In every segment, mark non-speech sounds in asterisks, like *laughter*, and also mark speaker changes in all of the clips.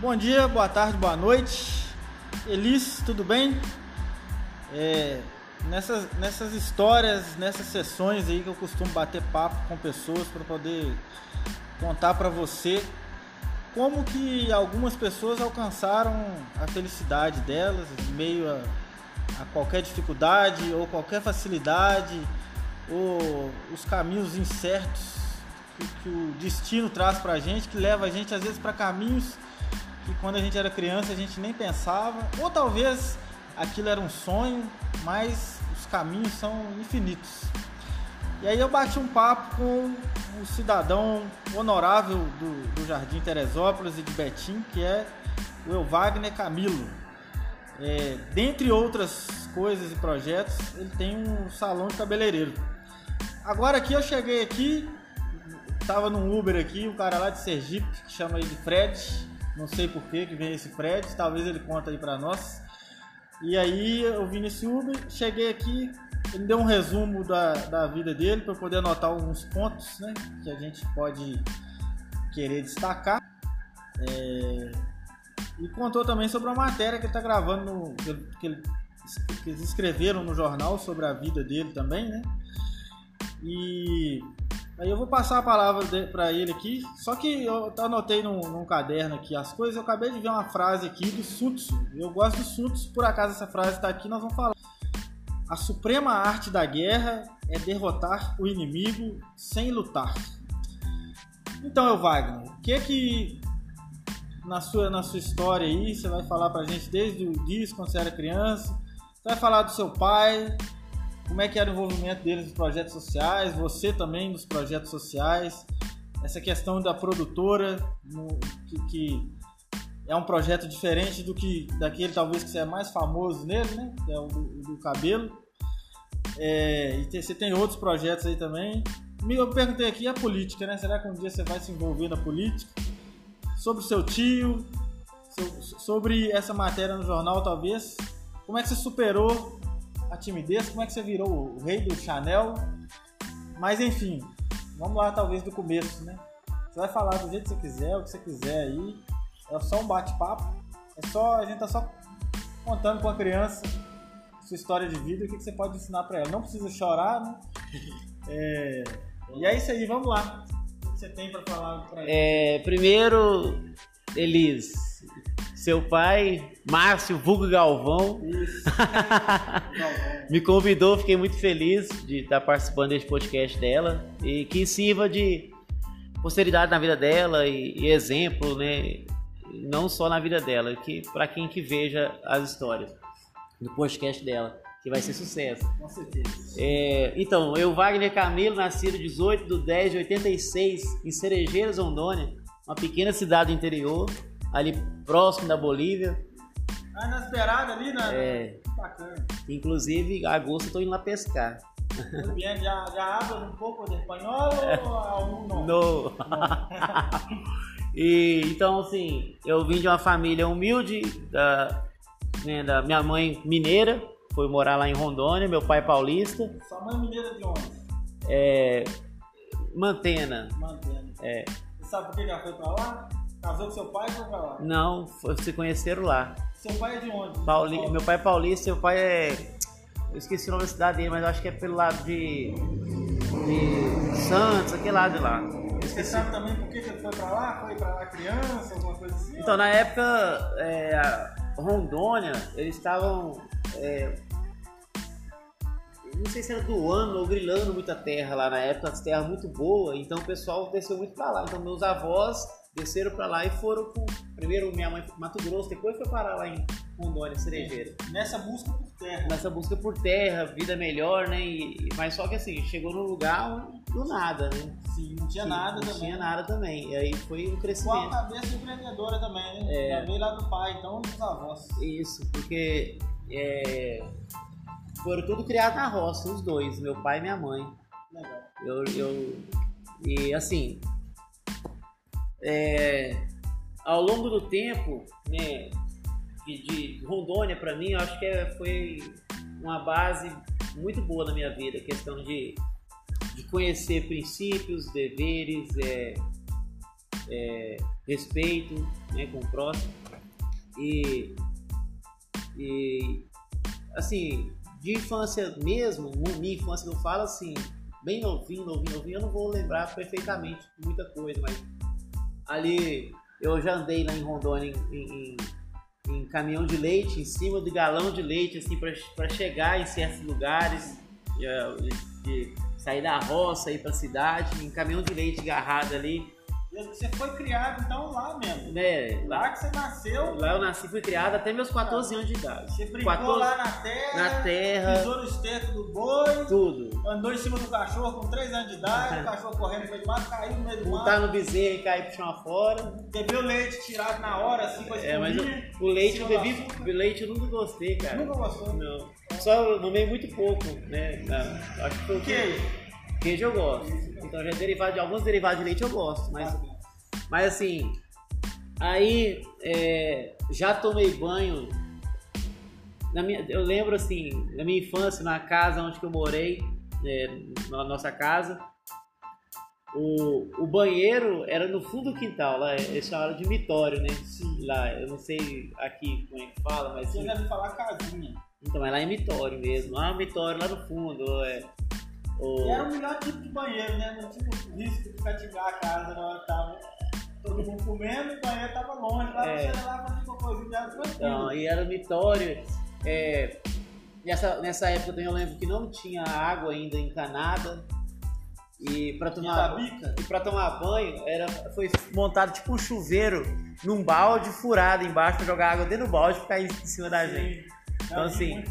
Speaker 1: Bom dia, boa tarde, boa noite. Elis, tudo bem? É, nessas, nessas histórias, nessas sessões aí que eu costumo bater papo com pessoas para poder contar para você como que algumas pessoas alcançaram a felicidade delas em meio a, a qualquer dificuldade ou qualquer facilidade ou os caminhos incertos que, que o destino traz para a gente, que leva a gente às vezes para caminhos que quando a gente era criança a gente nem pensava, ou talvez aquilo era um sonho, mas os caminhos são infinitos. E aí eu bati um papo com um cidadão honorável do, do Jardim Teresópolis e de Betim, que é o El Wagner Camilo. É, dentre outras coisas e projetos, ele tem um salão de cabeleireiro. Agora aqui eu cheguei aqui, tava num Uber aqui, um cara lá de Sergipe, que chama ele de Fred, não sei por que que vem esse Fred, talvez ele conta aí para nós. E aí eu vim nesse Uber, cheguei aqui, ele deu um resumo da, da vida dele para poder anotar alguns pontos né, que a gente pode querer destacar. É, e contou também sobre a matéria que ele está gravando, no, que, ele, que eles escreveram no jornal sobre a vida dele também, né? E aí eu vou passar a palavra para ele aqui. Só que eu anotei num, num, caderno aqui as coisas. Eu acabei de ver uma frase aqui do Sutsu. Eu gosto do Sutsu, por acaso essa frase está aqui, nós vamos falar. A suprema arte da guerra é derrotar o inimigo sem lutar. Então, eu Wagner, o que é que na sua, na sua história aí você vai falar pra gente desde o início, quando você era criança? Você vai falar do seu pai, como é que era o envolvimento dele nos projetos sociais, você também nos projetos sociais, essa questão da produtora, no, que, que, é um projeto diferente do que daquele talvez que você é mais famoso nele, né? Que é o do, do cabelo. É, e tem, você tem outros projetos aí também. Eu perguntei aqui a política, né? Será que um dia você vai se envolver na política? Sobre o seu tio, sobre essa matéria no jornal, talvez. Como é que você superou a timidez? Como é que você virou o rei do Chanel? Mas enfim, vamos lá, talvez do começo, né? Você vai falar do jeito que você quiser, o que você quiser aí. É só um bate-papo. É só a gente tá só contando com a criança sua história de vida o que você pode ensinar para ela. Não precisa chorar, né? *laughs* É... E é isso aí, vamos lá. O que você tem para falar para?
Speaker 2: É, primeiro, Elis, seu pai, Márcio Vulgo Galvão, *laughs* me convidou, fiquei muito feliz de estar participando desse podcast dela e que sirva de posteridade na vida dela e, e exemplo, né? Não só na vida dela, que para quem que veja as histórias do podcast dela, que vai ser sucesso.
Speaker 1: Com certeza.
Speaker 2: É, então, eu, Wagner Camilo, nascido 18 de 10 de 86, em Cerejeiras, Rondônia, uma pequena cidade do interior, ali próximo da Bolívia.
Speaker 1: Ah, na esperada ali, né?
Speaker 2: É.
Speaker 1: Bacana.
Speaker 2: Inclusive, agosto eu tô indo lá pescar.
Speaker 1: Muito bem, já, já um pouco de espanhol ou não?
Speaker 2: No. *laughs* e, então, assim, eu vim de uma família humilde, da, né, da minha mãe mineira, foi morar lá em Rondônia, meu pai paulista.
Speaker 1: Sua mãe mineira de onde?
Speaker 2: É. Mantena.
Speaker 1: Mantena.
Speaker 2: É.
Speaker 1: Você sabe por que ela foi pra lá? Casou com seu pai e foi pra lá?
Speaker 2: Não, se conheceram lá.
Speaker 1: Seu pai é de onde?
Speaker 2: Pauli...
Speaker 1: Paulo?
Speaker 2: Meu pai é paulista, seu pai é. Eu esqueci o nome da cidade dele, mas acho que é pelo lado de. de Santos, aquele lado de lá.
Speaker 1: Você sabe também por que ele foi pra lá? Foi pra lá criança, alguma coisa assim?
Speaker 2: Então, na época, é, Rondônia, eles estavam. é, não sei se era doando ou grilando muita terra lá na época, as terras muito boas, então o pessoal desceu muito pra lá. Então, meus avós desceram pra lá e foram com. Primeiro, minha mãe foi pro Mato Grosso, depois foi parar lá em Rondônia, Cerejeira.
Speaker 1: Nessa busca por terra.
Speaker 2: Nessa busca por terra, vida melhor, né? E, mas só que assim, chegou num lugar do nada, né?
Speaker 1: Sim, não tinha
Speaker 2: Que
Speaker 1: nada
Speaker 2: não
Speaker 1: também.
Speaker 2: tinha nada também. E aí foi um
Speaker 1: Com a
Speaker 2: crescimento.
Speaker 1: cabeça empreendedora também, né?
Speaker 2: É.
Speaker 1: Já veio lá do pai, então dos avós.
Speaker 2: Isso, porque é, foram tudo criados na roça, os dois, meu pai e minha mãe.
Speaker 1: Legal.
Speaker 2: Eu, eu e assim, é, ao longo do tempo, né, de, de Rondônia para mim, eu acho que é- foi uma base muito boa na minha vida, questão de, de conhecer princípios, deveres, é, é, respeito né, com o próximo. E, e assim, de infância mesmo, minha infância eu falo assim, bem novinho, novinho, novinho, eu não vou lembrar perfeitamente muita coisa, mas ali eu já andei lá em Rondônia em, em, em caminhão de leite, em cima do galão de leite, assim, para chegar em certos lugares, de, de sair da roça, ir para a cidade, em caminhão de leite agarrado ali.
Speaker 1: Você foi criado então lá mesmo?
Speaker 2: É,
Speaker 1: lá que você nasceu?
Speaker 2: Lá eu nasci, fui criado até meus 14 anos de idade.
Speaker 1: Você brincou 14, lá na terra?
Speaker 2: Na terra.
Speaker 1: Pisou no esterco do boi?
Speaker 2: Tudo.
Speaker 1: Andou em cima do cachorro com 3 anos de idade, o *laughs* cachorro correndo do mato, caiu no meio do mato.
Speaker 2: Botar no bezerro e cair pro chão afora.
Speaker 1: Bebeu leite tirado na hora, assim, com
Speaker 2: É, mas o, o leite eu bebi, o leite eu nunca gostei, cara.
Speaker 1: Nunca gostou?
Speaker 2: Não. Só tomei muito pouco, né? Acho que foi o.
Speaker 1: Queijo
Speaker 2: eu gosto. Então já derivado de alguns derivados de leite eu gosto, mas mas assim, aí é, já tomei banho. Na minha, eu lembro assim, na minha infância, na casa onde eu morei, é, na nossa casa, o, o banheiro era no fundo do quintal, lá eles chamaram de mitório, né?
Speaker 1: Sim.
Speaker 2: Lá, eu não sei aqui como é que fala, mas.
Speaker 1: Você deve falar casinha.
Speaker 2: Então, mas lá é mitório mesmo. Lá é mitório, lá no fundo. É,
Speaker 1: o... E era o melhor tipo de banheiro, né? Não tinha risco de cativar a casa na hora que tava todo mundo comendo, o banheiro tava longe, lá é. você lá fazer cocôzinho dela tranquilo.
Speaker 2: Então, e era mitório. É, nessa, nessa época também eu lembro que não tinha água ainda encanada. E para tomar e para tomar banho era foi montado tipo um chuveiro num balde furado embaixo para jogar água dentro do balde e ficar em cima da Sim. gente. Então assim,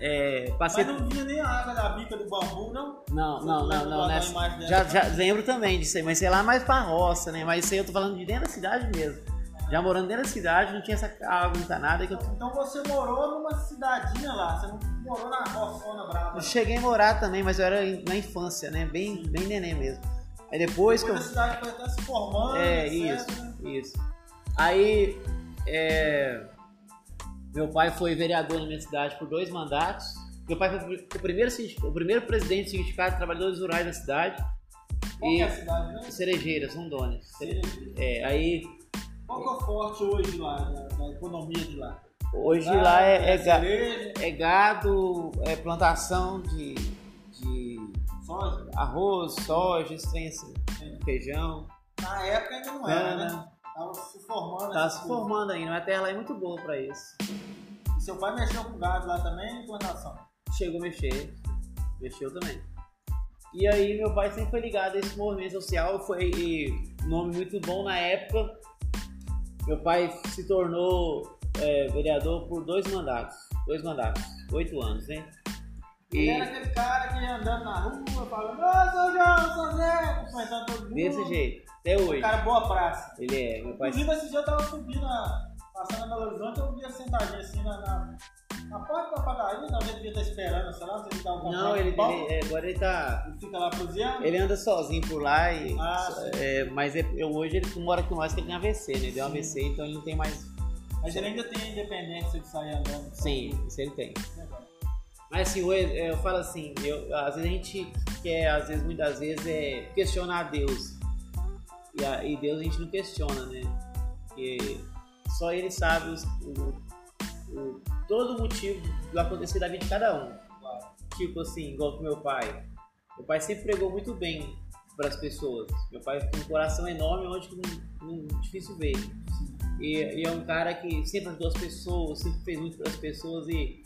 Speaker 1: é, passei... Mas não vinha nem a água da bica do bambu, não?
Speaker 2: Não, não, não, não. Nessa... Já, já lembro também disso aí, mas sei lá mais pra roça, né? Mas isso aí eu tô falando de dentro da cidade mesmo. Já morando dentro da cidade, não tinha essa água encanada. Que eu...
Speaker 1: Então você morou numa cidadinha lá, você não morou na roçona brava? Eu
Speaker 2: cheguei a morar também, mas eu era na infância, né? Bem, bem neném mesmo. Aí depois, depois que eu...
Speaker 1: a cidade foi até se formando,
Speaker 2: É, isso, isso. Aí, é... Meu pai foi vereador na minha cidade por dois mandatos. Meu pai foi o primeiro, o primeiro presidente do Sindicato de Trabalhadores Rurais da cidade.
Speaker 1: Qual e é a cidade, né?
Speaker 2: Cerejeiras, Rondônia.
Speaker 1: Cerejeira.
Speaker 2: É, aí...
Speaker 1: Qual que é o forte hoje lá, da, economia de lá?
Speaker 2: Hoje ah, lá é, é, ga, é, gado, é plantação de, de
Speaker 1: soja.
Speaker 2: arroz, soja, assim, feijão.
Speaker 1: Na época ainda não era, né? Tava se formando.
Speaker 2: Tava se formando ainda, mas a terra lá é muito boa pra isso.
Speaker 1: E seu pai mexeu com gado lá também, plantação?
Speaker 2: Chegou a mexer, mexeu também. E aí meu pai sempre foi ligado a esse movimento social, foi um nome muito bom na época. Meu pai se tornou é, vereador por dois mandatos, dois mandatos, oito anos, né?
Speaker 1: E... Ele era aquele cara que ia andando na rua, falando, ô, sou João, sou Zé, cumprimentando todo mundo.
Speaker 2: Desse jeito. Até hoje.
Speaker 1: Um cara boa praça.
Speaker 2: Ele é, meu pai.
Speaker 1: Inclusive, esse dia eu tava subindo, passando na Belo Horizonte, eu via sentadinho assim na, na, na porta da padaria, não, ele devia estar esperando, sei lá, se ele tava
Speaker 2: Não, ele,
Speaker 1: um
Speaker 2: ele é, agora ele tá.
Speaker 1: Ele fica lá cozinhando?
Speaker 2: Ele anda sozinho por lá, e,
Speaker 1: ah,
Speaker 2: é, mas é, eu, hoje ele mora com nós que ele tem AVC, né? Ele deu AVC, então ele não tem mais.
Speaker 1: Mas ele ainda tem independência de sair andando?
Speaker 2: Sim, isso ele tem. Mas assim, eu, eu falo assim, eu, às vezes a gente quer, às vezes, muitas vezes, é questionar Deus. E, a, e Deus a gente não questiona, né? Porque só Ele sabe os, o, o, todo o motivo do acontecer da vida de cada um. Tipo assim, igual pro meu pai. Meu pai sempre pregou muito bem para as pessoas. Meu pai tem um coração enorme onde não, não difícil ver. E, e, é um cara que sempre ajudou as pessoas, sempre fez muito para as pessoas e,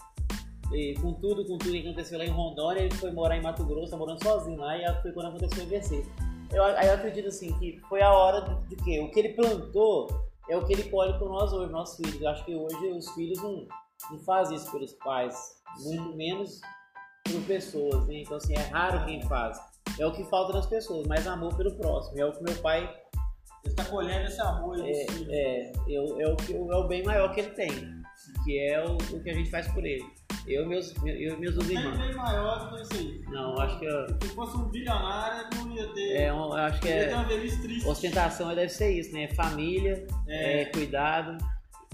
Speaker 2: e, com tudo, com tudo que aconteceu lá em Rondônia, ele foi morar em Mato Grosso, tá morando sozinho lá e foi quando aconteceu o IVC eu, eu acredito assim que foi a hora de, de que o que ele plantou é o que ele colhe com nós hoje, nossos filhos. Eu acho que hoje os filhos não, não fazem isso pelos pais, muito menos por pessoas. Né? Então, assim, é raro quem faz. É o que falta nas pessoas, mais amor pelo próximo. É o que meu pai.
Speaker 1: Ele está colhendo esse amor.
Speaker 2: É, é, é, é, o, é o bem maior que ele tem, que é o, o que a gente faz por ele. Eu e meus, eu, meus dois irmãos.
Speaker 1: bem maior do que isso aí.
Speaker 2: Não, acho que. Eu...
Speaker 1: Se fosse um bilionário, não ia ter.
Speaker 2: É, eu acho que é.
Speaker 1: Ter uma velhice triste.
Speaker 2: Ostentação deve ser isso, né? Família, é. É, cuidado.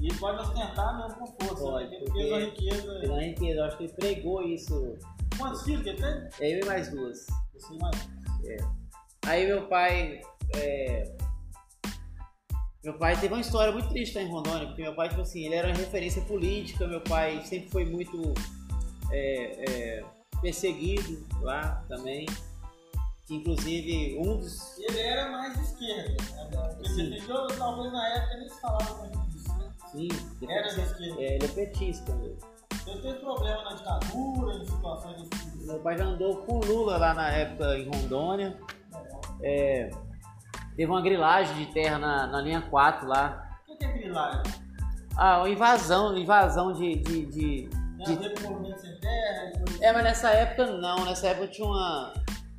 Speaker 1: E pode ostentar mesmo com força, né? pode, né? Porque pela riqueza.
Speaker 2: Pela riqueza, eu acho que ele pregou isso.
Speaker 1: Quantos filhos que ele tem?
Speaker 2: Eu e mais duas.
Speaker 1: Você mais
Speaker 2: é. Aí meu pai. É, Meu pai teve uma história muito triste lá em Rondônia, porque meu pai, tipo assim, ele era uma referência política, meu pai sempre foi muito é, é, perseguido lá também. Inclusive, um dos.
Speaker 1: Ele era mais de esquerda. Né? Ele defendeu, talvez na época nem se falava muito disso, né?
Speaker 2: Sim,
Speaker 1: era de esquerda.
Speaker 2: É, ele é petista.
Speaker 1: Ele teve problema na ditadura, em situações desse tipo.
Speaker 2: Meu pai já andou com Lula lá na época em Rondônia. É, teve uma grilagem de terra na, na linha 4 lá.
Speaker 1: O que é grilagem?
Speaker 2: Ah, uma invasão, invasão de. de, de,
Speaker 1: de... terra?
Speaker 2: É, mas nessa época não, nessa época tinha uma.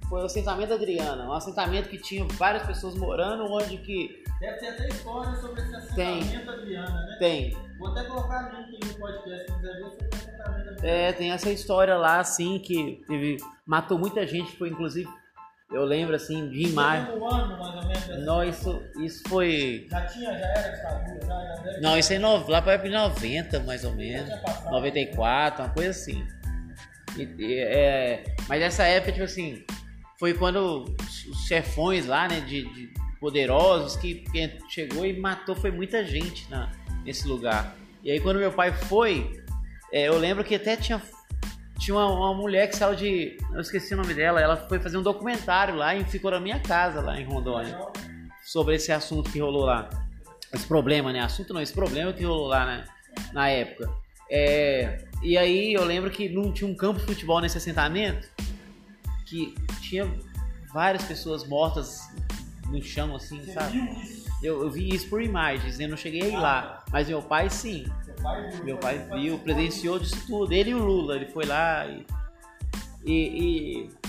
Speaker 2: Foi o assentamento Adriana, um assentamento que tinha várias pessoas morando, onde que.
Speaker 1: Deve ter até história sobre esse assentamento tem, Adriana, né?
Speaker 2: Tem.
Speaker 1: Vou até colocar link no podcast se quiser ver sobre o assentamento Adriana.
Speaker 2: É, tem essa história lá, assim, que teve. Matou muita gente, foi inclusive eu lembro assim de imagem.
Speaker 1: Ano, mais ou menos,
Speaker 2: não, isso, isso foi.
Speaker 1: Já tinha, já era ditadura, já, já
Speaker 2: Não, isso é no, lá para época de 90, mais ou menos. 94, uma coisa assim. E, e, é, mas nessa época, tipo assim, foi quando os chefões lá, né, de, de poderosos, que, que, chegou e matou, foi muita gente na, nesse lugar. E aí quando meu pai foi, é, eu lembro que até tinha tinha uma, uma, mulher que saiu de. Eu esqueci o nome dela. Ela foi fazer um documentário lá e ficou na minha casa, lá em Rondônia. Sobre esse assunto que rolou lá. Esse problema, né? Assunto não, esse problema que rolou lá né? na época. É, e aí eu lembro que não tinha um campo de futebol nesse assentamento que tinha várias pessoas mortas no chão, assim, sabe? Eu, eu, vi isso por imagens, eu não cheguei lá. Mas meu pai sim. Meu pai viu, presenciou disso tudo. Ele e o Lula, ele foi lá e. E.
Speaker 1: e...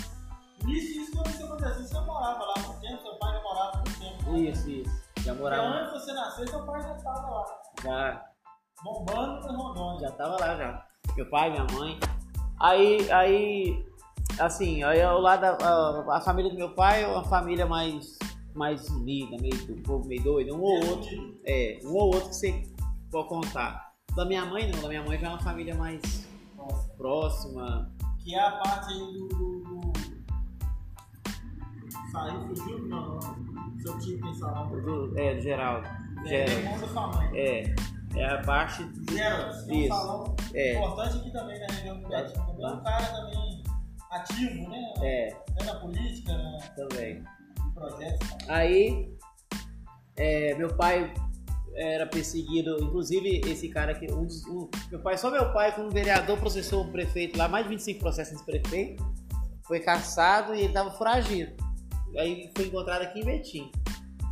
Speaker 1: Isso, isso quando você aconteceu, você morava lá por tempo, seu pai já morava por tempo. Né?
Speaker 2: Isso, isso. Já morava.
Speaker 1: Antes de você nascer, seu pai já estava lá.
Speaker 2: Já.
Speaker 1: Bombando no Rondônia.
Speaker 2: Já estava lá já. Meu pai, minha mãe. Aí, aí, assim, aí ao lado da a, a família do meu pai é uma família mais mais unida, meio do povo meio doido, um ou outro, é, um ou outro que você pode contar. Da minha mãe não, da minha mãe já é uma família mais Nossa. próxima.
Speaker 1: Que é a parte aí do. do, do... Saiu, fugiu? Não, não. Seu tio tem salão.
Speaker 2: Do, é, do Geraldo.
Speaker 1: É, irmão da sua mãe.
Speaker 2: É. É a parte.
Speaker 1: Geraldo, tem um salão é. importante aqui também na região do Betinho. Também um cara também ativo, né?
Speaker 2: É.
Speaker 1: É na política, né?
Speaker 2: Também.
Speaker 1: Projetos.
Speaker 2: Aí, é, meu pai era perseguido, inclusive esse cara que um um, meu pai, só meu pai como vereador processou o prefeito lá, mais de 25 processos nesse prefeito, foi caçado e ele estava foragido. Aí foi encontrado aqui em Betim.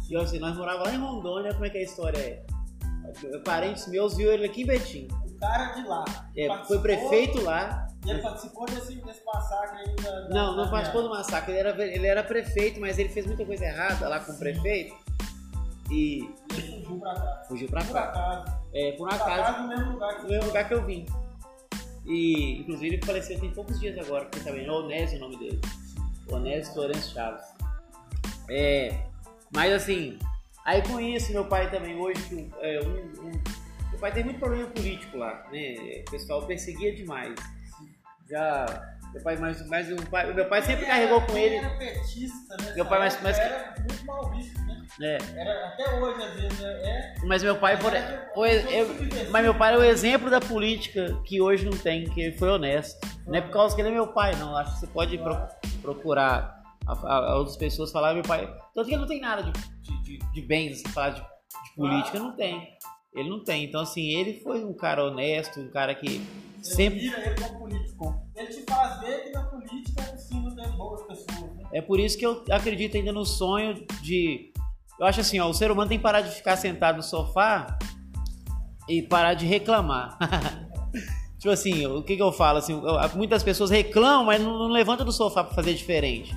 Speaker 2: E assim, nós morávamos lá em Rondônia, como é que é a história é? Parentes meus viu ele aqui em Betim.
Speaker 1: O cara de lá.
Speaker 2: É, foi prefeito lá.
Speaker 1: E ele participou desse, desse massacre aí da, da
Speaker 2: Não, não participou do massacre. Ele era, ele era prefeito, mas ele fez muita coisa errada lá com o prefeito.
Speaker 1: E. Ele fugiu pra cá.
Speaker 2: Fugiu pra cá.
Speaker 1: Acaso.
Speaker 2: É, por um
Speaker 1: por
Speaker 2: acaso.
Speaker 1: no mesmo lugar que,
Speaker 2: no mesmo lugar que eu vim. E, inclusive, ele faleceu tem poucos dias agora, porque também é Onésio o nome dele. Onésio Lourenço Chaves. É, mas assim, aí com isso, meu pai também hoje, é, um, um, meu pai tem muito problema político lá, né? O pessoal perseguia demais. Já meu pai, mais, mais um pai, meu pai sempre carregou com ele.
Speaker 1: Ele era petista, né?
Speaker 2: Meu pai mais, mais
Speaker 1: era muito mal visto?
Speaker 2: É.
Speaker 1: Era, até hoje, às vezes, é.
Speaker 2: Mas meu pai foi eu, mas meu pai é o exemplo da política que hoje não tem, que ele foi honesto. Não é por causa que ele é meu pai, não. Acho que você pode pro, procurar a, a, a, outras pessoas falar meu pai. Tanto que ele não tem nada de, de, de, de bens, assim, falar de, de política, não tem. Ele não tem. Então, assim, ele foi um cara honesto, um cara que
Speaker 1: Você
Speaker 2: sempre.
Speaker 1: Vira ele como político. Ele te faz ver que na política é possível ter boas pessoas. Né?
Speaker 2: É por isso que eu acredito ainda no sonho de. Eu acho assim, ó, o ser humano tem que parar de ficar sentado no sofá e parar de reclamar. *laughs* tipo assim, o que, que eu falo? Assim, muitas pessoas reclamam, mas não, não levanta do sofá para fazer diferente.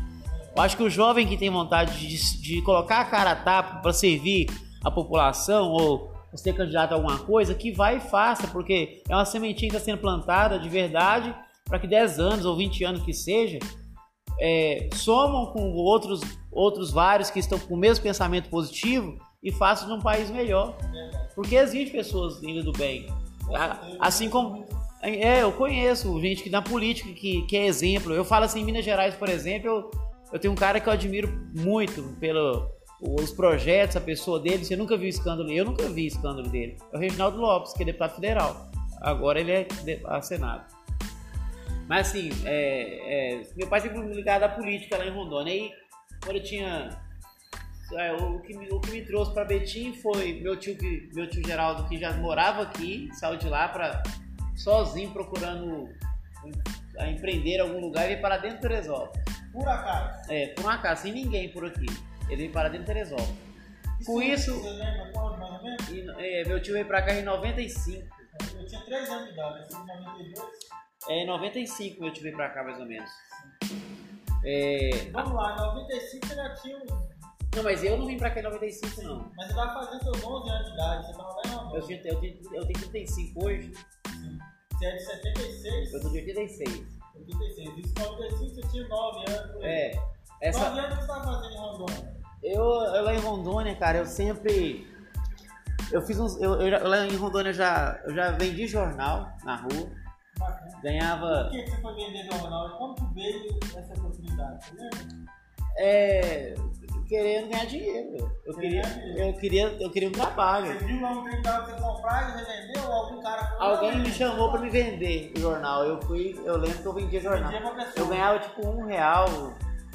Speaker 2: Eu acho que o jovem que tem vontade de, de colocar a cara a tapa para servir a população ou ser candidato a alguma coisa, que vai e faça, porque é uma sementinha que está sendo plantada de verdade para que 10 anos ou 20 anos que seja, é, somam com outros, outros vários que estão com o mesmo pensamento positivo e façam de um país melhor. Porque existem pessoas indo do bem. Assim como. É, eu conheço gente que na política que, que é exemplo. Eu falo assim, em Minas Gerais, por exemplo, eu, eu tenho um cara que eu admiro muito pelo os projetos, a pessoa dele, você nunca viu escândalo, eu nunca vi escândalo dele. É o Reginaldo Lopes, que é deputado federal. Agora ele é a Senado. Mas assim, é, é, meu pai sempre foi ligado à política lá em Rondônia. Aí, quando eu tinha. É, o, que me, o que me trouxe para Betim foi meu tio, meu tio Geraldo, que já morava aqui, saiu de lá para sozinho procurando empreender em algum lugar e veio para dentro de Teresópolis.
Speaker 1: Por acaso?
Speaker 2: É, por um acaso, sem ninguém por aqui. Ele veio para dentro de Teresópolis. Com isso.
Speaker 1: Você lembra quando mais ou menos?
Speaker 2: E, é, meu tio veio para cá em 95.
Speaker 1: Eu tinha 3 anos de idade, assim, em 92.
Speaker 2: É, em 95 meu tio veio para cá mais ou menos. É,
Speaker 1: Vamos lá, em 95 você já tinha uns.
Speaker 2: não, mas eu não vim pra cá em 95 não.
Speaker 1: Mas você vai fazer seus 11 anos de idade, você tava lá em
Speaker 2: Eu,
Speaker 1: Rondônia.
Speaker 2: tinha, eu, tenho, eu tenho 35 hoje,
Speaker 1: Sim. Você é de 76?
Speaker 2: eu tô de 86.
Speaker 1: 86. Isso em 95 você tinha 9 anos.
Speaker 2: É,
Speaker 1: 9
Speaker 2: essa.
Speaker 1: anos que você tava fazendo em Rondônia.
Speaker 2: Eu, eu lá em Rondônia, cara, eu sempre. Eu fiz uns. Eu, eu, eu lá em Rondônia eu já, eu já vendi jornal na rua,
Speaker 1: Bacana. Por
Speaker 2: ganhava.
Speaker 1: que que você foi vender jornal? Que veio essa oportunidade? Você lembra?
Speaker 2: É, querendo ganhar dinheiro. Eu queria,
Speaker 1: dinheiro.
Speaker 2: eu queria, eu queria um trabalho.
Speaker 1: Você viu lá um trem que pra você comprar e revendeu? Ou algum cara falou?
Speaker 2: Alguém
Speaker 1: "Não,
Speaker 2: me chamou pra me vender o jornal. Eu fui, eu lembro que eu vendia jornal.
Speaker 1: Vendia.
Speaker 2: Eu ganhava tipo um real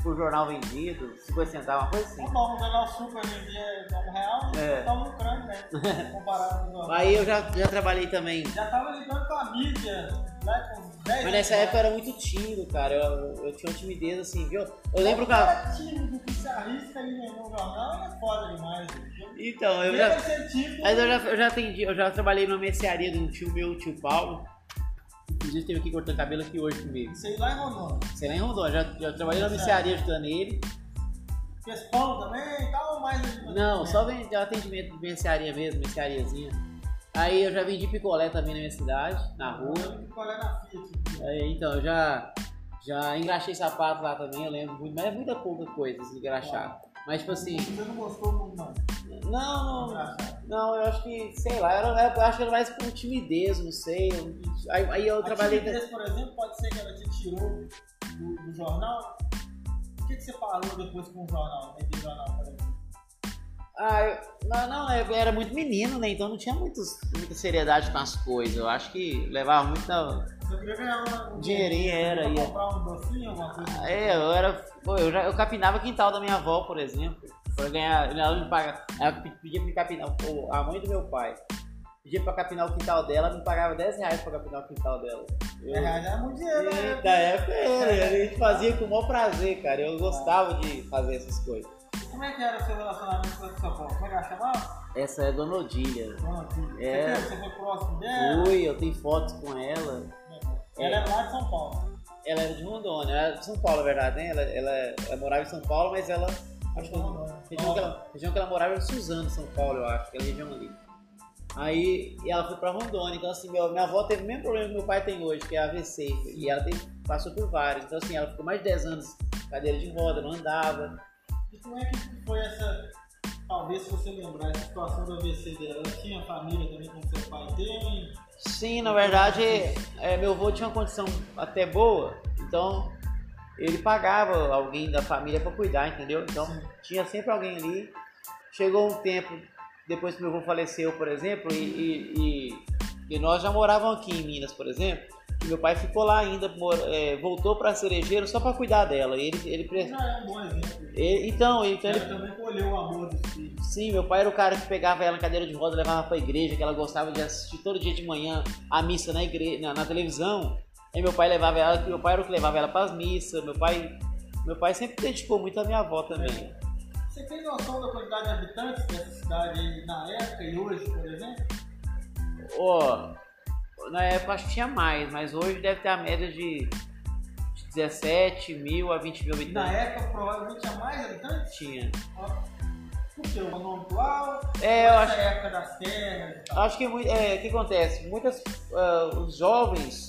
Speaker 2: por jornal vendido, 50 centavos, uma coisa assim.
Speaker 1: Bom, o jornal super vendia um real e
Speaker 2: É.
Speaker 1: tá lucrando, né? *laughs* Comparado com o jornal.
Speaker 2: Aí eu já, já trabalhei também.
Speaker 1: Já tava lidando com a mídia, né? Com 10
Speaker 2: Mas nessa época eu era muito tímido, cara. Eu, eu tinha uma timidez assim, viu? Eu lembro que.
Speaker 1: Cara tímido que se arrisca ali no jornal é foda demais. viu?
Speaker 2: Então, eu
Speaker 1: Mesmo
Speaker 2: já. Mas eu já, eu já atendi, eu já trabalhei numa mercearia de um tio meu, o tio Paulo. Inclusive teve aqui cortando cabelo aqui hoje comigo.
Speaker 1: Sei lá em Rondônia.
Speaker 2: Você nem rondou, já, já trabalhei na mercearia ajudando ele.
Speaker 1: Fez pão também e tal, mais.
Speaker 2: Não, só vendi atendimento de mercearia mesmo, merceariazinha. Aí eu já vendi picolé também na minha cidade, na rua.
Speaker 1: Qual é na Fiat?
Speaker 2: Aí, então, eu já, já engraxei sapato lá também, eu lembro muito, mas é muita pouca coisa assim, engraxar. Mas tipo assim,
Speaker 1: Você não gostou muito, não.
Speaker 2: Não, não, não, eu acho que, sei lá, eu, eu acho que era mais por timidez, não sei. eu- aí, aí eu
Speaker 1: A
Speaker 2: trabalhei.
Speaker 1: timidez, por exemplo, pode ser que ela te tirou do, do jornal. O que, que você falou depois com o jornal? Né, jornal, por exemplo?
Speaker 2: Ah, eu, não, não, eu era muito menino, né? Então não tinha muitos, muita seriedade com as coisas. Eu acho que levava muita.
Speaker 1: Você queria ganhar uma, um
Speaker 2: Dinheirinho era, ia.
Speaker 1: comprar um docinho, alguma coisa?
Speaker 2: É, eu era. Pô, eu, já, eu capinava o quintal da minha avó, por exemplo. Pra ganhar. Ela me paga. Ela pe- pedia pra me capinar. A mãe do meu pai pedia pra capinar o quintal dela, me pagava 10 reais pra capinar o quintal dela. Eu,
Speaker 1: É, já é muito dinheiro, né?
Speaker 2: da época era, a gente fazia com o maior prazer, cara. Eu gostava de fazer essas coisas.
Speaker 1: Como é que era o seu relacionamento com essa sua avó? Como é que ela chamava?
Speaker 2: Essa é Dona Odília.
Speaker 1: Dona Tília.
Speaker 2: É.
Speaker 1: Você, foi próximo dela?
Speaker 2: Fui, eu tenho fotos com ela.
Speaker 1: Ela é lá de São Paulo.
Speaker 2: Ela era de Rondônia, ela era de São Paulo, na verdade, né? Ela, ela, ela morava em São Paulo, mas ela. Acho que a região que ela, região que ela morava era Suzano, São Paulo, eu acho, aquela região ali. Aí ela foi pra Rondônia, então assim, meu, minha avó teve o mesmo problema que meu pai tem hoje, que é AVC. E ela teve, passou por vários. Então assim, ela ficou mais de 10 anos cadeira de roda, não andava.
Speaker 1: E como é que foi essa. Talvez se você lembrar essa situação do AVC dela, ela tinha família também como seu pai tem?
Speaker 2: Sim, na verdade, é, meu avô tinha uma condição até boa, então ele pagava alguém da família para cuidar, entendeu? Então tinha sempre alguém ali. Chegou um tempo, depois que meu avô faleceu, por exemplo, e, e- e- nós já morávamos aqui em Minas, por exemplo, e meu pai ficou lá ainda, é, voltou para Cerejeiro só para cuidar dela. Ele, ele, pre-
Speaker 1: Já é um bom exemplo.
Speaker 2: ele- então, então ele
Speaker 1: também colheu o amor dos filhos.
Speaker 2: Sim, meu pai era o cara que pegava ela na cadeira de roda, levava pra igreja, que ela gostava de assistir todo dia de manhã a missa na igreja, na, na televisão. Aí meu pai levava ela, meu pai era o que levava ela pras missas, meu pai, meu pai sempre dedicou muito a minha avó também.
Speaker 1: Você tem noção da quantidade de habitantes dessa cidade aí na época e hoje, por exemplo?
Speaker 2: Ó, na época acho que tinha mais, mas hoje deve ter a média de 17 mil a 20 mil
Speaker 1: Na
Speaker 2: habitantes.
Speaker 1: época provavelmente tinha mais habitantes?
Speaker 2: Tinha.
Speaker 1: Ó, Por quê? O nome atual?
Speaker 2: É, eu acho-
Speaker 1: época das terras?
Speaker 2: Acho que é, o que acontece? Muitas ah, os jovens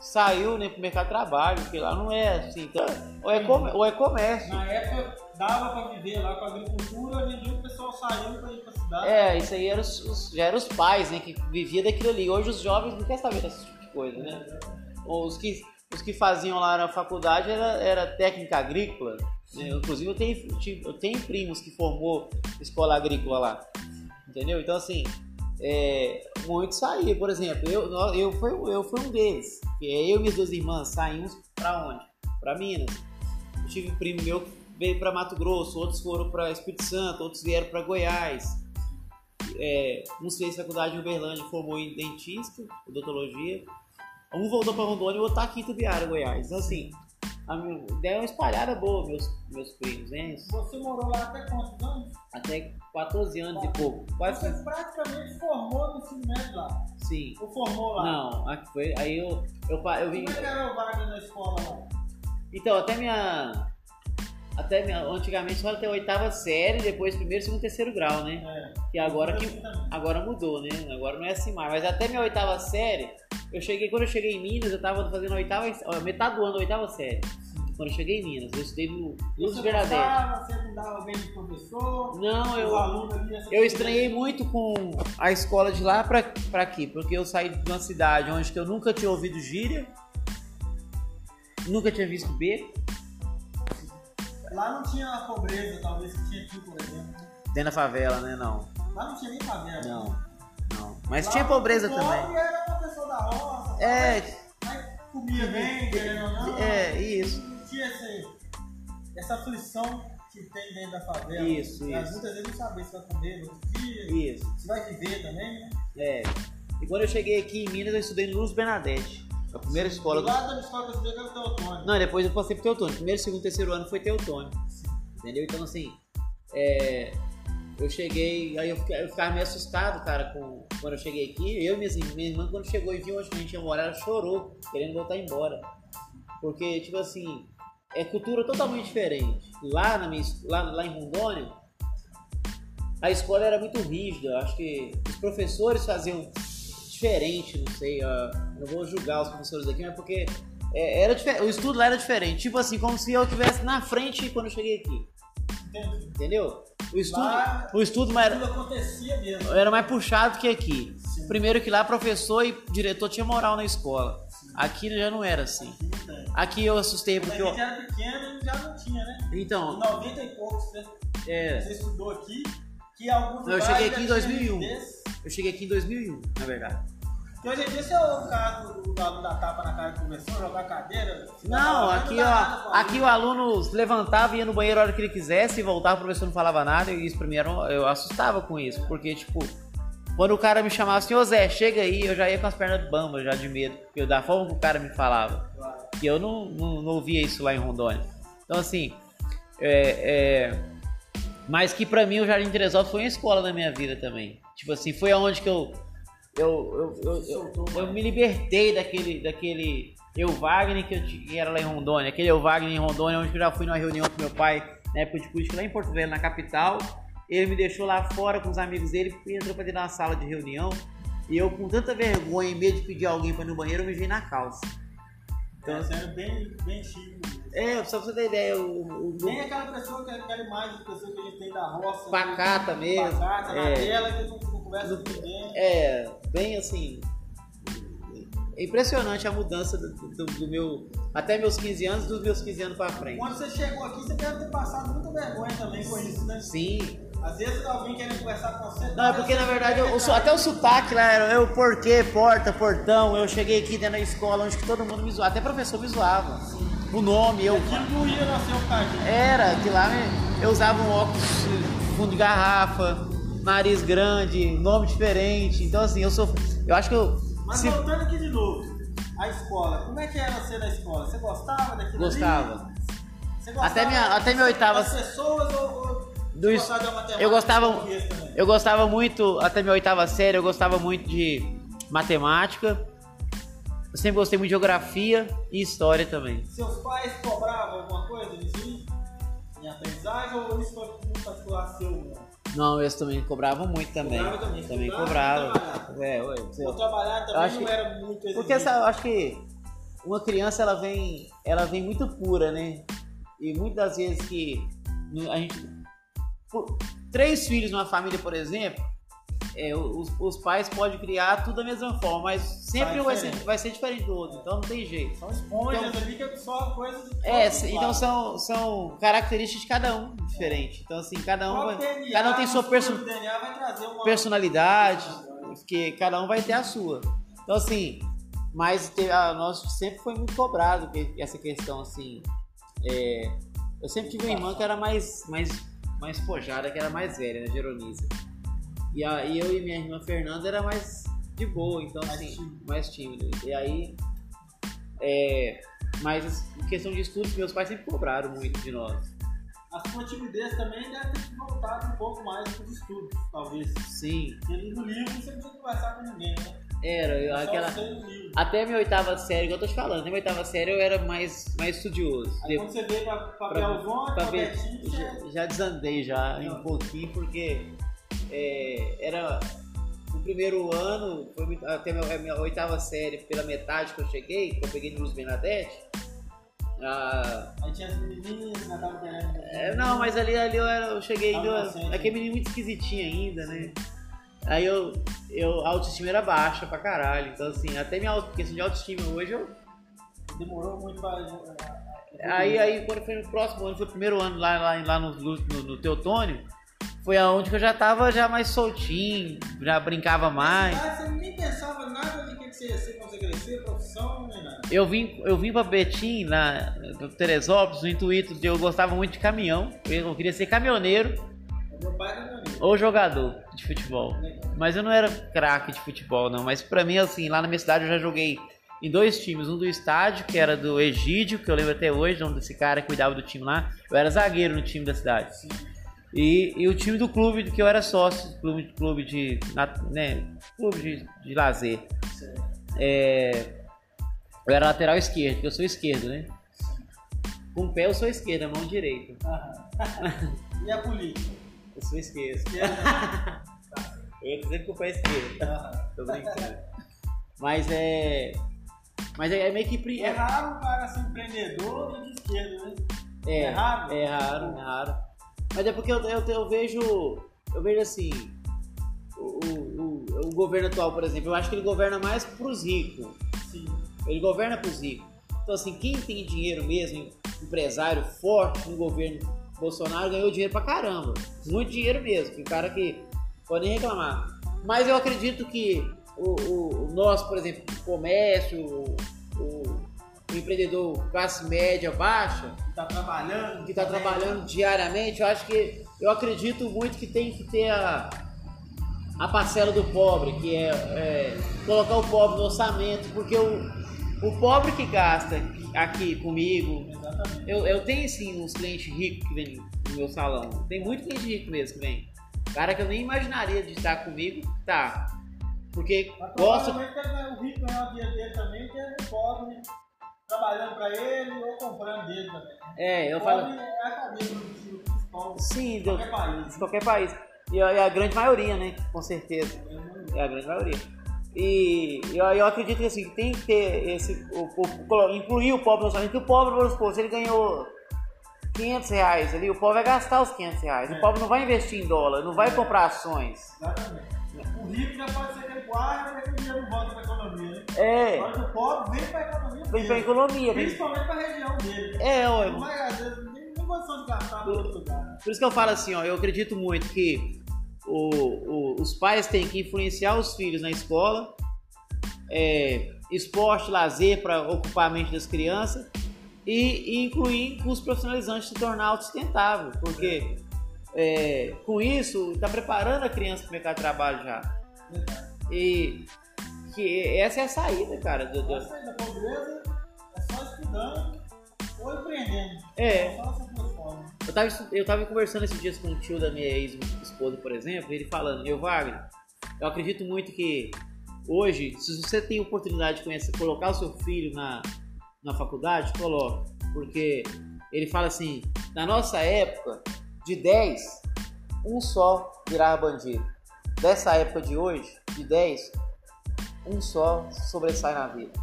Speaker 2: saiu né, pro mercado de trabalho, porque lá não é assim, então, ou, é com- ou é comércio.
Speaker 1: Na época dava pra viver lá com a agricultura, hoje em dia o pessoal saiu pra ir pra cidade.
Speaker 2: É, isso aí era os, os- já eram os pais, né, que vivia daquilo ali. Hoje os jovens não querem saber desse tipo de coisa, né? Os que, os que faziam lá na faculdade era, era técnica agrícola, Né? Inclusive eu tenho, eu tenho primos que formou escola agrícola lá. Entendeu? Então assim, é, muitos saíram, por exemplo, eu, eu, fui, eu fui um deles. Eu e minhas duas irmãs saímos para onde? Para Minas. Eu tive um primo meu que veio para Mato Grosso, outros foram para Espírito Santo, outros vieram para Goiás. É, um fez faculdade em Uberlândia, formou em dentista, odontologia. Um voltou para Rondônia e o outro tá aqui em Tubiara, Goiás. Então, assim, a minha é uma espalhada boa, meus, meus primos, hein?
Speaker 1: Você morou lá até quantos anos?
Speaker 2: Até 14 anos e pouco. Quase
Speaker 1: Você praticamente formou no ensino médio lá?
Speaker 2: Sim.
Speaker 1: Ou formou lá?
Speaker 2: Não, aqui foi, aí eu, eu, eu vim...
Speaker 1: Como é que era o Wagner na escola lá?
Speaker 2: Então, até minha até antigamente só até a oitava série, depois primeiro, segundo, terceiro grau, né? É. Que agora que agora mudou, né? Agora não é assim mais. Mas até minha oitava série, eu cheguei quando eu cheguei em Minas, eu tava fazendo a oitava, metade do ano da oitava série. Quando eu cheguei em Minas, eu estudei no Luz Bernadette.
Speaker 1: Você não dava bem de professor?
Speaker 2: Não, eu eu estranhei muito com a escola de lá pra, pra aqui, porque eu saí de uma cidade onde eu nunca tinha ouvido gíria, nunca tinha visto B
Speaker 1: Lá não tinha a pobreza, talvez, que tinha aqui, por exemplo.
Speaker 2: Dentro da favela, né? Não.
Speaker 1: Lá não tinha nem favela.
Speaker 2: Não. Não. Mas Lá tinha pobreza também.
Speaker 1: era uma pessoa da roça.
Speaker 2: É.
Speaker 1: Mas comia bem, querendo ou não.
Speaker 2: É, isso.
Speaker 1: Não tinha esse, essa aflição que tem dentro da favela.
Speaker 2: Isso,
Speaker 1: Mas
Speaker 2: isso.
Speaker 1: muitas vezes não saber se vai comer no outro dia.
Speaker 2: Isso.
Speaker 1: Se vai viver também, né?
Speaker 2: É. E quando eu cheguei aqui em Minas, eu estudei no Luz Bernadette. A primeira escola.
Speaker 1: Do lado da escola que eu estudei era o Teotônio.
Speaker 2: Não, depois eu passei pro Teotônio. Primeiro, segundo, terceiro ano foi Teotônio. Entendeu? Então, assim, é, eu cheguei, aí eu, ficava meio assustado, cara, com, quando eu cheguei aqui. Eu e minha, minha irmã, quando chegou e viu onde a gente ia morar, ela chorou, querendo voltar embora. Porque, tipo assim, é cultura totalmente diferente. Lá, na minha, lá, lá em Rondônia, a escola era muito rígida. Acho que os professores faziam diferente, não sei. Não vou julgar os professores aqui, mas porque é, era o estudo lá era diferente. Tipo assim, como se eu estivesse na frente quando eu cheguei aqui. Entendeu? O estudo,
Speaker 1: lá,
Speaker 2: o estudo mais,
Speaker 1: acontecia mesmo.
Speaker 2: era mais puxado que aqui. Sim. Primeiro que lá professor e diretor tinha moral na escola. Sim. Aqui já não era assim. Aqui, aqui eu assustei porque.
Speaker 1: Gente era pequeno e já não tinha, né?
Speaker 2: Então.
Speaker 1: Em 90 e poucos, né?
Speaker 2: É.
Speaker 1: Você estudou aqui, que alguns
Speaker 2: Eu cheguei aqui em 2001. Eu cheguei aqui em 2001, na verdade.
Speaker 1: Porque hoje em dia, se o cara do aluno da tapa na cara começou a jogar cadeira.
Speaker 2: Não, aqui, ó, aqui o aluno levantava, ia no banheiro a hora que ele quisesse e voltava, o professor não falava nada. E isso pra mim era, eu assustava com isso, porque, tipo, quando o cara me chamava assim, ô Zé, chega aí, eu já ia com as pernas bambas, já de medo, porque da forma que o cara me falava. E eu não, não, não ouvia isso lá em Rondônia. Então, assim, é, é... mas que pra mim o Jardim Teresópolis foi uma escola na minha vida também. Tipo assim, foi aonde que eu eu, eu, eu, eu, me libertei daquele, daquele eu Wagner que, eu, que era lá em Rondônia, aquele eu Wagner em Rondônia, onde eu já fui numa reunião com meu pai na época de política lá em Porto Velho, na capital. Ele me deixou lá fora com os amigos dele e entrou pra dentro da sala de reunião. E eu, com tanta vergonha, em medo de pedir alguém para ir no banheiro, eu me vi na calça.
Speaker 1: Então, é, sendo bem, bem chique.
Speaker 2: É, só pra você ter ideia. O,
Speaker 1: o, Nem aquela pessoa, que, aquela imagem de pessoa que a gente tem da roça.
Speaker 2: Pacata
Speaker 1: né?
Speaker 2: mesmo.
Speaker 1: Pacata, é. na tela, que não, não conversa com ninguém.
Speaker 2: É, bem assim. É impressionante a mudança do, do, do, meu. Até meus 15 anos, dos meus 15 anos pra frente.
Speaker 1: Quando você chegou aqui, você deve ter passado muita vergonha também com isso, né?
Speaker 2: Sim.
Speaker 1: Às vezes alguém querendo conversar com você.
Speaker 2: Não, é porque na verdade eu, eu, até o sotaque lá era eu porquê, porta, portão. Eu cheguei aqui dentro da escola onde todo mundo me zoava, até professor me zoava. O nome, eu.
Speaker 1: Aquilo não ia nascer o.
Speaker 2: Era, que lá eu usava um óculos fundo de garrafa, nariz grande, nome diferente. Então assim, eu sou. Eu acho que eu.
Speaker 1: Mas se... voltando aqui de novo, a escola, como é que era ser na escola? Você gostava daquilo?
Speaker 2: Gostava.
Speaker 1: Você gostava
Speaker 2: até minha, até minha oitava.
Speaker 1: Das pessoas ou,
Speaker 2: do eu gostava eu gostava muito até minha oitava série eu gostava muito de matemática eu sempre gostei muito de geografia e história também
Speaker 1: seus pais cobravam alguma coisa disso em aprendizagem ou isso foi muito particular seu
Speaker 2: não, eles também cobravam muito também.
Speaker 1: Cobrava também.
Speaker 2: Também cobravam. É,
Speaker 1: ué, Por trabalhar também não
Speaker 2: que,
Speaker 1: era muito exigente.
Speaker 2: Porque essa, eu acho que uma criança ela vem, ela vem muito pura, né? E muitas das vezes que a gente três filhos numa família, por exemplo, é, os, os pais podem criar tudo da mesma forma, mas sempre
Speaker 1: Sai
Speaker 2: vai ser,
Speaker 1: diferente.
Speaker 2: vai ser diferente do outro, então não tem jeito.
Speaker 1: São esponjas
Speaker 2: Então-
Speaker 1: ali que absorvem coisas de
Speaker 2: É, então são, são características de cada um diferente. Então, assim, cada um, vai,
Speaker 1: DNA,
Speaker 2: cada um tem sua perso- personalidade, que cada um vai ter a sua. Então, assim, mas a, nós sempre foi muito cobrado essa questão, assim. é, eu sempre tive uma irmã que era mais, mais, mais pojada, que era mais velha, né, Geronisa. E, a, e eu e minha irmã Fernanda era mais de boa, então,
Speaker 1: Mais
Speaker 2: assim,
Speaker 1: tímido.
Speaker 2: mais tímido. E aí. É, mas em questão de estudos, meus pais sempre cobraram muito de nós.
Speaker 1: A sua timidez também deve ter voltado um pouco mais para os estudos, talvez.
Speaker 2: Sim,
Speaker 1: Porque no livro você não precisa conversar com ninguém, né?
Speaker 2: era. eu- aquela. Até a minha oitava série, igual eu tô te falando, até minha oitava série eu era mais, mais estudioso.
Speaker 1: Aí quando você veio para
Speaker 2: pra-
Speaker 1: Belzonte,
Speaker 2: pra
Speaker 1: para
Speaker 2: ver-
Speaker 1: Betinho,
Speaker 2: já, já desandei já
Speaker 1: Não.
Speaker 2: um pouquinho, porque é, era o primeiro ano, foi até a minha, a minha oitava série, pela metade que eu cheguei, que eu peguei no Luz Bernadette. ah,
Speaker 1: Aí tinha as menininhas, querendo...
Speaker 2: é, não, mas ali, ali eu, era, eu cheguei ainda.
Speaker 1: inocente.
Speaker 2: Aquele menino muito esquisitinho ainda, né? Aí eu, eu. A autoestima era baixa pra caralho. Então, assim, até minha questão de autoestima hoje eu
Speaker 1: Demorou muito para...
Speaker 2: Aí, aí quando foi no próximo ano, foi o primeiro ano lá, lá, lá no, no, no Teotônio, foi aonde que eu já tava já mais soltinho, já brincava mais.
Speaker 1: Ah, você nem pensava nada de que você ia ser quando você crescer, profissão, nem nada.
Speaker 2: Eu vim, eu vim pra Betim, na Teresópolis, no intuito de eu gostava muito de caminhão. Eu queria ser caminhoneiro
Speaker 1: Meu pai era
Speaker 2: ou jogador de futebol. Mas eu não era craque de futebol, não. Mas pra mim, assim, lá na minha cidade eu já joguei em dois times. Um do estádio, que era do Egídio, que eu lembro até hoje, o nome desse cara que cuidava do time lá. Eu era zagueiro no time da cidade. E, e o time do clube, que eu era sócio, clube, clube de. Né, clube de, de lazer. É, eu era lateral esquerdo, porque eu sou esquerdo, né? Com o pé eu sou esquerda, mão direita.
Speaker 1: E a política?
Speaker 2: Eu sou esquerdo.
Speaker 1: Que era- *laughs*
Speaker 2: Eu ia dizer que o pé é esquerdo.
Speaker 1: Aham.
Speaker 2: Tô brincando. Mas é. Mas é, é meio que.
Speaker 1: É
Speaker 2: É,
Speaker 1: raro o cara ser empreendedor de esquerda, né?
Speaker 2: é,
Speaker 1: é raro?
Speaker 2: É raro, é raro. Mas é porque eu, eu, eu vejo. Eu vejo assim. O, o, o, o governo atual, por exemplo, eu acho que ele governa mais pros ricos.
Speaker 1: Sim.
Speaker 2: Ele governa pros ricos. Então, assim, quem tem dinheiro mesmo, empresário forte no governo Bolsonaro, ganhou dinheiro pra caramba. Muito dinheiro mesmo. Tem cara que pode nem reclamar. Mas eu acredito que o, o, o nosso, por exemplo, o comércio, o, o- o empreendedor classe média baixa,
Speaker 1: Que tá trabalhando.
Speaker 2: que está trabalhando diariamente, eu acho que eu acredito muito que tem que ter a, a parcela do pobre, que é, é, colocar o pobre no orçamento, porque o, o pobre que gasta aqui comigo,
Speaker 1: Exatamente.
Speaker 2: eu, eu tenho sim uns clientes ricos que vêm no meu salão, tem muito cliente rico mesmo que vem, cara que eu nem imaginaria de estar comigo, tá, porque gosta
Speaker 1: ele vai- o rico ganhar o dinheiro dele também, que é o pobre trabalhando pra ele ou comprando dele também.
Speaker 2: é, eu falo,
Speaker 1: é a produtiva principal de
Speaker 2: sim, Deus,
Speaker 1: qualquer país.
Speaker 2: de qualquer país, e a, e a grande maioria, né, com certeza. É a grande maioria. E eu, eu acredito que assim, tem que ter esse. O, o- incluir o pobre no orçamento, que o pobre, vamos supor, se ele ganhou 500 reais ali, o pobre vai gastar os 500 reais.
Speaker 1: É.
Speaker 2: O pobre não vai investir em dólar, não vai comprar ações.
Speaker 1: Exatamente. O rico já pode ser que guarda para que o dinheiro não volta pra economia, né?
Speaker 2: É,
Speaker 1: que o pobre vem pra economia
Speaker 2: vem pra
Speaker 1: dele.
Speaker 2: economia.
Speaker 1: Principalmente pra região dele.
Speaker 2: É, ó,
Speaker 1: vai, às vezes, nem, nem condição de gastar no outro lugar.
Speaker 2: por isso que eu falo assim, ó, eu acredito muito que o, o- os pais têm que influenciar os filhos na escola, é, esporte, lazer para ocupar a mente das crianças e, e incluir cursos profissionalizantes se tornar autossustentável, porque é, com isso está preparando a criança para o mercado de trabalho já. E que essa é a saída, cara. do- do-
Speaker 1: Pra sair da pobreza é só estudando ou empreendendo.
Speaker 2: É.
Speaker 1: Só essas duas formas.
Speaker 2: Eu tava, eu tava conversando esses dias com o tio da minha ex-esposa, por exemplo, e ele falando, eu Wagner, eu acredito muito que hoje, se você tem oportunidade de conhecer, colocar o seu filho na, na faculdade, coloque. Porque ele fala assim, na nossa época, de 10, um só virava bandido. Dessa época de hoje, de 10, um só sobressai na vida.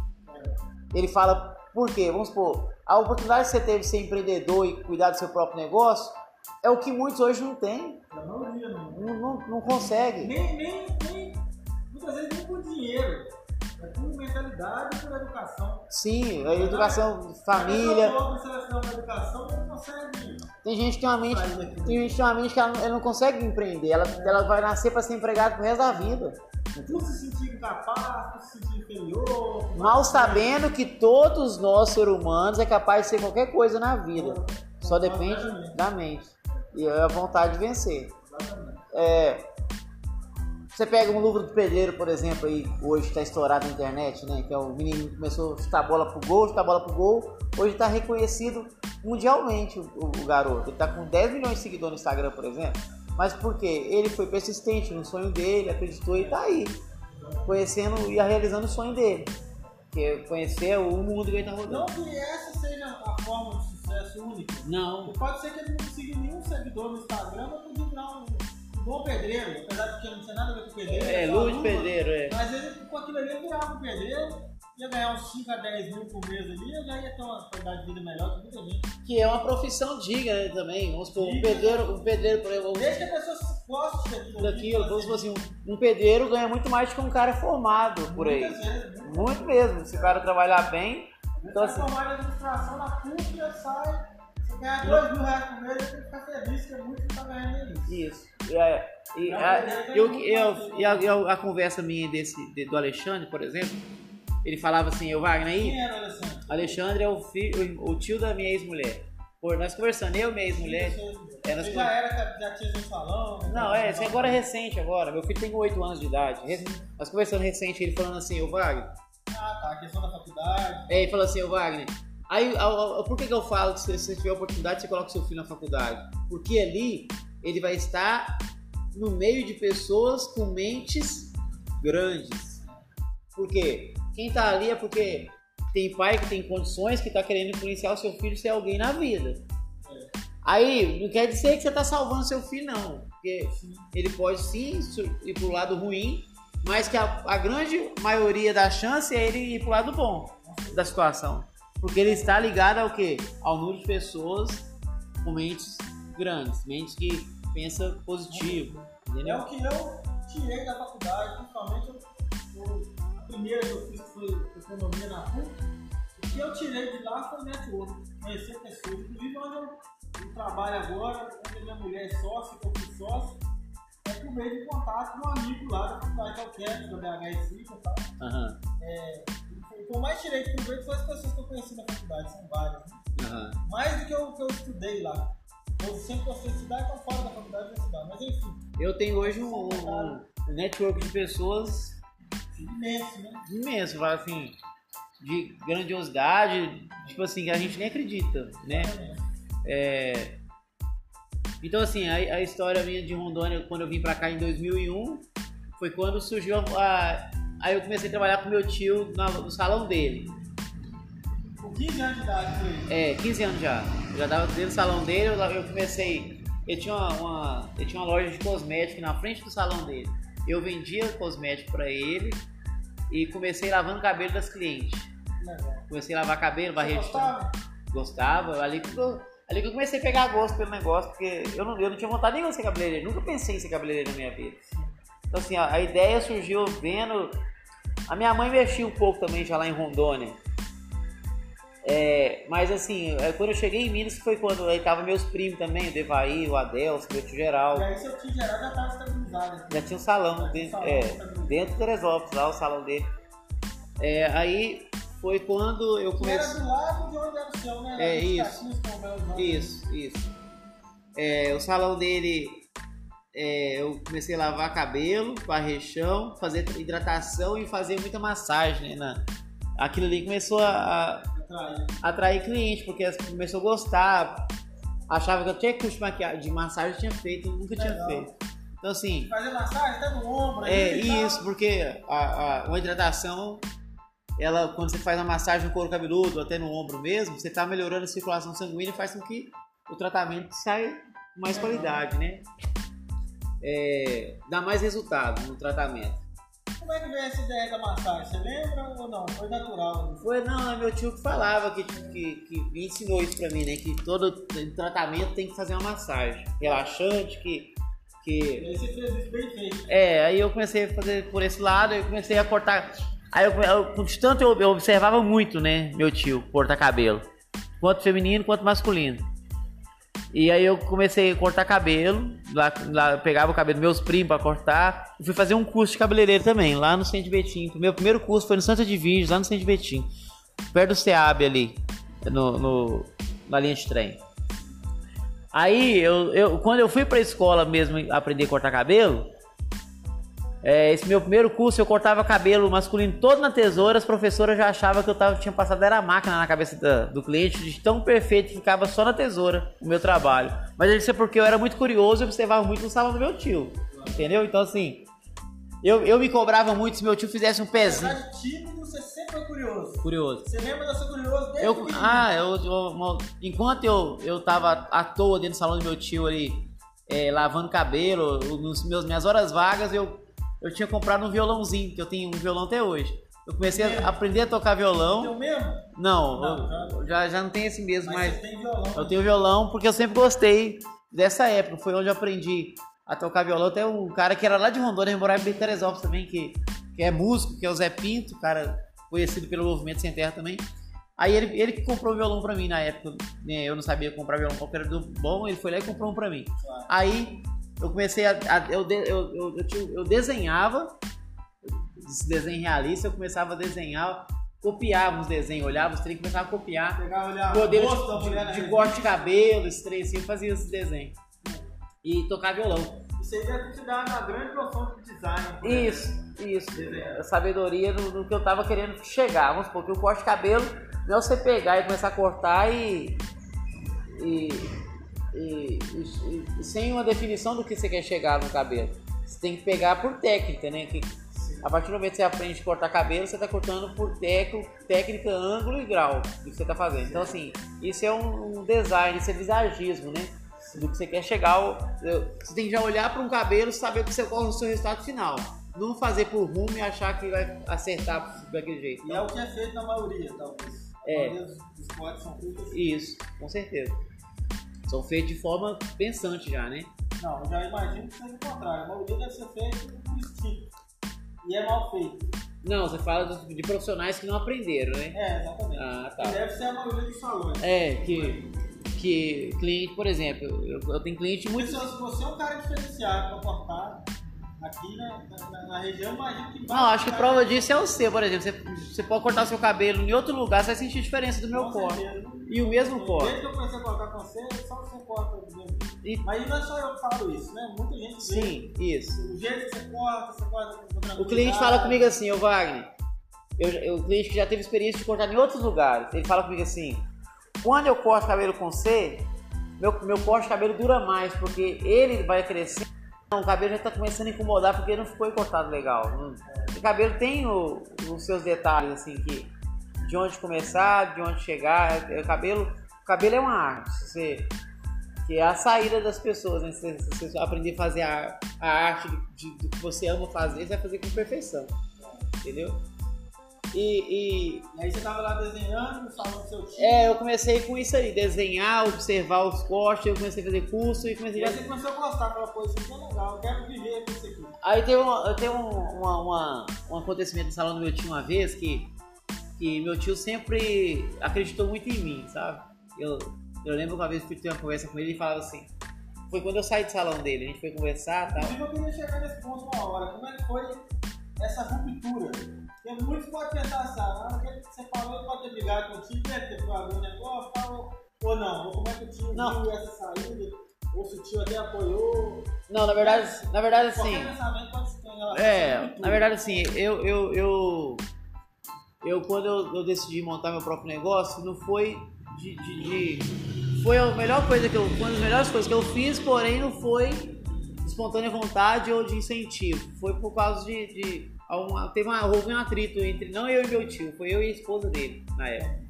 Speaker 2: Ele fala, por quê? Vamos supor, a oportunidade que você teve de ser empreendedor e cuidar do seu próprio negócio é o que muitos hoje não têm.
Speaker 1: Não,
Speaker 2: não, não consegue.
Speaker 1: Nem, nem, nem, muitas vezes nem por dinheiro. É por mentalidade por educação.
Speaker 2: Sim, a educação, família.
Speaker 1: Educação não consegue.
Speaker 2: Tem gente que tem uma mente, tem gente que tem uma mente que ela, não- ela não consegue empreender. Ela, ela vai nascer para ser empregada pro resto da vida.
Speaker 1: Por se sentir incapaz, por se sentir inferior.
Speaker 2: Mal sabendo que todos nós, seres humanos, é capaz de ser qualquer coisa na vida. Só depende da mente. E é a vontade de vencer.
Speaker 1: Exatamente.
Speaker 2: É, você pega um livro do pedreiro, por exemplo, aí, hoje está estourado na internet, né? Que é o menino que começou a chutar a bola pro gol, chutar a bola pro gol. Hoje está reconhecido mundialmente o, o- o garoto. Ele está com 10 milhões de seguidores no Instagram, por exemplo. Mas por quê? Ele foi persistente no sonho dele, acreditou e está aí. Conhecendo e realizando o sonho dele. Que é conhecer o mundo que ele
Speaker 1: Não
Speaker 2: rodando.
Speaker 1: que essa seja a forma de sucesso única.
Speaker 2: Não.
Speaker 1: Pode ser que ele não consiga nenhum seguidor no Instagram, mas podia virar um bom pedreiro. Apesar de que não tinha nada a ver com pedreiro.
Speaker 2: É, luz de
Speaker 1: luva.
Speaker 2: pedreiro, é.
Speaker 1: Mas ele, com aquilo ali, ele virava um pedreiro, ia ganhar uns 5 a 10 mil por mês ali, e já ia ter uma qualidade de vida melhor que muita gente.
Speaker 2: Que é uma profissão digna né, também. Vamos supor, um pedreiro, um pedreiro, por exemplo,
Speaker 1: Desde que a pessoa goste daquilo.
Speaker 2: daquilo, vamos supor assim, um, pedreiro ganha muito mais do que um cara formado por aí.
Speaker 1: Muitas vezes. né?
Speaker 2: Muito mesmo. Se o cara trabalhar bem, então assim,
Speaker 1: formar em administração na PUC, já sai, você ganha 2 mil reais por mês, tem que ficar feliz, que é muito que tá ganhando nisso.
Speaker 2: isso. É, e, a, eu, eu, e a, e a- conversa minha desse, de- do Alexandre, por exemplo, ele falava assim, eu Wagner aí,
Speaker 1: Quem era, Alessandro?
Speaker 2: Alexandre é o, filho, o tio da minha ex-mulher. Por nós conversando, eu e minha ex-mulher.
Speaker 1: Você,
Speaker 2: É, nós
Speaker 1: já era, já tinha seu salão? né?
Speaker 2: Não, é, isso agora é recente agora. Meu filho tem 8 anos de idade. Rec- Nós conversando recente, ele falando assim, ô Wagner.
Speaker 1: Ah, tá, a questão da faculdade.
Speaker 2: É, ele falou assim, ô Wagner. Aí, por que, que eu falo que se você tiver oportunidade, você coloca seu filho na faculdade? Porque ali ele vai estar no meio de pessoas com mentes grandes. Por quê? Quem tá ali é porque tem pai que tem condições que tá querendo influenciar o seu filho ser alguém na vida. Aí, não quer dizer que você tá salvando seu filho, não. Porque ele pode sim ir pro lado ruim, mas que a, a grande maioria da chance é ele ir pro lado bom da situação. Porque ele está ligado ao quê? Ao número de pessoas com mentes grandes, mentes que pensam positivo,
Speaker 1: É
Speaker 2: entendeu?
Speaker 1: o que eu tirei da faculdade, principalmente eu- a primeira que eu fiz foi economia na PUC. O que eu tirei de lá foi network, conhecer pessoas. Inclusive onde eu, eu trabalho agora, onde a minha mulher é sócia, que eu fui sócio, é por meio de contato com um amigo lá da faculdade que eu quero, da BHSI e tal.
Speaker 2: Aham,
Speaker 1: É, o que eu mais foi as pessoas que eu conheci na faculdade, são várias. né?
Speaker 2: aham.
Speaker 1: Mais do que eu, que eu estudei lá. Eu sempre gostei de estudar, então fora da faculdade eu estudar. Mas enfim,
Speaker 2: Eu tenho hoje um, um- um network de pessoas
Speaker 1: imenso, né?
Speaker 2: imenso, fala assim, de grandiosidade, tipo assim, que a gente nem acredita, né? É, Então, assim, a, a história minha de Rondônia, quando eu vim pra cá em 2001, foi quando surgiu a. Aí eu comecei a trabalhar com meu tio na- no salão dele.
Speaker 1: Com 15 anos de idade foi isso.
Speaker 2: É, 15 anos já. Eu já tava dentro do salão dele, eu, eu comecei. Ele tinha uma, uma- ele tinha uma loja de cosméticos na frente do salão dele. Eu vendia cosmético pra ele e comecei lavando cabelo das clientes.
Speaker 1: Legal.
Speaker 2: Comecei a lavar cabelo, varrer de
Speaker 1: gostava?
Speaker 2: Gostava, ali que, eu, ali que eu comecei a pegar gosto pelo negócio, porque eu não, eu não tinha vontade nenhuma de ser cabeleireiro, nunca pensei em ser cabeleireiro na minha vida. Então assim, a, a ideia surgiu vendo. A minha mãe mexia um pouco também já lá em Rondônia. É, mas assim, é, quando eu cheguei em Minas, foi quando aí tava meus primos também, o Devaí, o Adelso, meu tio Geral.
Speaker 1: E aí seu tio geral já estava estabilizado. aqui.
Speaker 2: Já tinha um salão, dentro,
Speaker 1: salão
Speaker 2: é, dentro do Teresópolis, lá o salão dele. É, aí foi quando eu
Speaker 1: Que era
Speaker 2: comecei.
Speaker 1: do lado de onde era o seu, né?
Speaker 2: É,
Speaker 1: Era
Speaker 2: isso.
Speaker 1: O Belo Horizonte.
Speaker 2: Isso, isso. É, o salão dele, é, eu comecei a lavar cabelo, varrer chão, fazer hidratação e fazer muita massagem, né? na- Aquilo ali começou a,
Speaker 1: Atraía.
Speaker 2: a atrair cliente, porque começou a gostar. Achava que eu tinha curso de maquiagem, de massagem tinha feito, nunca tinha
Speaker 1: Legal.
Speaker 2: feito. Então assim,
Speaker 1: Fazer massagem até no ombro.
Speaker 2: é isso, porque a, a- uma hidratação, ela, quando você faz uma massagem no couro cabeludo, até no ombro mesmo, você está melhorando a circulação sanguínea e faz com que o tratamento saia com mais qualidade, né? É, dá mais resultado no tratamento.
Speaker 1: Como é que veio essa ideia da massagem? Você lembra ou não? Foi natural.
Speaker 2: Foi, não, é meu tio que falava, que, que, que ensinou isso pra mim, né? Que todo tratamento tem que fazer uma massagem relaxante, que,
Speaker 1: Que... E aí você fez isso bem feito.
Speaker 2: É, aí eu comecei a fazer por esse lado, eu comecei a cortar. Aí eu, eu de tanto eu, eu, observava muito, né, meu tio, cortar cabelo. Quanto feminino quanto masculino. E aí eu comecei a cortar cabelo, lá, lá pegava o cabelo dos meus primos para cortar. E fui fazer um curso de cabeleireiro também, lá no Centro Betim. Meu primeiro curso foi no Santa Vídeos, lá no Centro Betim. Perto do SEAB ali, no, no, na linha de trem. Aí, eu, eu, quando eu fui pra escola mesmo aprender a cortar cabelo, é, esse meu primeiro curso eu cortava cabelo masculino todo na tesoura, as professoras já achavam que eu tava, tinha passado era a máquina na cabeça da, do cliente, de tão perfeito que ficava só na tesoura o meu trabalho. Mas isso é porque eu era muito curioso e observava muito no salão do meu tio. Entendeu? Então assim, eu, eu me cobrava muito se meu tio fizesse um pezinho.
Speaker 1: tímido, você sempre foi curioso.
Speaker 2: Curioso.
Speaker 1: Você lembra de ser curioso desde
Speaker 2: eu, Ah, eu, eu, enquanto eu, eu tava à toa dentro do salão do meu tio ali, é, lavando cabelo, nos meus, minhas horas vagas, eu, eu tinha comprado um violãozinho, que eu tenho um violão até hoje. Eu comecei a aprender a tocar violão.
Speaker 1: Tem o mesmo?
Speaker 2: Não, não já, já não tem esse mesmo, mas,
Speaker 1: mas você tem violão,
Speaker 2: eu tenho violão porque eu sempre gostei dessa época. Foi onde eu aprendi a tocar violão. Tem um cara que era lá de Rondônia, morava em Teresópolis também, que, que é músico, que é o Zé Pinto, cara conhecido pelo Movimento Sem Terra também. Aí ele, ele que comprou o violão pra mim na época, né, eu não sabia comprar violão qualquer do bom, ele foi lá e comprou um pra mim. Claro. Aí eu comecei a. a eu, eu, eu, eu, eu desenhava, esse desenho realista, eu começava a desenhar, copiava os desenhos, olhava os trem, começava a copiar.
Speaker 1: Pegava, olhava,
Speaker 2: modelo de, de, de corte de cabelo, esse trem assim, eu fazia esse desenho e tocar violão.
Speaker 1: Isso aí deve te dar uma grande noção de design.
Speaker 2: Isso, isso. Sabedoria no, no, que eu tava querendo chegar. Vamos supor que o corte de cabelo não é você pegar e começar a cortar e. E, e, e, sem uma definição do que você quer chegar no cabelo. Você tem que pegar por técnica, né? Que, a partir do momento que você aprende a cortar cabelo, você está cortando por técnico, técnica, ângulo e grau do que você está fazendo. Então, assim, isso é um, um design, isso é visagismo, né? do que você quer chegar. Você tem que já olhar para um cabelo e saber que você corre o seu resultado final. Não fazer por rumo e achar que vai acertar daquele jeito.
Speaker 1: E é o que é feito na maioria, talvez.
Speaker 2: É.
Speaker 1: Os cortes são feitos
Speaker 2: Isso, com certeza. São feitos de forma pensante já, né?
Speaker 1: Não, eu já imagino que seja o contrário. A maioria deve ser feito por instinto. E é mal feito.
Speaker 2: Não, você fala de profissionais que não aprenderam,
Speaker 1: né? É, exatamente.
Speaker 2: Ah, tá.
Speaker 1: Deve ser a maioria dos salões.
Speaker 2: É, que que cliente, por exemplo, eu, eu tenho cliente muito.
Speaker 1: Se você é um cara diferenciado para cortar aqui na, na, na região, imagino que.
Speaker 2: Não, acho que prova disso é o seu, por exemplo. Você, você pode cortar seu cabelo em outro lugar, você vai sentir diferença do meu corte. E o mesmo corte.
Speaker 1: Desde que eu comecei a cortar com você, só você corta. E... Mas não é só eu que falo isso, né? Muita gente
Speaker 2: Sim, vê. isso.
Speaker 1: O jeito que você corta, você corta
Speaker 2: O cliente fala comigo assim, ô Wagner. Eu, eu, o cliente que já teve experiência de cortar em outros lugares, ele fala comigo assim: quando eu corto cabelo com C, meu, meu corte de cabelo dura mais, porque ele vai crescer. O cabelo já está começando a incomodar porque não ficou cortado legal. O cabelo tem o, os seus detalhes, assim, que de onde começar, de onde chegar. É, o cabelo, o cabelo é uma arte. Você, que é a saída das pessoas, né? Se você aprender a fazer a, a arte do que você ama fazer, você vai fazer com perfeição. Entendeu? E,
Speaker 1: e... aí você tava lá desenhando, falando do seu time?
Speaker 2: É, eu comecei com isso aí, desenhar, observar os cortes, eu comecei a fazer curso e comecei
Speaker 1: a... E aí você começou a gostar, falou, pô, isso aqui é legal, eu quero viver com isso aqui.
Speaker 2: Aí teve, um, teve um, uma, uma, um acontecimento no salão do meu tio uma vez que, que meu tio sempre acreditou muito em mim, sabe? Eu, eu lembro uma vez que fui ter uma conversa com ele e falava assim, foi quando eu saí do salão dele, a gente foi conversar e tal.
Speaker 1: Eu queria chegar nesse ponto uma hora, como é que foi essa ruptura? Porque muitos podem pensar assim, ah, que você falou, pode ter ligado com o time, deve ter falado um negócio, tal, ou não, ou como é que o time não. viu essa saída, ou se o tio até apoiou.
Speaker 2: Não, na verdade, na verdade assim.
Speaker 1: pensamento pode ter
Speaker 2: É, na verdade assim, eu, eu, eu, eu quando eu, eu, decidi montar meu próprio negócio, não foi de, de, de, foi a melhor coisa que eu, uma das melhores coisas que eu fiz, porém não foi espontânea vontade ou de incentivo, foi por causa de, de uma, teve uma, houve um atrito entre não eu e meu tio, foi eu e a esposa dele na época.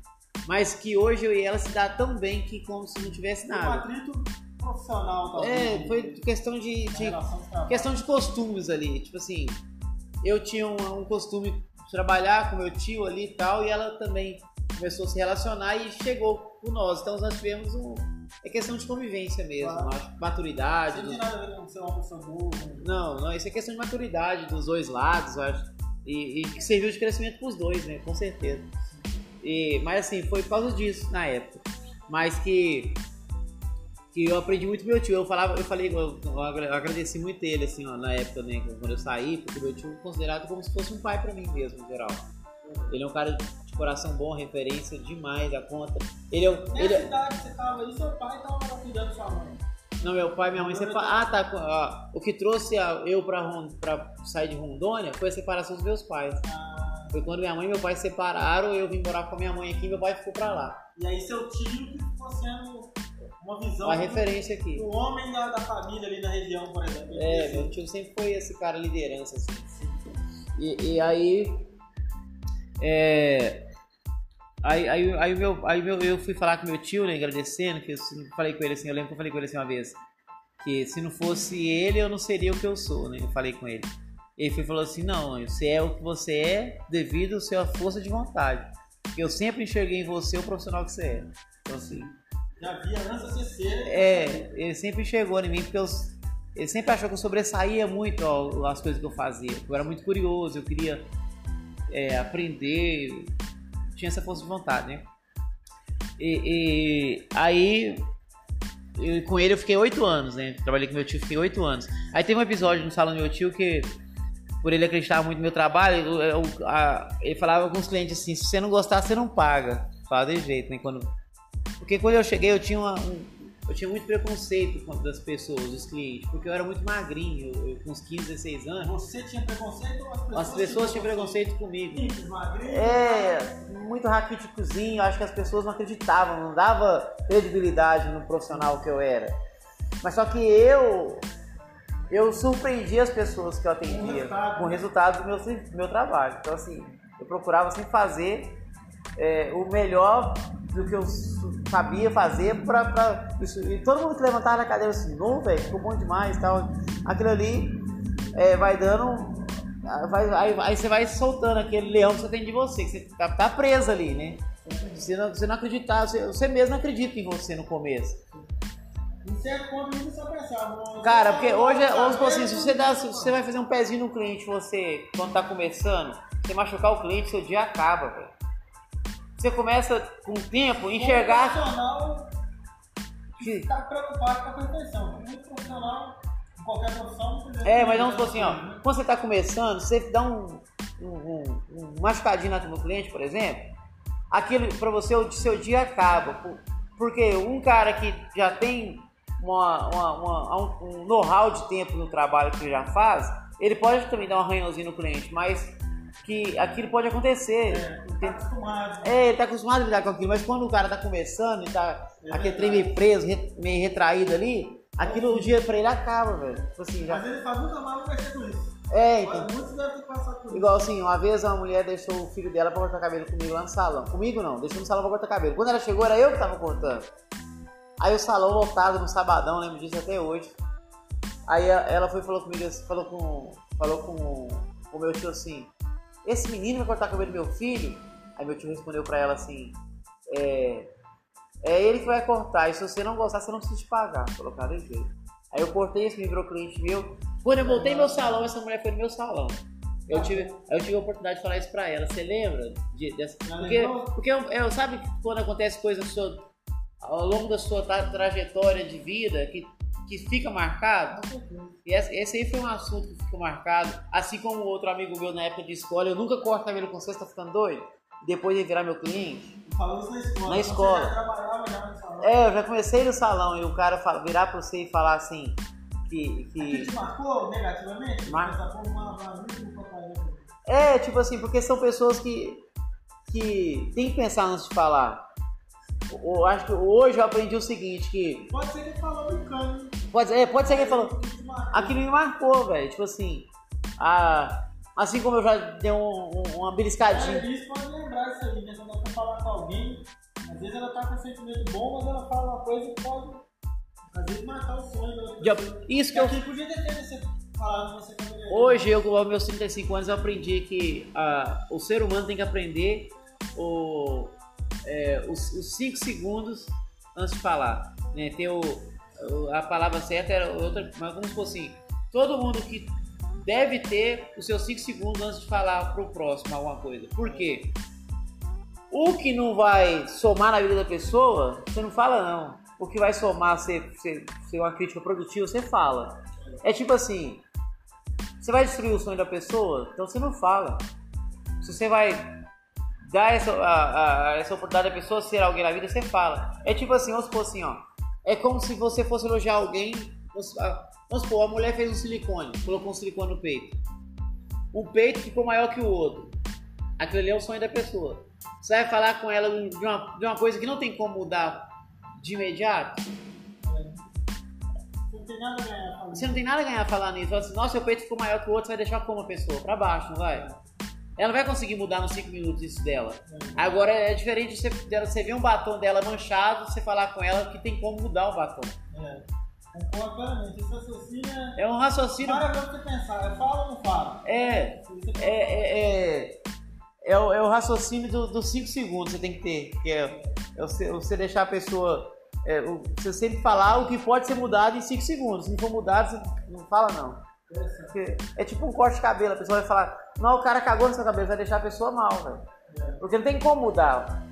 Speaker 2: Mas que hoje eu e ela se dá tão bem que como se não tivesse nada.
Speaker 1: Um atrito profissional, talvez.
Speaker 2: É, foi questão de, de questão de costumes ali. Tipo assim, eu tinha um, um costume de trabalhar com meu tio ali e tal, e ela também começou a se relacionar e chegou com nós. Então nós tivemos um, é questão de convivência mesmo, claro. acho. Maturidade.
Speaker 1: Não tem nada a ver com ser uma pessoa boa.
Speaker 2: Não, não, isso é questão de maturidade dos dois lados, acho. E, que serviu de crescimento pros dois, né? Com certeza. E, mas assim, foi por causa disso na época. Mas que que eu aprendi muito com meu tio. Eu falava, eu falei, eu, eu agradeci muito ele, assim, ó, na época, né, quando eu saí, porque meu tio é considerado como se fosse um pai para mim mesmo, em geral. Ele é um cara coração bom, referência demais a conta. Ele é
Speaker 1: Nessa ele... É idade que você tava aí, seu pai tava cuidando da sua mãe.
Speaker 2: Não, meu pai e minha mãe separaram. Ah, tá. Ó, o que trouxe eu pra, pra sair de Rondônia foi a separação dos meus pais. Ah. Foi quando minha mãe e meu pai se separaram, eu vim morar com a minha mãe aqui e meu pai ficou pra lá.
Speaker 1: E aí seu tio que ficou sendo uma visão.
Speaker 2: Uma referência aqui.
Speaker 1: O homem da, da, família ali na região, por exemplo. É,
Speaker 2: meu tio sempre foi esse cara liderança, assim. E, e aí. É, Aí, aí, aí, meu, aí meu, eu fui falar com meu tio, né, agradecendo, que eu falei com ele assim, eu lembro que eu falei com ele assim uma vez, que se não fosse ele, eu não seria o que eu sou, né? Eu falei com ele. Ele foi, falou assim, não, você é o que você é devido à sua força de vontade. Eu sempre enxerguei em você o profissional que você é. Então assim.
Speaker 1: Já via antes de ser.
Speaker 2: É, ele sempre enxergou em mim, porque eu, ele sempre achou que eu sobressaía muito ó, as coisas que eu fazia. Eu era muito curioso, eu queria é, aprender, tinha essa força de vontade, né? E, e aí, eu, com ele eu fiquei oito anos, né? Trabalhei com meu tio, fiquei oito anos. Aí teve um episódio no salão do meu tio que, por ele acreditar muito no meu trabalho, eu, eu, a, ele falava com os clientes assim: se você não gostar, você não paga. Fala de jeito, né? Quando, porque quando eu cheguei, eu tinha uma, um, eu tinha muito preconceito das pessoas, dos clientes, porque eu era muito magrinho, eu, eu, com uns 15, 16 anos.
Speaker 1: Você tinha preconceito ou as pessoas?
Speaker 2: As pessoas tinham preconceito, preconceito comigo.
Speaker 1: Magrinho?
Speaker 2: É, muito raquíticozinho, acho que as pessoas não acreditavam, não dava credibilidade no profissional que eu era. Mas só que eu eu surpreendi as pessoas que eu atendia com o resultado, o resultado do meu, do meu trabalho. Então assim, eu procurava sempre fazer é, o melhor do que eu sabia fazer pra, pra isso. E todo mundo que levantava na cadeira assim, não, velho, ficou bom demais tal. Aquilo ali é, vai dando. Vai, aí, aí, você vai soltando aquele leão que você tem de você, que você tá, tá preso ali, né? Você não, você não acreditar, você, você mesmo não acredita em você no começo. Cara, porque hoje, hoje assim, se você, dá, se você vai fazer um pezinho no cliente, você, quando tá começando, você machucar o cliente, seu dia acaba, velho você começa com o tempo enxergar.
Speaker 1: O profissional está preocupado com a perfeição. Muito profissional, em qualquer profissão.
Speaker 2: É, mas vamos supor assim, ó. Quando você está começando, você dá um, um, um, um machucadinho no cliente, por exemplo, aquilo para você o seu dia acaba. Porque um cara que já tem uma, uma, uma, um know-how de tempo no trabalho que ele já faz, ele pode também dar um arranhãozinho no cliente, mas que aquilo pode acontecer.
Speaker 1: É, tá acostumado.
Speaker 2: É, ele tá acostumado a lidar com aquilo, mas quando o cara tá começando e tá é aquele trem meio preso, meio retraído ali, aquilo o dia pra ele acaba, velho.
Speaker 1: Tipo assim, já... Vezes faz nunca mais vai ser com isso.
Speaker 2: É, então.
Speaker 1: Muitos devem passar por isso.
Speaker 2: Igual assim, uma vez uma mulher deixou o filho dela pra cortar cabelo comigo lá no salão. Comigo não, deixou no salão pra cortar cabelo. Quando ela chegou, era eu que tava cortando. Aí o salão lotado no sabadão, lembro disso até hoje. Aí ela foi falou comigo, falou com. Falou com o meu tio assim, esse menino vai cortar o cabelo do meu filho? Aí meu tio respondeu pra ela assim, é, é ele que vai cortar, e se você não gostar, você não precisa te pagar, colocar de jeito. Aí eu cortei, esse menino virou cliente meu. Quando eu voltei meu salão, essa mulher foi no meu salão. Eu tive, eu tive a oportunidade de falar isso pra ela. Você lembra? De, dessa, porque, porque eu, eu, sabe quando acontece coisa ao longo da sua trajetória de vida que que fica marcado. E esse aí foi um assunto que ficou marcado. Assim como outro amigo meu na época de escola, eu nunca corto cabelo com você, tá ficando doido? Depois de virar meu cliente.
Speaker 1: Falou isso na escola.
Speaker 2: Na escola.
Speaker 1: Já?
Speaker 2: É, eu já comecei no salão e o cara fala, virar pra você e falar assim. Que. que...
Speaker 1: te marcou negativamente?
Speaker 2: Mar... É, tipo assim, porque são pessoas que. que tem que pensar antes de falar. Eu acho que hoje eu aprendi o seguinte, que.
Speaker 1: Pode ser que ele falou brincando.
Speaker 2: Pode, é, pode ser que ele falou. Aquilo me marcou, velho. Tipo assim. A, assim como eu já dei um, um, uma beliscadinha.
Speaker 1: É, isso pode lembrar isso aí, né? Quando ela falar com alguém, às vezes ela tá com um sentimento bom, mas ela fala uma coisa que pode. Às vezes matar o sonho.
Speaker 2: Já, isso que eu.
Speaker 1: podia ter você falado você
Speaker 2: Hoje, eu, com meus 35 anos, eu aprendi que uh, o ser humano tem que aprender o, é, os 5 segundos antes de falar. né, ter o- a palavra certa era outra, mas vamos supor assim, todo mundo que deve ter os seus 5 segundos antes de falar pro próximo alguma coisa. Por quê? O que não vai somar na vida da pessoa, você não fala não. O que vai somar ser, ser, ser uma crítica produtiva, você fala. É tipo assim, você vai destruir o sonho da pessoa, então você não fala. Se você vai dar essa, a- a- essa oportunidade da pessoa ser alguém na vida, você fala. É tipo assim, vamos supor assim, ó. É como se você fosse elogiar alguém. Vamos, ah, vamos supor, a mulher fez um silicone, colocou um silicone no peito. Um peito ficou maior que o outro. Aquilo ali é o sonho da pessoa. Você vai falar com ela de uma, de uma coisa que não tem como mudar de imediato.
Speaker 1: Não tem nada a ganhar falando.
Speaker 2: Você não tem nada a ganhar falar nisso. Assim, Nossa, seu peito ficou maior que o outro, você vai deixar como a pessoa? Pra baixo, não vai? Ela não vai conseguir mudar nos 5 minutos isso dela. Agora é diferente de você, dela, você ver um batom dela manchado, você falar com ela que tem como mudar o batom.
Speaker 1: É. Concordo plenamente. Esse raciocínio é.
Speaker 2: É um raciocínio.
Speaker 1: Para você pensar, é fala ou não fala?
Speaker 2: É. É, é, é, é, o, é o raciocínio dos 5 segundos que você tem que ter. Que é, é você, você deixar a pessoa. É, o- você sempre falar o que pode ser mudado em 5 segundos. Se não for mudado, você não fala não. Porque é tipo um corte de cabelo, a pessoa vai falar, não, o cara cagou no seu cabelo, vai deixar a pessoa mal, velho. Porque não tem como mudar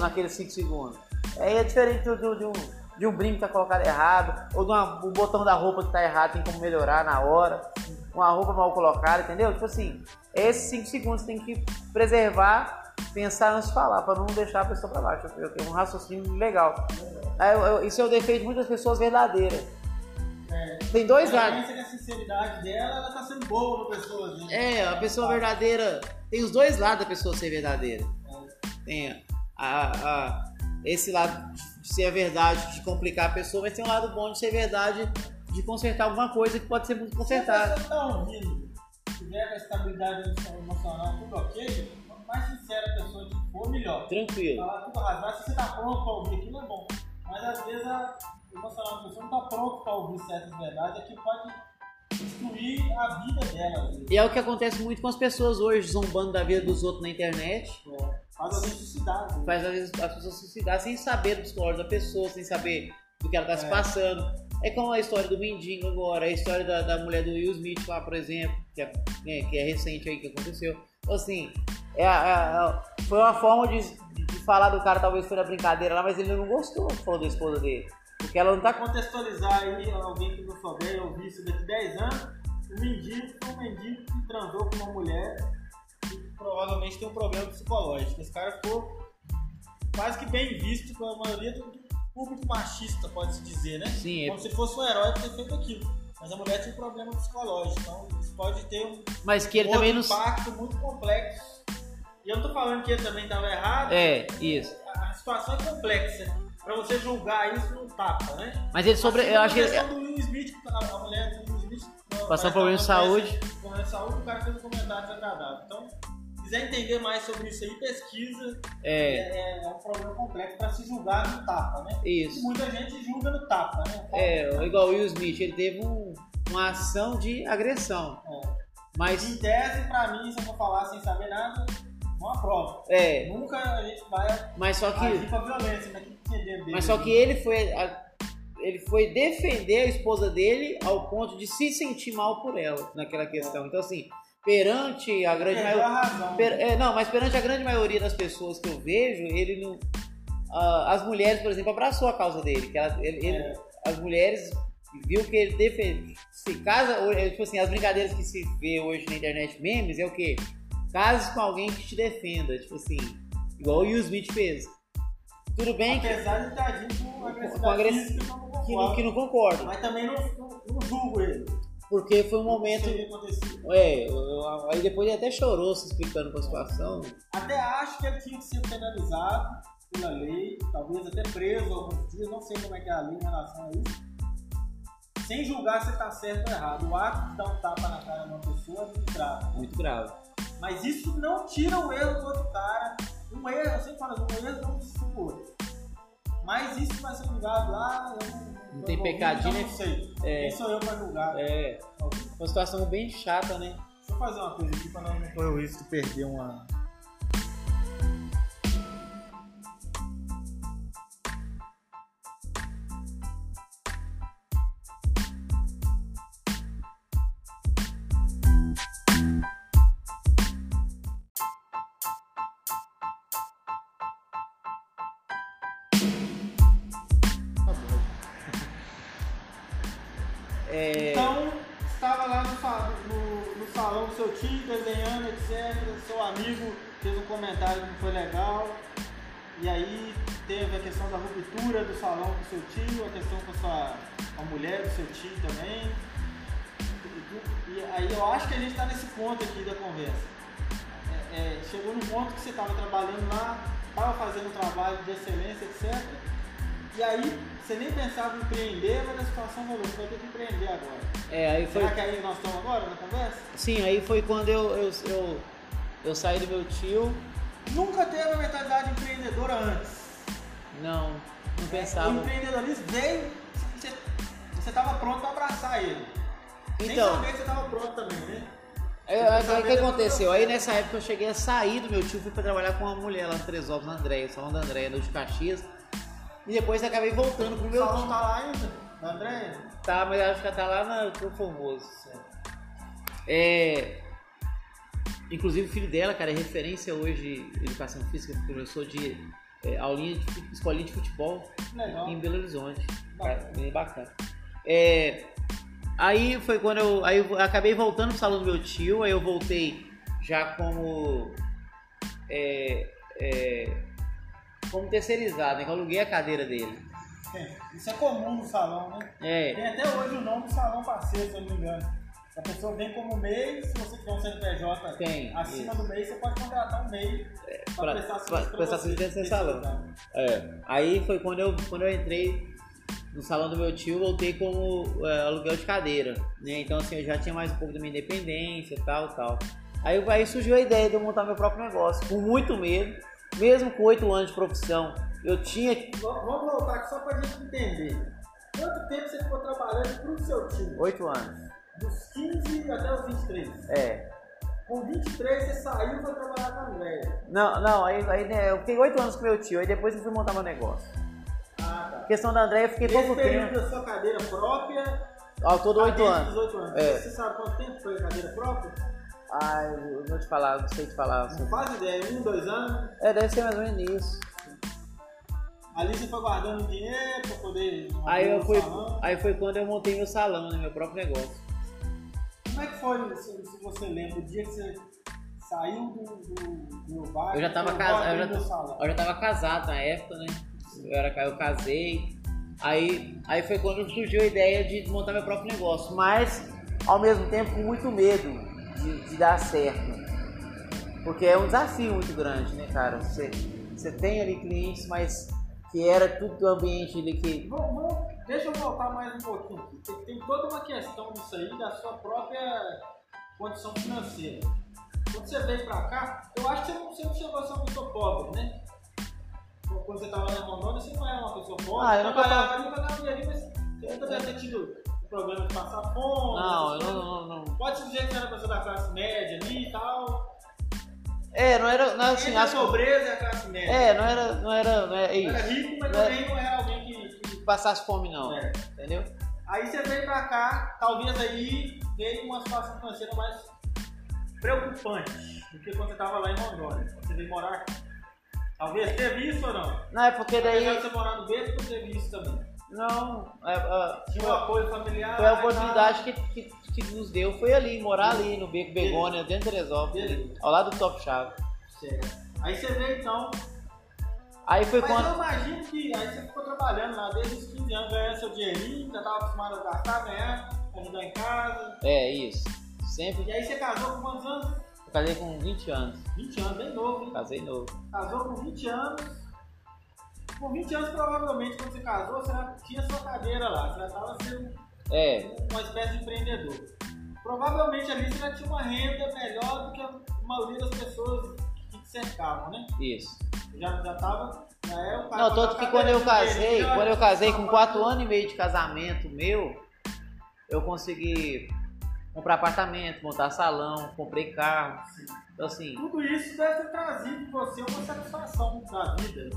Speaker 2: naqueles 5 segundos. Aí é diferente do, de, um, de um brinco que tá colocado errado, ou de uma- o botão da roupa que tá errado, tem como melhorar na hora, uma roupa mal colocada, entendeu? Tipo assim, esses 5 segundos tem que preservar, pensar antes de falar, pra não deixar a pessoa pra baixo. Eu tenho um raciocínio legal. Aí eu- eu- isso é o defeito de muitas pessoas verdadeiras.
Speaker 1: É.
Speaker 2: Tem dois lados.
Speaker 1: pensa que a sinceridade dela, ela tá sendo boa pra pessoa. Né?
Speaker 2: É, a pessoa verdadeira. Tem os dois lados da pessoa ser verdadeira. Tem a, a- esse lado de ser a verdade, de complicar a pessoa, mas tem um lado bom de ser verdade, de consertar alguma coisa que pode ser muito
Speaker 1: Se a
Speaker 2: consertada.
Speaker 1: pessoa tá ouvindo, tiver com a estabilidade emocional tudo ok, quanto mais sincera a pessoa for, melhor.
Speaker 2: Tranquilo.
Speaker 1: Falar tudo se você tá pronto pra ouvir aquilo é bom. Mas às vezes a emocional da pessoa não tá pronto pra ouvir certas verdades, é que pode destruir a vida dela. às vezes.
Speaker 2: E é o que acontece muito com as pessoas hoje, zombando da vida dos outros na internet.
Speaker 1: É, Faz a necessidade. né?
Speaker 2: Faz às vezes as pessoas se suicidar sem saber do psicológico da pessoa, sem saber do que ela tá se
Speaker 1: É.
Speaker 2: passando. É como a história do Mendigo agora, a história da, da mulher do Will Smith lá, por exemplo, que é, né, que é recente aí que aconteceu. Então, assim, é, a- foi uma forma de, de falar do cara, talvez foi na brincadeira lá, mas ele não gostou, falou da esposa dele. Porque ela não
Speaker 1: Pra
Speaker 2: tá.
Speaker 1: contextualizar aí, alguém que não souber e ouvir isso daqui 10 anos, o mendigo foi um mendigo que transou com uma mulher que provavelmente tem um problema psicológico. Esse cara ficou quase que bem visto pela maioria do público machista, pode-se dizer, né?
Speaker 2: Sim, é-
Speaker 1: Como se fosse um herói por ter feito aquilo. Mas a mulher tinha um problema psicológico, então isso pode ter um
Speaker 2: mas que ele não.
Speaker 1: impacto muito complexo. E eu não tô falando que ele também estava errado,
Speaker 2: É, isso.
Speaker 1: a a situação é complexa. Pra você julgar isso não tapa, né?
Speaker 2: Mas ele sobre.
Speaker 1: Assim
Speaker 2: Eu acho que ele.
Speaker 1: do Will Smith, a mulher do Will Smith
Speaker 2: Passou problema de saúde.
Speaker 1: Problema de saúde, o cara fez um comentário desagradável. Então, se quiser entender mais sobre isso aí, pesquisa.
Speaker 2: É,
Speaker 1: É, é um problema complexo pra se julgar no tapa, né? E
Speaker 2: isso.
Speaker 1: muita gente julga no tapa, né?
Speaker 2: É, igual o Will Smith, ele teve um- uma ação de agressão.
Speaker 1: É.
Speaker 2: Mas.
Speaker 1: Em tese, pra mim, se eu for falar sem saber nada, não aprova.
Speaker 2: É,
Speaker 1: Nunca a gente vai
Speaker 2: mas só que.
Speaker 1: agir com a violência, né? Que entender dele.
Speaker 2: Mas só que ele foi, a- ele foi defender a esposa dele ao ponto de se sentir mal por ela naquela questão. Então, assim, perante a grande
Speaker 1: Perdeu a
Speaker 2: maioria.
Speaker 1: razão.
Speaker 2: per- é, não, mas perante a grande maioria das pessoas que eu vejo, ele não. as mulheres, por exemplo, abraçou a causa dele. Que ela- ele- ele-
Speaker 1: É.
Speaker 2: As mulheres viu que ele defende. Se casa, ou- é, tipo assim, as brincadeiras que se vê hoje na internet memes é o quê? Case com alguém que te defenda. Tipo assim, igual o Will Smith fez. Tudo bem que,
Speaker 1: Apesar de estar agindo com agressividade
Speaker 2: Com agressi-
Speaker 1: física, eu não
Speaker 2: que,
Speaker 1: concordo.
Speaker 2: que não concordo.
Speaker 1: Mas também não, não, não julgo ele.
Speaker 2: Porque foi um momento. É, aí depois ele até chorou se explicando com a situação.
Speaker 1: Até acho que ele tinha que ser penalizado pela lei, talvez até preso alguns dias, não sei como é que é a lei em relação a isso. Sem julgar se está certo ou errado. O ato de dar um tapa na cara de uma pessoa é muito grave.
Speaker 2: Muito grave.
Speaker 1: Mas isso não tira o erro do outro cara. Um erro, eu sempre falo, assim, um erro não outro. Mas isso vai ser julgado lá. Eu não,
Speaker 2: Não
Speaker 1: eu
Speaker 2: tem pecadinho,
Speaker 1: então
Speaker 2: né?
Speaker 1: Não sei.
Speaker 2: É.
Speaker 1: Quem sou eu para julgar?
Speaker 2: É, uma situação bem chata, né?
Speaker 1: Deixa eu fazer uma coisa aqui para não correr o risco de perder uma. Comentário que não foi legal. E aí teve a questão da ruptura do salão com seu tio, a questão com a, sua, a mulher do seu tio também. E, e aí eu acho que a gente está nesse ponto aqui da conversa. É, é, chegou num ponto que você estava trabalhando lá, estava fazendo um trabalho de excelência, etc. E aí você nem pensava em empreender, mas a situação rolou, você vai ter que empreender agora.
Speaker 2: é, aí foi.
Speaker 1: Será que aí nós estamos agora na conversa?
Speaker 2: Sim, aí foi quando eu, eu, eu, eu saí do meu tio.
Speaker 1: Nunca teve a mentalidade empreendedora antes.
Speaker 2: Não, não
Speaker 1: O
Speaker 2: pensava.
Speaker 1: empreendedorismo veio, você estava pronto para abraçar ele. Sem
Speaker 2: Então,
Speaker 1: saber que você estava pronto também, né?
Speaker 2: aí, aí, o que aconteceu? Aí nessa época eu cheguei a sair do meu tio, fui pra trabalhar com uma mulher lá no Três Ovos, na Andréia, o salão da Andréia, no de Caxias. E depois acabei voltando pro
Speaker 1: O
Speaker 2: meu
Speaker 1: salão
Speaker 2: tio.
Speaker 1: tá lá ainda, da Andréia?
Speaker 2: Tá, mas acho que tá lá na Pro Formoso. É. Inclusive o filho dela, cara, é referência hoje em educação física, professor de é, aulinha de escolinha de futebol
Speaker 1: Legal.
Speaker 2: em Belo Horizonte. Cara, bem bacana. É, aí foi quando eu, aí eu acabei voltando pro salão do meu tio, aí eu voltei já como é, é, como terceirizado, né? Que eu aluguei a cadeira dele.
Speaker 1: É, Isso é comum no salão, né?
Speaker 2: É,
Speaker 1: Tem até hoje o nome do salão parceiro, se eu não me engano. A pessoa vem como MEI, se você tiver um CNPJ
Speaker 2: Tem,
Speaker 1: acima
Speaker 2: isso.
Speaker 1: do MEI, você pode contratar um MEI para
Speaker 2: pra-
Speaker 1: prestar serviço
Speaker 2: prestar dentro do salão. É. Aí foi quando eu, quando eu entrei no salão do meu tio, voltei como é, aluguel de cadeira, né? Então assim, eu já tinha mais um pouco da minha independência e tal, tal. Aí, aí surgiu a ideia de eu montar meu próprio negócio, com muito medo, mesmo com oito anos de profissão, eu tinha
Speaker 1: Vamos voltar aqui só pra gente entender. Quanto tempo você ficou trabalhando pro seu time?
Speaker 2: oito anos.
Speaker 1: Dos 15 até os 23.
Speaker 2: É.
Speaker 1: Com 23 você saiu e foi trabalhar com a Andréia.
Speaker 2: Não, não, aí, aí né, eu fiquei oito anos com meu tio, aí depois eu fui montar meu negócio.
Speaker 1: Ah, tá.
Speaker 2: A questão da André, eu fiquei
Speaker 1: Nesse
Speaker 2: pouco
Speaker 1: período
Speaker 2: tempo.
Speaker 1: da sua cadeira própria,
Speaker 2: Ao todo oito
Speaker 1: desde
Speaker 2: anos.
Speaker 1: os 8 anos.
Speaker 2: É.
Speaker 1: Você sabe quanto tempo foi a cadeira própria?
Speaker 2: Ai, eu vou te falar, não sei te falar.
Speaker 1: Não faz ideia, um, dois anos.
Speaker 2: É, deve ser mais ou menos isso.
Speaker 1: Ali você foi guardando dinheiro pra poder.
Speaker 2: Aí, eu fui, aí foi quando eu montei meu salão, né, meu próprio negócio.
Speaker 1: Como é que foi, se, se você lembra, o dia que você saiu do, do, do bar?
Speaker 2: Eu já tava
Speaker 1: foi
Speaker 2: casado, eu já,
Speaker 1: meu
Speaker 2: eu já tava casado na época, né? Eu, era, eu casei. Aí, aí foi quando surgiu a ideia de montar meu próprio negócio, mas ao mesmo tempo com muito medo de, de dar certo. Porque é um desafio muito grande, né, cara? Você, você tem ali clientes, mas que era tudo do ambiente ali que.
Speaker 1: Vamos, vamos- deixa eu voltar mais um pouquinho aqui. Tem, tem toda uma questão disso aí da sua própria condição financeira. Quando você veio pra cá, eu acho que você não, você não chegou a ser uma pessoa pobre, né? Quando você estava na Rondônia, você não era uma pessoa pobre.
Speaker 2: Ah, eu nunca
Speaker 1: trabalhava ali, mas você nunca deve ter tido problema de passar fome.
Speaker 2: Não, eu não, não, não.
Speaker 1: Pode dizer que você era uma pessoa da classe média ali e tal.
Speaker 2: É, não era. Não, assim,
Speaker 1: Entre a pobreza e a classe média.
Speaker 2: é, não era. Não era. Não era
Speaker 1: Não era
Speaker 2: isso.
Speaker 1: rico, mas
Speaker 2: Não é-
Speaker 1: também não era alguém que- que
Speaker 2: Passasse fome, não.
Speaker 1: É.
Speaker 2: Entendeu?
Speaker 1: Aí você veio pra cá, talvez aí veio uma situação financeira mais preocupante do que quando você tava lá em Rondônia. Você veio morar aqui. Talvez teve isso ou não?
Speaker 2: Não, é porque daí.
Speaker 1: Apesar de você morar no Beto, teve isso também.
Speaker 2: Não, é, é,
Speaker 1: Tinha um apoio familiar.
Speaker 2: foi a
Speaker 1: e
Speaker 2: oportunidade que, que, que nos deu, foi ali, morar ali no Beco Begônia, dentro de Teresópolis, ali, ao lado do Top Chave.
Speaker 1: Certo. Aí você veio então.
Speaker 2: Aí foi
Speaker 1: Mas eu
Speaker 2: quando.
Speaker 1: imagino que aí você ficou trabalhando lá desde os 15 anos, ganhando seu dinheirinho, já tava acostumado a gastar, ganhar, ajudar em casa.
Speaker 2: É, isso. Sempre.
Speaker 1: E aí você casou com quantos anos?
Speaker 2: Eu casei com 20 anos.
Speaker 1: 20 anos, bem novo, hein?
Speaker 2: Casei novo.
Speaker 1: Casou com 20 anos. Com 20 anos, provavelmente, quando você casou, você já tinha sua cadeira lá. Você já estava sendo
Speaker 2: É,
Speaker 1: uma espécie de empreendedor. Provavelmente ali você já tinha uma renda melhor do que a maioria das pessoas que te cercavam, né?
Speaker 2: isso.
Speaker 1: Já, já tava. Já é o cara
Speaker 2: Não, tanto que quando eu casei, quando eu casei com 4 anos e meio de casamento meu, eu consegui comprar apartamento, montar salão, comprei carro. Então assim,
Speaker 1: Tudo isso deve ter trazido em você uma satisfação da vida.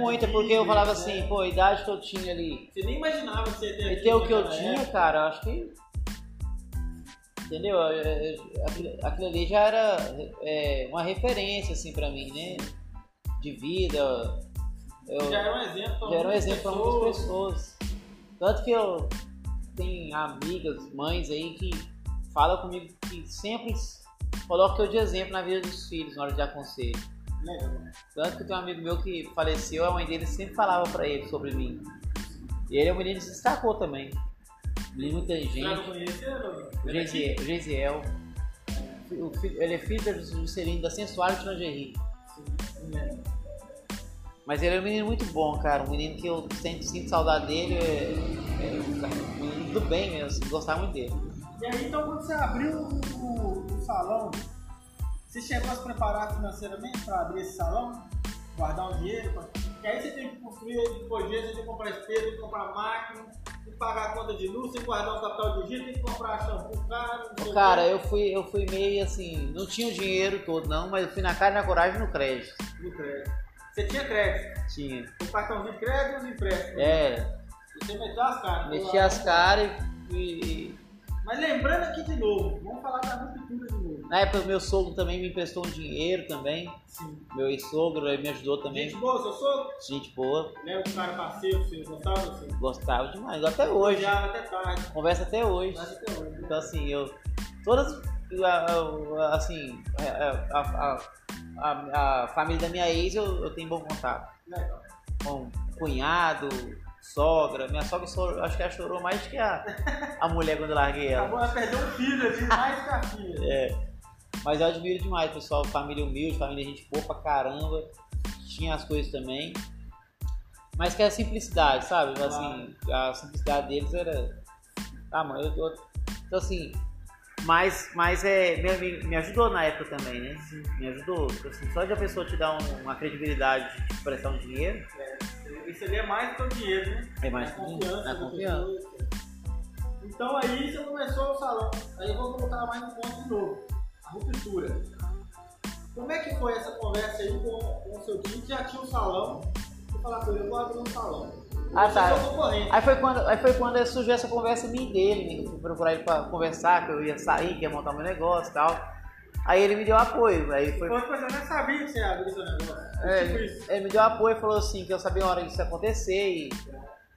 Speaker 2: Muita, porque eu falava
Speaker 1: né?
Speaker 2: assim, pô, a idade que eu tinha ali,
Speaker 1: Você nem imaginava que você ia ter
Speaker 2: E ter o que eu tinha,
Speaker 1: época.
Speaker 2: cara, acho que. Entendeu? Aquilo, ali já era é, uma referência, assim, pra mim, né? De vida. Eu,
Speaker 1: Já era um exemplo pra
Speaker 2: já era um
Speaker 1: muitas
Speaker 2: exemplo pra muitas pessoas. Tanto que eu. tem amigas, mães aí que falam comigo que sempre colocam eu de exemplo na vida dos filhos na hora de aconselho. Tanto que tem um amigo meu que faleceu, a mãe dele sempre falava pra ele sobre mim. E ele é um menino que se destacou também. Um menino inteligente. O Geisiel. o Geisiel. O filho- Ele é filho da Juscelino da Sensual de Lingerie.
Speaker 1: Sim, é.
Speaker 2: Mas ele é um menino muito bom, cara. Um menino que eu sinto, sinto saudade dele. É, é um menino do bem mesmo, assim, gostava muito dele.
Speaker 1: E aí, então, quando você abriu o, o- o salão, você chegou a se preparar financeiramente para abrir esse salão? Guardar um dinheiro? pra- E aí você tem que construir, disso, você tem que comprar espelho, tem que comprar máquina, tem que pagar a conta de luz, tem que guardar um capital de giro, tem que comprar shampoo caro. não sei
Speaker 2: Ô,
Speaker 1: o
Speaker 2: Cara, eu fui, eu fui meio assim, não tinha o dinheiro todo não, mas eu fui na cara e na coragem no crédito.
Speaker 1: No crédito. Você tinha crédito,
Speaker 2: Tinha.
Speaker 1: o cartãozinho de crédito e os empréstimos.
Speaker 2: É,
Speaker 1: E Você meteu as caras.
Speaker 2: meti as caras e, e-
Speaker 1: Mas lembrando aqui de novo, vamos falar da ruptura de novo.
Speaker 2: Na época meu sogro também me emprestou um dinheiro também.
Speaker 1: Sim.
Speaker 2: Meu ex-sogro me ajudou também.
Speaker 1: Gente boa, seu sogro?
Speaker 2: Gente boa,
Speaker 1: Né, o cara parceiro, você gostava assim?
Speaker 2: gostava demais. Até hoje.
Speaker 1: Já até tarde.
Speaker 2: Conversa até hoje.
Speaker 1: Até hoje.
Speaker 2: Então assim, eu. Todas. Assim, a, a, a- a família da minha ex eu, eu tenho bom contato.
Speaker 1: Legal.
Speaker 2: Com cunhado, sogra. Minha sogra chorou- acho que ela chorou mais que a, a mulher quando eu larguei ela.
Speaker 1: De perder um filho ali, mais que a filha.
Speaker 2: É. Mas eu admiro demais, pessoal. Família humilde, família gente boa pra caramba. Tinha as coisas também. Mas que é a simplicidade, sabe? Assim, a simplicidade deles era. Ah, mano, eu tô. Então assim. Mas, mas é, me, me- ajudou na época também, né? Me ajudou. Assim, só de a pessoa te dar um- uma credibilidade de te prestar um dinheiro,
Speaker 1: É, isso ali é mais do que o dinheiro, né?
Speaker 2: é mais
Speaker 1: a confiança.
Speaker 2: na confiança.
Speaker 1: Então aí você começou o salão. Aí eu vou colocar mais um ponto de novo. Ruptura. Como é que foi essa conversa aí com, com o seu time que já tinha um salão? Você falar com ele, eu vou abrir um salão.
Speaker 2: Ah,
Speaker 1: Você
Speaker 2: tá.
Speaker 1: é.
Speaker 2: Aí foi quando, aí foi quando surgiu essa conversa minha dele, né? Eu fui procurar ele pra conversar, que eu ia sair, que ia montar meu negócio e tal. Aí ele me deu apoio. Aí foi.
Speaker 1: Eu nem sabia que você ia abrir seu negócio.
Speaker 2: É,
Speaker 1: tipo
Speaker 2: ele, me deu apoio e falou assim que eu sabia a hora disso acontecer e,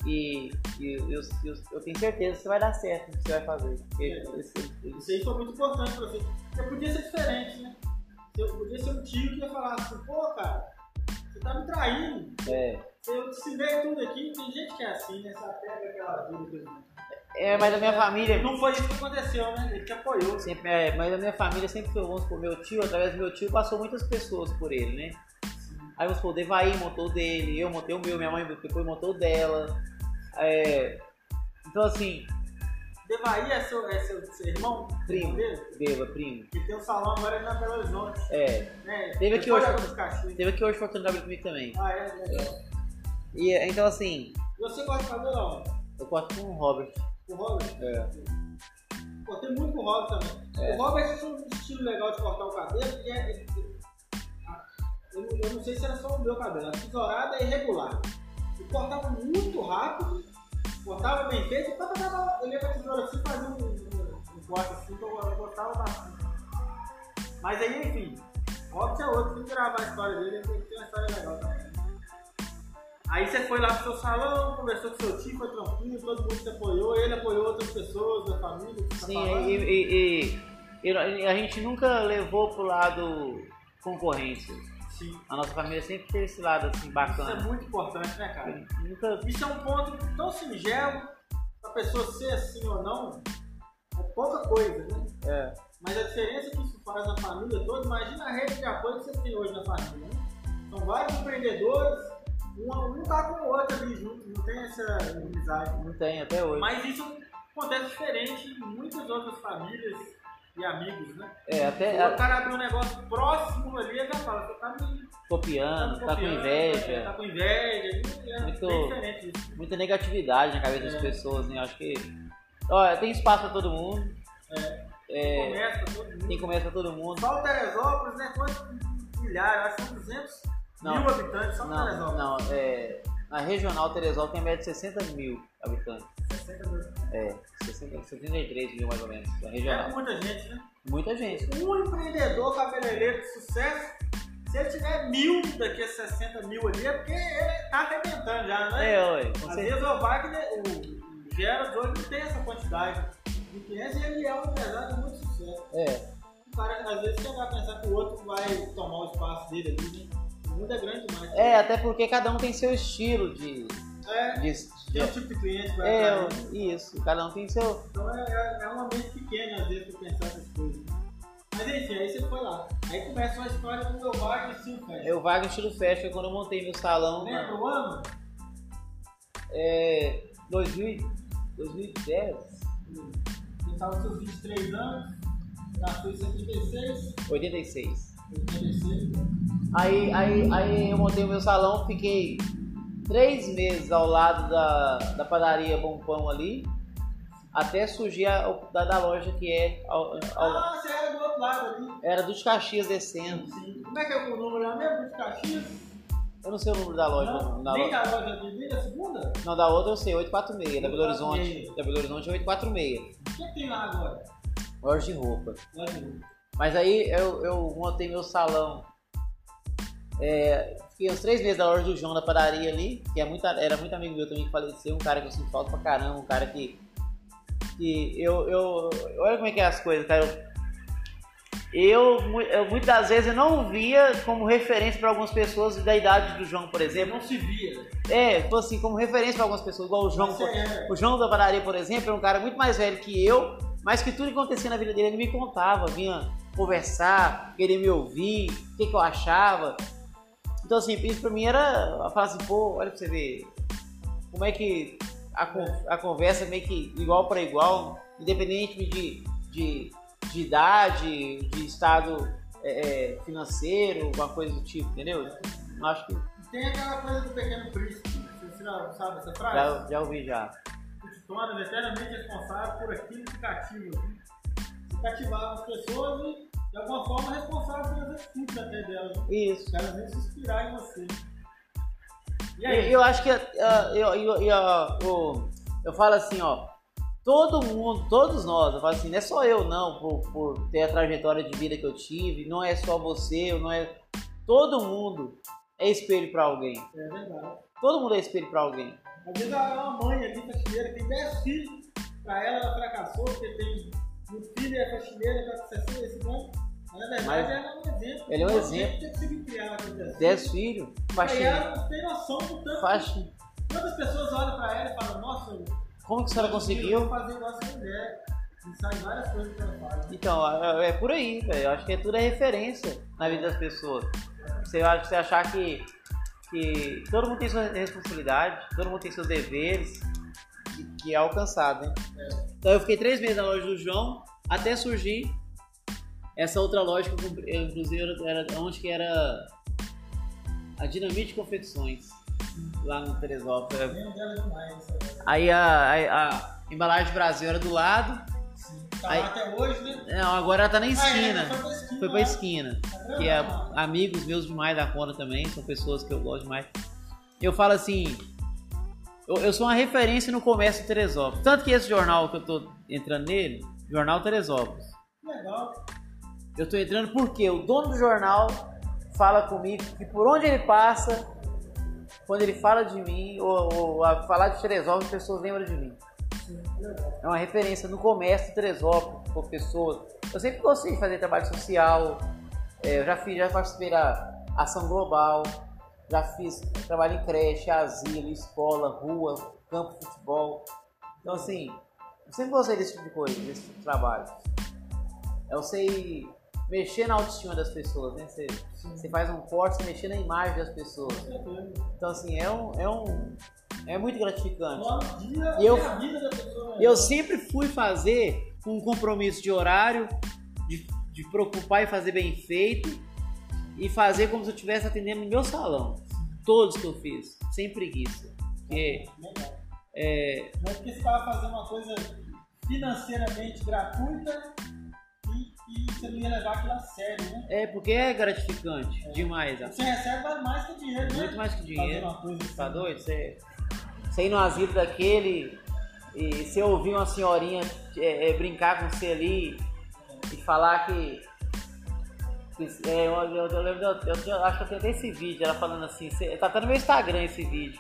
Speaker 2: e, e eu, eu, eu tenho certeza que você vai dar certo no que você vai fazer.
Speaker 1: É. Isso aí foi muito importante pra você. Porque podia ser diferente, né? Você podia ser um tio que ia falar assim, pô, cara, você tá me traindo.
Speaker 2: é.
Speaker 1: Eu te ensinei tudo aqui, tem gente que é assim, né? Só pega aquela dúvida.
Speaker 2: É, mas a minha família.
Speaker 1: Não foi isso que aconteceu, né? Ele te apoiou.
Speaker 2: Sempre, é, mas a minha família sempre foi, vamos supor, meu tio, através do meu tio, passou muitas pessoas por ele, né? Aí vamos supor, o Devaí montou dele, eu montei o meu, minha mãe depois montou dela. É, então assim,
Speaker 1: Devaí é seu, é seu, seu irmão?
Speaker 2: primo,
Speaker 1: dele?
Speaker 2: Deva, primo.
Speaker 1: Que tem um salão agora na Belo Horizonte.
Speaker 2: É,
Speaker 1: Né?
Speaker 2: Teve aqui hoje. teve aqui hoje abrir comigo também.
Speaker 1: Ah, é? Legal.
Speaker 2: E então assim,
Speaker 1: E você gosta de cabelo onde?
Speaker 2: eu corto com o Robert.
Speaker 1: Com o Robert?
Speaker 2: É.
Speaker 1: Cortei muito com o Robert também.
Speaker 2: É.
Speaker 1: O Robert tinha um estilo legal de cortar o cabelo, que é. ele- ele- a- Eu, não- eu não sei se era só o meu cabelo, a tesourada é irregular. Ele cortava muito rápido, cortava bem feito, e pá, ele ia com a tesoura assim e fazia um, um, um corte assim, que eu, eu gostava bastante. Mas aí, enfim, o Robert é outro, tem que gravar a história dele, ele tem que ter uma história legal também. Aí você foi lá pro seu salão, conversou com seu tio, foi tranquilo, todo mundo te apoiou, ele apoiou outras pessoas da família. que tá
Speaker 2: Sim,
Speaker 1: falando.
Speaker 2: e, e- e- e a gente nunca levou pro lado concorrência.
Speaker 1: Sim.
Speaker 2: A nossa família sempre teve esse lado assim
Speaker 1: Isso é
Speaker 2: bacana.
Speaker 1: muito importante, né, cara?
Speaker 2: Nunca.
Speaker 1: Isso é um ponto tão singelo, pra pessoa ser assim ou não, é pouca coisa, né?
Speaker 2: É,
Speaker 1: Mas a diferença que isso faz na família toda, imagina a rede de apoio que você tem hoje na família, né? São vários empreendedores, um, um tá com o outro ali junto, não tem essa amizade.
Speaker 2: não tem até hoje.
Speaker 1: Mas isso acontece diferente em muitas outras famílias e amigos, né?
Speaker 2: É, até
Speaker 1: o
Speaker 2: a-
Speaker 1: cara abre um negócio próximo ali, já fala, você tá me
Speaker 2: copiando, tá com
Speaker 1: copiando,
Speaker 2: inveja.
Speaker 1: Tá com inveja, é
Speaker 2: Muito- muita negatividade na cabeça das
Speaker 1: É.
Speaker 2: pessoas, né? Eu acho que. Olha, tem espaço pra todo mundo.
Speaker 1: É.
Speaker 2: É,
Speaker 1: Começa todo mundo.
Speaker 2: tem comércio pra todo mundo.
Speaker 1: Só o Teresópolis, né? Quantos milhares? Acho que são 200
Speaker 2: Não.
Speaker 1: mil habitantes só o Teresópolis.
Speaker 2: não, é. Na regional Teresópolis tem média de 60 mil habitantes.
Speaker 1: 60 mil.
Speaker 2: É, 60, 73 mil mais ou menos.
Speaker 1: É
Speaker 2: regional.
Speaker 1: muita gente, né?
Speaker 2: Muita gente.
Speaker 1: Um empreendedor cabeleireiro de sucesso, se ele tiver mil daqui a 60 mil ali, é porque ele tá arrebentando já, né?
Speaker 2: É, com
Speaker 1: Às vezes o Wagner, o gera, hoje não tem essa quantidade de clientes e ele é um empresário de muito sucesso.
Speaker 2: É.
Speaker 1: O cara, às vezes, chegar a pensar que o outro vai tomar o espaço dele ali, né? O mundo é grande demais.
Speaker 2: É, até porque cada um tem seu estilo de.
Speaker 1: É,
Speaker 2: de,
Speaker 1: tem um
Speaker 2: de
Speaker 1: tipo de cliente que vai
Speaker 2: é,
Speaker 1: atrair.
Speaker 2: isso, cada um tem seu.
Speaker 1: Então é, é, é uma mente pequena, às vezes, pra pensar essas coisas. Mas enfim, aí você foi lá. Aí começa uma história do meu bar de Sim Fest.
Speaker 2: Eu vago estilo festa foi quando eu montei meu salão
Speaker 1: Lembra o ano?
Speaker 2: é, 2000, 2010,
Speaker 1: Você tava com seus 23 anos, em 76,
Speaker 2: 86.
Speaker 1: 86.
Speaker 2: Aí, aí, aí eu montei o meu salão, fiquei três meses ao lado da, da padaria Bom Pão ali, até surgir a, da, da loja que é ao- ao-
Speaker 1: Ah, você era do outro lado ali.
Speaker 2: era dos Caxias descendo.
Speaker 1: Sim. Como é que é o número lá mesmo? De Caxias?
Speaker 2: Eu não sei o número da loja.
Speaker 1: Não,
Speaker 2: da
Speaker 1: nem
Speaker 2: loja.
Speaker 1: da loja de nem da segunda?
Speaker 2: Não, da outra eu sei, 846, da Belo Horizonte.
Speaker 1: 846.
Speaker 2: Da Belo Horizonte é 846.
Speaker 1: O que tem lá agora?
Speaker 2: Loja de roupa.
Speaker 1: Loja de roupa.
Speaker 2: Mas aí eu, eu montei meu salão. É, fiquei uns três meses da loja do João da padaria ali, que é muita, era muito amigo meu também que faleceu, um cara que eu sinto falta pra caramba, um cara que. que eu, eu. Olha como é que é as coisas, cara. Eu, eu, eu muitas das vezes eu não via como referência para algumas pessoas da idade do João, por exemplo.
Speaker 1: não se via.
Speaker 2: É, tipo assim, como referência para algumas pessoas, igual o João.
Speaker 1: Era.
Speaker 2: O João da padaria, por exemplo, é um cara muito mais velho que eu, mas que tudo que acontecia na vida dele ele me contava, vinha conversar, querer me ouvir, o que, que eu achava. Então, assim, isso pra mim era a falar assim, pô, olha pra você ver como é que a, a conversa é meio que igual para igual, independente de, de, de idade, de estado é, é, financeiro, alguma coisa do tipo, entendeu? Eu Acho que
Speaker 1: Tem aquela coisa do pequeno príncipe. Você já sabe essa frase?
Speaker 2: já, já ouvi já.
Speaker 1: Te torna eternamente responsável por aquilo que cativa. Você cativava as pessoas e, de alguma forma, responsável pelas atitudes até delas.
Speaker 2: Isso.
Speaker 1: Vêm se inspirar em você. E
Speaker 2: Eu,
Speaker 1: aí?
Speaker 2: eu acho que ah, eu, eu, eu, eu, eu falo assim, ó, todo mundo, todos nós, eu falo assim, não é só eu não, por, por ter a trajetória de vida que eu tive, não é só você, não é. Todo mundo é espelho pra alguém.
Speaker 1: É verdade.
Speaker 2: Todo mundo é espelho pra alguém.
Speaker 1: Às vezes ela é uma mãe ali, faxineira, que tem 10 filhos, pra ela ela fracassou, porque tem um filho é faxineira, tá com 60, esse ano. Mas na verdade
Speaker 2: Mas
Speaker 1: ela é um exemplo.
Speaker 2: ele é um exemplo.
Speaker 1: Com 10
Speaker 2: Dez filhos,
Speaker 1: Aí
Speaker 2: faxina.
Speaker 1: ela não tem noção do tanto.
Speaker 2: faxina.
Speaker 1: Quantas pessoas olham pra ela e falam, nossa,
Speaker 2: Como que a senhora conseguiu?
Speaker 1: fazer igual essa mulher. E sai várias coisas que ela faz.
Speaker 2: Então, é, é por aí, velho. Eu acho que é tudo é referência na vida das pessoas. Você, acha- você achar que, que todo mundo tem sua responsabilidade, todo mundo tem seus deveres, que, que é alcançado, né? Então eu fiquei três meses na loja do João, até surgir essa outra loja que eu comprei, eu, inclusive era, onde que era a Dinamite Confecções, lá no Teresópolis.
Speaker 1: Demais. essa-
Speaker 2: Aí a, a, a embalagem Brasil era do lado,
Speaker 1: Sim. Tá
Speaker 2: Aí-
Speaker 1: até hoje, né?
Speaker 2: não, agora ela tá na
Speaker 1: Ah, é,
Speaker 2: esquina.
Speaker 1: foi pra esquina.
Speaker 2: Foi pra
Speaker 1: lá.
Speaker 2: esquina.
Speaker 1: Tá
Speaker 2: Que é amigos meus demais da conta também, são pessoas que eu gosto demais. Eu falo assim, eu, eu sou uma referência no comércio de Teresópolis. Tanto que esse jornal que eu tô entrando nele, Jornal Teresópolis.
Speaker 1: Legal.
Speaker 2: Eu tô entrando porque o dono do jornal fala comigo que por onde ele passa, quando ele fala de mim, ou, ou a falar de Teresópolis, as pessoas lembram de mim.
Speaker 1: Sim.
Speaker 2: É uma referência no comércio de Teresópolis, por pessoas. Eu sempre gostei de fazer trabalho social. É, eu já fiz, já participei da ação global, já fiz trabalho em creche, asilo, escola, rua, campo de futebol. Então assim, eu sempre gostei desse tipo de coisa, desse tipo de trabalho. Eu sei mexer na autoestima das pessoas, né? Você, você faz um corte, você mexer na imagem das pessoas. Então assim, é um. É, um, é muito gratificante. E eu-
Speaker 1: pessoa.
Speaker 2: E eu sempre fui fazer com um compromisso de horário, de, de preocupar e fazer bem feito, e fazer como se eu estivesse atendendo no meu salão. Todos que eu fiz, sem preguiça. Porque, é,
Speaker 1: Não é porque você estava fazendo uma coisa financeiramente gratuita e, e você não ia levar aquilo a sério, né?
Speaker 2: é porque é gratificante demais. Ó.
Speaker 1: que você recebe mais que dinheiro, né?
Speaker 2: Muito mais que dinheiro.
Speaker 1: Coisa assim.
Speaker 2: Tá doido? Você, você ir num asilo daquele e você ouvir uma senhorinha é, é, brincar com você ali e falar que. É, eu, eu, eu lembro, eu, eu- eu acho que eu tenho até esse vídeo, ela falando assim, você- tá até no meu Instagram esse vídeo.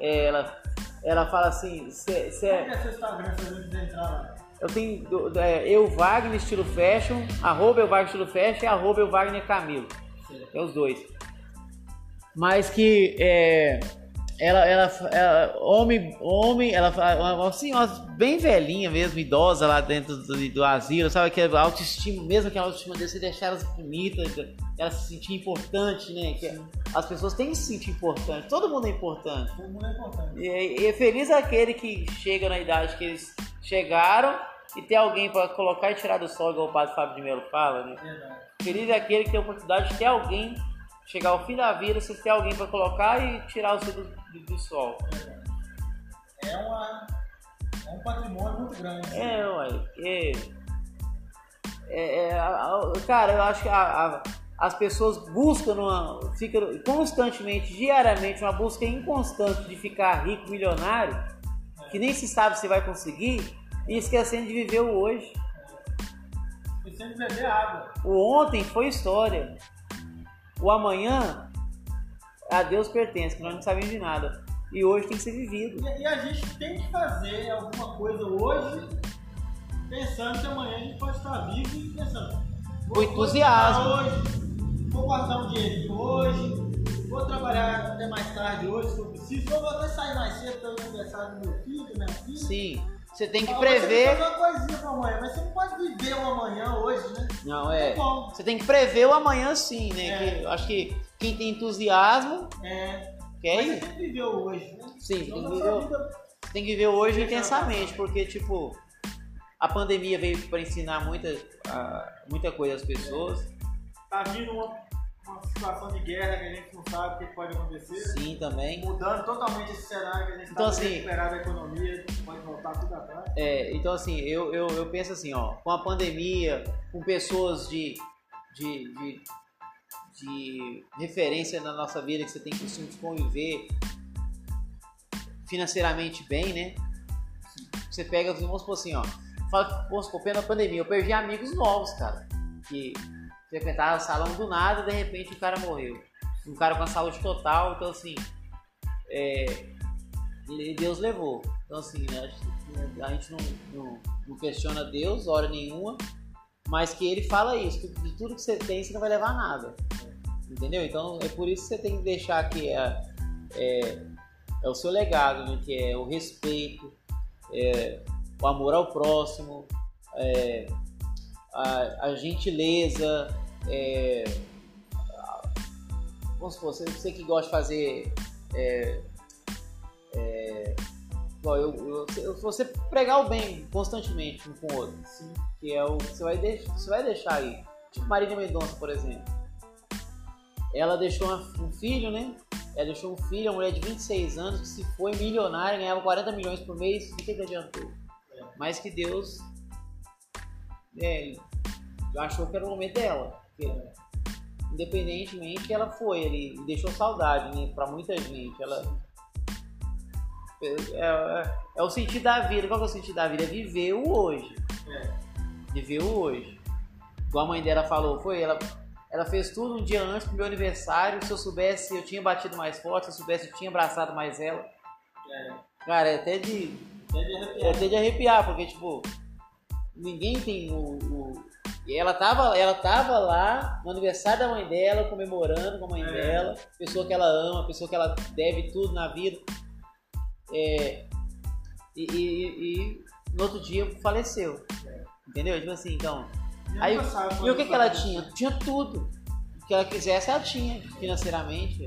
Speaker 2: É, ela ela fala assim, cê, cê,
Speaker 1: Qual é seu Instagram se quiser entrar lá?
Speaker 2: eu tenho é, eu Wagner estilo fashion, arroba eu Wagner estilo fashion e arroba eu Wagner Camilo. É os dois. Mas que é, ela, ela, ela- homem, homem, ela uma senhora bem velhinha mesmo, idosa lá dentro do, do asilo, sabe? Que a autoestima, mesmo que a autoestima dele, você deixar elas bonitas, ela se sentir importante, né? Que as pessoas têm que se sentir importante, todo mundo é importante.
Speaker 1: Todo mundo é importante.
Speaker 2: E, e feliz é aquele que chega na idade que eles chegaram e tem alguém para colocar e tirar do sol, igual o padre Fábio de Melo fala, né?
Speaker 1: Verdade.
Speaker 2: Feliz é aquele que tem a oportunidade de ter alguém, chegar ao fim da vida, você ter alguém para colocar e tirar o seu do, do- do sol.
Speaker 1: É, uma, é um patrimônio muito grande.
Speaker 2: É, ué, é, é, é, a- a- cara, eu acho que a- as pessoas buscam, uma, ficam constantemente, diariamente, uma busca inconstante de ficar rico, milionário, que nem se sabe se vai conseguir, e esquecendo de viver o hoje.
Speaker 1: E sempre beber água.
Speaker 2: O ontem foi história. O amanhã a Deus pertence, que nós não sabemos de nada. E hoje tem que ser vivido.
Speaker 1: E, e a gente tem que fazer alguma coisa hoje, pensando que amanhã a gente pode estar vivo e pensando.
Speaker 2: Com entusiasmo.
Speaker 1: Vou, hoje, vou guardar um dinheirinho hoje, vou trabalhar até mais tarde hoje se eu preciso, ou vou até sair mais cedo pelo aniversário do meu filho, minha filha.
Speaker 2: Sim, você tem que
Speaker 1: Ah, Você tem
Speaker 2: prever.
Speaker 1: que fazer uma coisinha pro amanhã, mas você não pode viver o amanhã hoje, né?
Speaker 2: Não, é. Você tem que prever o amanhã sim, né?
Speaker 1: É.
Speaker 2: Que eu acho que quem tem entusiasmo
Speaker 1: É,
Speaker 2: quer
Speaker 1: mas você
Speaker 2: ir.
Speaker 1: tem que viver hoje, né?
Speaker 2: Sim, tem que viver
Speaker 1: vida-
Speaker 2: Tem que viver hoje intensamente, porque, tipo, a pandemia veio para ensinar muita, muita coisa às pessoas.
Speaker 1: Tá vindo uma, uma situação de guerra que a gente não sabe o que pode acontecer.
Speaker 2: Sim, também.
Speaker 1: Mudando totalmente esse cenário que a gente
Speaker 2: Então,
Speaker 1: tá
Speaker 2: assim-
Speaker 1: recuperar da economia, pode voltar tudo atrás.
Speaker 2: É, então, assim, eu, eu, eu penso assim, ó, com a pandemia, com pessoas de, de, de, de referência na nossa vida que você tem que se conviver financeiramente bem, né? Você pega, vamos supor assim, ó, fala, vamos supor, pela pandemia, eu perdi amigos novos, cara, que frequentavam o salão do nada, de repente o cara morreu. Um cara com a saúde total, então assim, é, Deus levou. Então assim, né, a gente- a gente não, não, não questiona Deus, hora nenhuma, mas que ele fala isso, de tudo que você tem, você não vai levar nada. Entendeu? Então é por isso que você tem que deixar que é, é, é o seu legado, né? que é o respeito, é, o amor ao próximo, é, a, a gentileza, é, vamos supor, você, você que gosta de fazer é, é, igual eu, eu, eu- você pregar o bem constantemente um com o outro, que é o que você vai, deixar, você vai deixar aí. Tipo Marília Mendonça, por exemplo. Ela deixou uma- um filho, né? Ela deixou um filho, uma mulher de 26 anos, que se foi milionária, ganhava 40 milhões por mês, o que, que adiantou? Mas que Deus é, achou que era o momento dela. Porque, independentemente, ela foi, ele deixou saudade né, para muita gente. Ela, é, é- é o sentido da vida. Qual que é o sentido da vida? É viver o hoje.
Speaker 1: É.
Speaker 2: Viver o hoje. Igual a mãe dela falou, foi ela. Ela fez tudo um dia antes do meu aniversário. Se eu soubesse, eu tinha batido mais forte. Se eu soubesse, eu tinha abraçado mais ela.
Speaker 1: É,
Speaker 2: Cara, é até de,
Speaker 1: até de
Speaker 2: é
Speaker 1: arrepiar.
Speaker 2: até de arrepiar, porque, tipo, ninguém tem o. o- E ela tava, ela tava lá no aniversário da mãe dela, comemorando com a mãe
Speaker 1: É.
Speaker 2: dela, pessoa que ela ama, pessoa que ela deve tudo na vida. É, e, e- e no outro dia faleceu. Entendeu? Tipo assim, então.
Speaker 1: E
Speaker 2: Aí, e o que, que ela tinha? Tinha tudo. O que ela quisesse, ela tinha, financeiramente.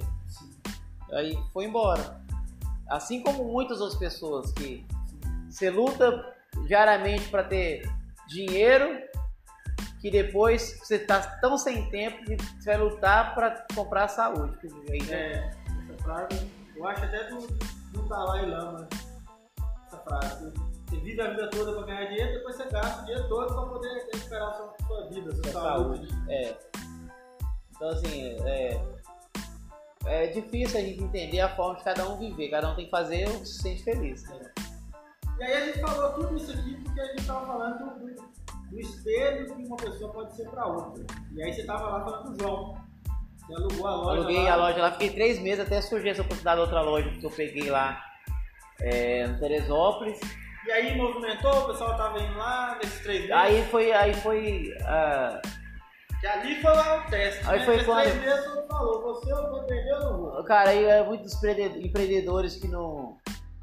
Speaker 2: Aí foi embora. Assim como muitas outras pessoas que você luta diariamente para ter dinheiro, que depois você tá tão sem tempo que você vai lutar para comprar saúde. Aí, né?
Speaker 1: É, essa frase, eu acho até do, do Dalai Lama, essa frase. Você vive a vida toda para ganhar dinheiro, depois você gasta o dinheiro todo para poder recuperar a sua, sua vida, sua
Speaker 2: da
Speaker 1: saúde.
Speaker 2: saúde. É. Então assim, é, é difícil a gente entender a forma de cada um viver. Cada um tem que fazer o que se sente feliz. né?
Speaker 1: E aí a gente falou tudo isso aqui porque a gente estava falando do, do espelho que uma pessoa pode ser para outra. E aí você estava lá falando com o João. Você alugou a loja.
Speaker 2: Aluguei
Speaker 1: lá.
Speaker 2: a loja lá, fiquei três meses até surgir essa oportunidade da outra loja que eu peguei lá. é, no Teresópolis.
Speaker 1: E aí movimentou, o pessoal tava indo lá nesses três meses.
Speaker 2: Aí foi, aí foi, ah,
Speaker 1: Que ali foi lá o teste.
Speaker 2: Aí
Speaker 1: né?
Speaker 2: foi
Speaker 1: Nesses
Speaker 2: quando-
Speaker 1: três meses você falou, você vou perder ou não vou.
Speaker 2: cara, aí é muitos empreende- empreendedores que não,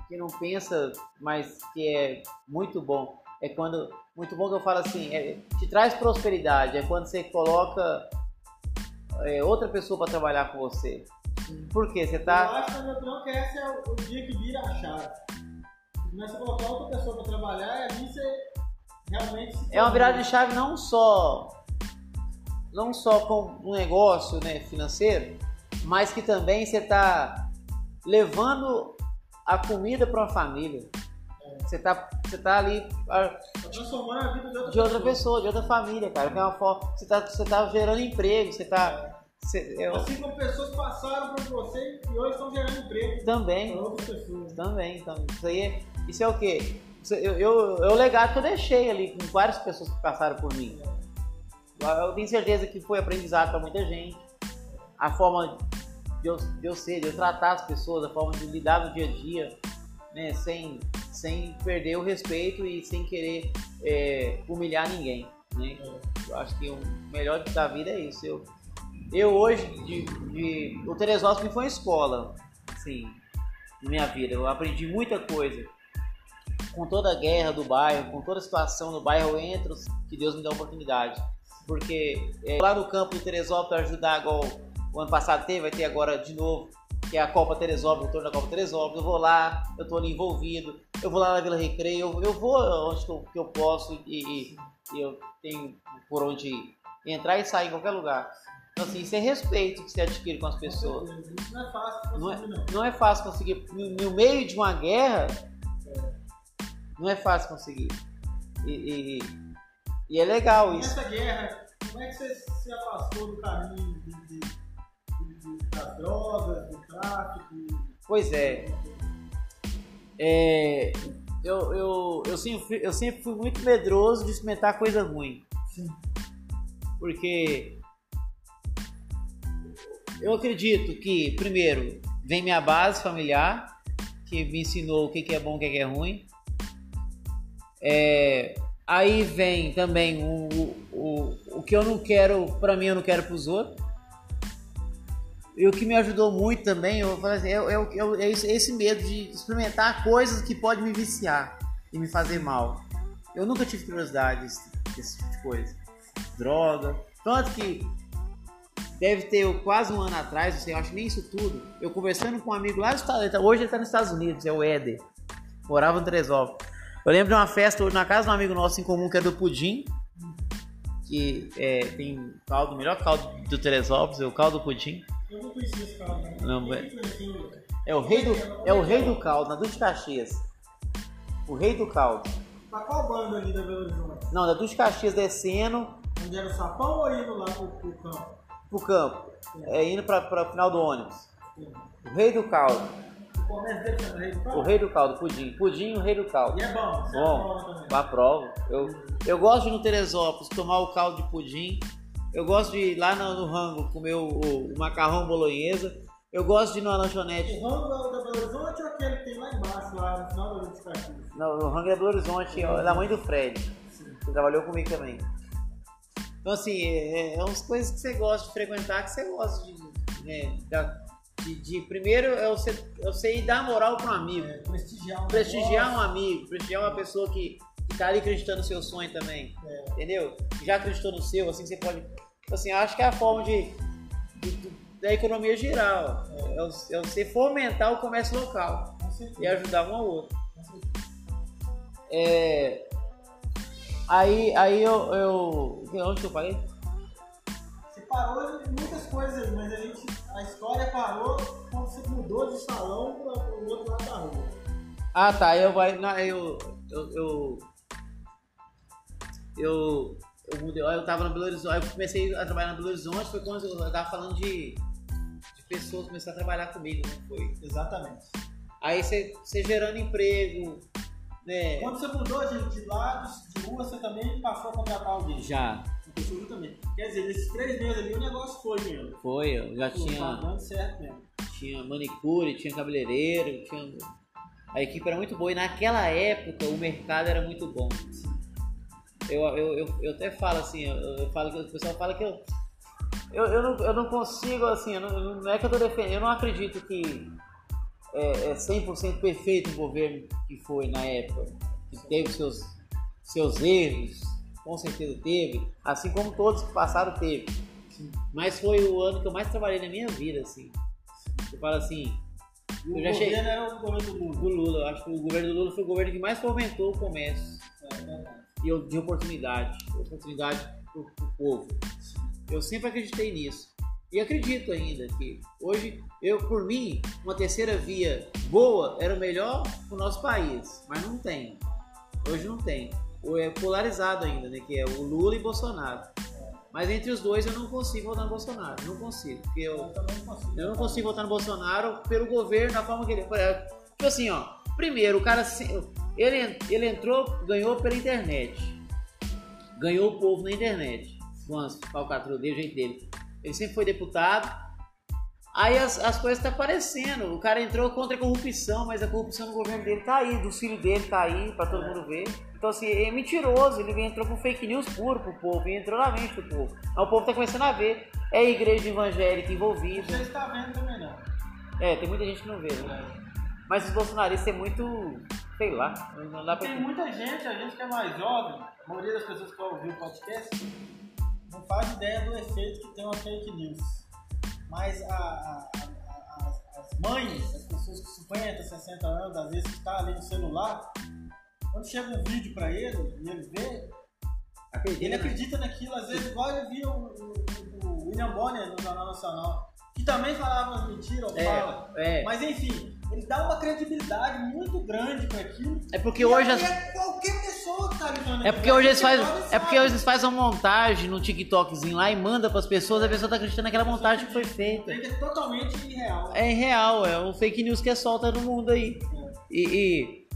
Speaker 2: que não pensa, mas que é muito bom. É quando, muito bom que eu falo assim, é, te traz prosperidade, é quando você coloca é, outra pessoa para trabalhar com você. Por quê? Você
Speaker 1: Eu
Speaker 2: tá,
Speaker 1: acho, na minha opinião, que esse é o, o dia que vira a chave. Você começa a colocar outra pessoa pra trabalhar e ali você realmente se
Speaker 2: é uma virada de chave não só não só com um negócio né, financeiro, mas que também você está levando a comida para uma família. Você está você tá ali
Speaker 1: transformando a vida de outra,
Speaker 2: de outra pessoa, de outra família, cara. Que é uma forma, você está você tá gerando emprego, você está eu-
Speaker 1: Assim como pessoas passaram por você e hoje estão gerando emprego
Speaker 2: também
Speaker 1: para outras pessoas.
Speaker 2: Também, então, isso aí é, isso é o quê? Isso- Eu, eu, é o legado que eu deixei ali com várias pessoas que passaram por mim. Eu, eu tenho certeza que foi aprendizado para muita gente. A forma de eu, de eu ser, de eu tratar as pessoas, a forma de lidar no dia a dia, né, sem, sem perder o respeito e sem querer é, humilhar ninguém. Né? Eu acho que o melhor da vida é isso. Eu, eu hoje, de, de, o Teresópolis foi uma escola, assim, na minha vida. Eu aprendi muita coisa. Com toda a guerra do bairro, com toda a situação no bairro, eu entro, que Deus me dá a oportunidade. Porque é, lá no campo do Teresópolis, ajudar igual o ano passado teve, vai ter agora de novo, que é a Copa Teresópolis, o torno da Copa Teresópolis. Eu vou lá, eu tô ali envolvido, eu vou lá na Vila Recreio, eu, eu vou onde que eu, que eu posso e, e- eu tenho por onde entrar e sair em qualquer lugar. Então, assim, isso é respeito que você adquire com as pessoas.
Speaker 1: Isso não é fácil
Speaker 2: Não é,
Speaker 1: conseguir, não.
Speaker 2: não é fácil conseguir. No, no meio de uma guerra, não é fácil conseguir. E, e- e é legal
Speaker 1: E
Speaker 2: isso.
Speaker 1: Nessa guerra, como é que você se afastou do caminho de- de- das drogas, do tráfico?
Speaker 2: Pois é. É, eu, eu, eu, sempre, fui- eu sempre fui muito medroso de experimentar coisa ruim.
Speaker 1: Sim.
Speaker 2: Porque eu acredito que, primeiro, vem minha base familiar, que me ensinou o que é bom e o que é ruim. É, aí vem também o, o, o que eu não quero pra mim, eu não quero pros outros. E o que me ajudou muito também eu assim, é, é, é, esse, medo de experimentar coisas que podem me viciar e me fazer mal. Eu nunca tive curiosidade desse, tipo de coisa. Droga. Tanto que deve ter quase um ano atrás, não sei, eu acho nem isso tudo. Eu conversando com um amigo lá dos Estados hoje ele está nos Estados Unidos, é o Éder. Morava no Teresópolis. Eu lembro de uma festa na casa de um amigo nosso em comum que é do Pudim, que é, tem caldo, melhor caldo do Teresópolis, é o caldo do Pudim.
Speaker 1: Eu não conhecia esse cara. né?
Speaker 2: Não,
Speaker 1: que influenciou?
Speaker 2: É o rei do, é o rei do caldo, na Duque de Caxias. O rei do caldo.
Speaker 1: Pra qual banda ali da Belo Horizonte?
Speaker 2: Não, da Duque de Caxias descendo
Speaker 1: Onde era o sapão ou indo lá pro, pro campo?
Speaker 2: pro campo, é, indo pra, pra final do ônibus. O rei do caldo.
Speaker 1: O comércio dele chama Rei do
Speaker 2: O
Speaker 1: Campo?
Speaker 2: rei do caldo, pudim. Pudim, o rei do caldo.
Speaker 1: E é bom, você
Speaker 2: Bom,
Speaker 1: aprova também.
Speaker 2: aprovo. Eu, eu gosto de ir no Teresópolis tomar o caldo de pudim. Eu gosto de ir lá no, no rango comer o, o- o macarrão bolonhesa. Eu gosto de ir numa lanchonete.
Speaker 1: O rango da, da Belo Horizonte ou aquele que tem lá embaixo, lá no final da?
Speaker 2: No, no rango é do Horizonte, é da mãe do Fred. Que trabalhou comigo também. Então, assim, é, é umas coisas que você gosta de frequentar, que você gosta de. né, de, de- primeiro, é você, é você ir dar moral para um amigo.
Speaker 1: É, prestigiar um
Speaker 2: prestigiar um
Speaker 1: negócio.
Speaker 2: amigo, prestigiar uma pessoa que, que tá ali acreditando no seu sonho também,
Speaker 1: É.
Speaker 2: entendeu? Já acreditou no seu, assim você pode. Assim, eu acho que é a forma de, de- de- da economia geral. É, o- é você fomentar o comércio local e ajudar um ao outro. É, aí, aí eu, eu. Onde que eu falei?
Speaker 1: Você parou em muitas coisas mas a gente. A história parou quando você mudou de salão para o outro lado da rua.
Speaker 2: Ah tá, eu vai. Eu. Eu. Eu. Eu, eu mudei, eu tava no Belo Horizonte, eu comecei a trabalhar no Belo Horizonte, foi quando eu tava falando de, de pessoas que começaram a trabalhar comigo, né? Foi.
Speaker 1: Exatamente.
Speaker 2: Aí você, gerando emprego, né?
Speaker 1: Quando você mudou de, de lado, de rua, você também passou a contratar alguém.
Speaker 2: Já.
Speaker 1: Também. Quer dizer, nesses três meses ali o negócio foi mesmo.
Speaker 2: Foi, eu já
Speaker 1: Pô, Tá
Speaker 2: tinha,
Speaker 1: dando certo mesmo.
Speaker 2: tinha manicure, tinha cabeleireiro, tinha. A equipe era muito boa e naquela época o mercado era muito bom. Eu, eu, eu, eu até falo assim, eu, eu falo que o pessoal fala que eu, eu, eu, não, eu não consigo, assim, não, não é que eu tô defendendo, eu não acredito que é, é 100% perfeito o governo que foi na época, que teve seus, seus erros, com certeza teve, assim como todos que passaram teve. Mas foi o ano que eu mais trabalhei na minha vida, assim. Eu falo assim,
Speaker 1: E
Speaker 2: Eu
Speaker 1: o
Speaker 2: já cheguei-
Speaker 1: era o governo do Lula.
Speaker 2: do Lula, eu acho que o governo do Lula foi o governo que mais fomentou o comércio
Speaker 1: É, verdade.
Speaker 2: E eu- de oportunidade, oportunidade para o povo. Eu sempre acreditei nisso. E acredito ainda que hoje, eu por mim, uma terceira via boa era o melhor para o nosso país, mas não tem. Hoje não tem. Ou é polarizado ainda, né? Que é o Lula e Bolsonaro. Mas entre os dois eu não consigo votar no Bolsonaro. Não consigo. Porque eu,
Speaker 1: Eu não consigo.
Speaker 2: eu não consigo votar no Bolsonaro pelo governo, da forma que ele. Tipo assim, ó. Primeiro, o cara. Ele, ele entrou, ganhou pela internet. Ganhou o povo na internet. Com as falcatruas dele, o jeito dele. Ele sempre foi deputado. Aí as, as coisas estão aparecendo. O cara entrou contra a corrupção, mas a corrupção no governo dele tá aí, do filho dele tá aí, pra todo mundo ver. Então, assim, é mentiroso. Ele entrou com fake news puro pro povo, e entrou na mente do povo. Aí o povo tá começando a ver. É a igreja evangélica envolvida.
Speaker 1: Você está vendo também não.
Speaker 2: É, tem muita gente que não vê, né? Mas os bolsonaristas é muito. sei lá, não dá pra.
Speaker 1: Tem muita gente, a gente que é mais jovem, a maioria das pessoas que vai ouvir o podcast, não faz ideia do efeito que tem uma fake news. Mas a- a- a- as, mães, as pessoas com 50, 60 anos, às vezes que está ali no celular, quando chega um vídeo para ele e ele vê,
Speaker 2: Acredita,
Speaker 1: ele
Speaker 2: né?
Speaker 1: acredita naquilo, às vezes igual eu vi o, o- o William Bonner no Jornal Nacional, que também falava umas mentiras, ou fala.
Speaker 2: É, é.
Speaker 1: Mas enfim, ele dá uma credibilidade muito grande para aquilo.
Speaker 2: É porque hoje as-
Speaker 1: é qualquer pessoa que tá
Speaker 2: É
Speaker 1: aquilo,
Speaker 2: porque hoje eles
Speaker 1: pode
Speaker 2: É porque hoje eles fazem uma montagem no TikTokzinho lá e manda pras pessoas, a pessoa tá acreditando naquela montagem que foi feita.
Speaker 1: É totalmente irreal.
Speaker 2: É real, é um fake news que é solta no mundo aí. E,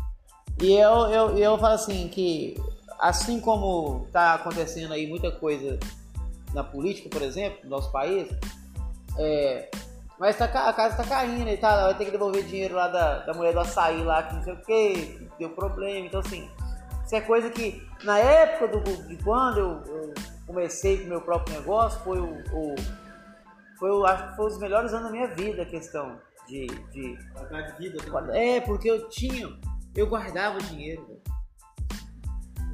Speaker 2: e, e eu, eu, eu falo assim que assim como tá acontecendo aí muita coisa na política, por exemplo, no nosso país, é, mas tá, a casa tá caindo e tá, vai ter que devolver dinheiro lá da, da mulher do açaí lá, que não sei o que, que deu problema. Então assim, isso é coisa que na época do, de quando eu, eu comecei com o meu próprio negócio, foi o, o foi, o- acho que foi os melhores anos da minha vida a questão de, de
Speaker 1: de vida. também.
Speaker 2: é, porque eu tinha, eu guardava dinheiro.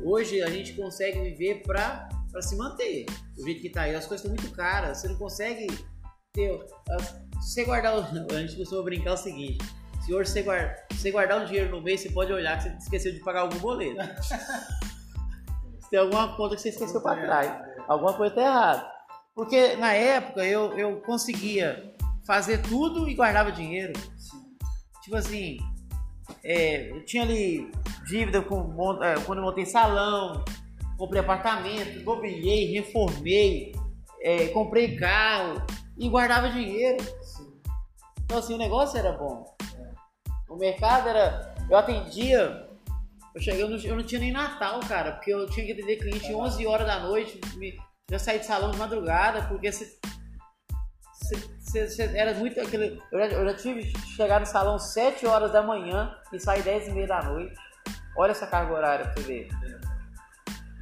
Speaker 2: Hoje a gente consegue viver pra, pra se manter. O jeito que tá aí, as coisas estão muito caras. Você não consegue Se você guardar. o- A gente costuma brincar o seguinte: se você, guarda, se você guardar um dinheiro no mês, você pode olhar que você esqueceu de pagar algum boleto. se *laughs* tem alguma conta que você esqueceu pra trás. Alguma coisa tá errada. Porque na época eu, eu conseguia fazer tudo e guardava dinheiro. Tipo assim, é, eu tinha ali dívida com, é, quando eu montei salão, comprei apartamento, mobiliei, reformei, é, comprei carro e guardava dinheiro. Então assim, o negócio era bom. O mercado era. Eu atendia. Eu cheguei, eu não, eu não tinha nem Natal, cara, porque eu tinha que atender cliente 11 horas da noite. me- já saí de salão de madrugada, porque Cê- cê- era muito aquele. Eu já, eu já tive chegar no salão 7 horas da manhã e sair 10 e meia da noite. Olha essa carga horária pra você ver.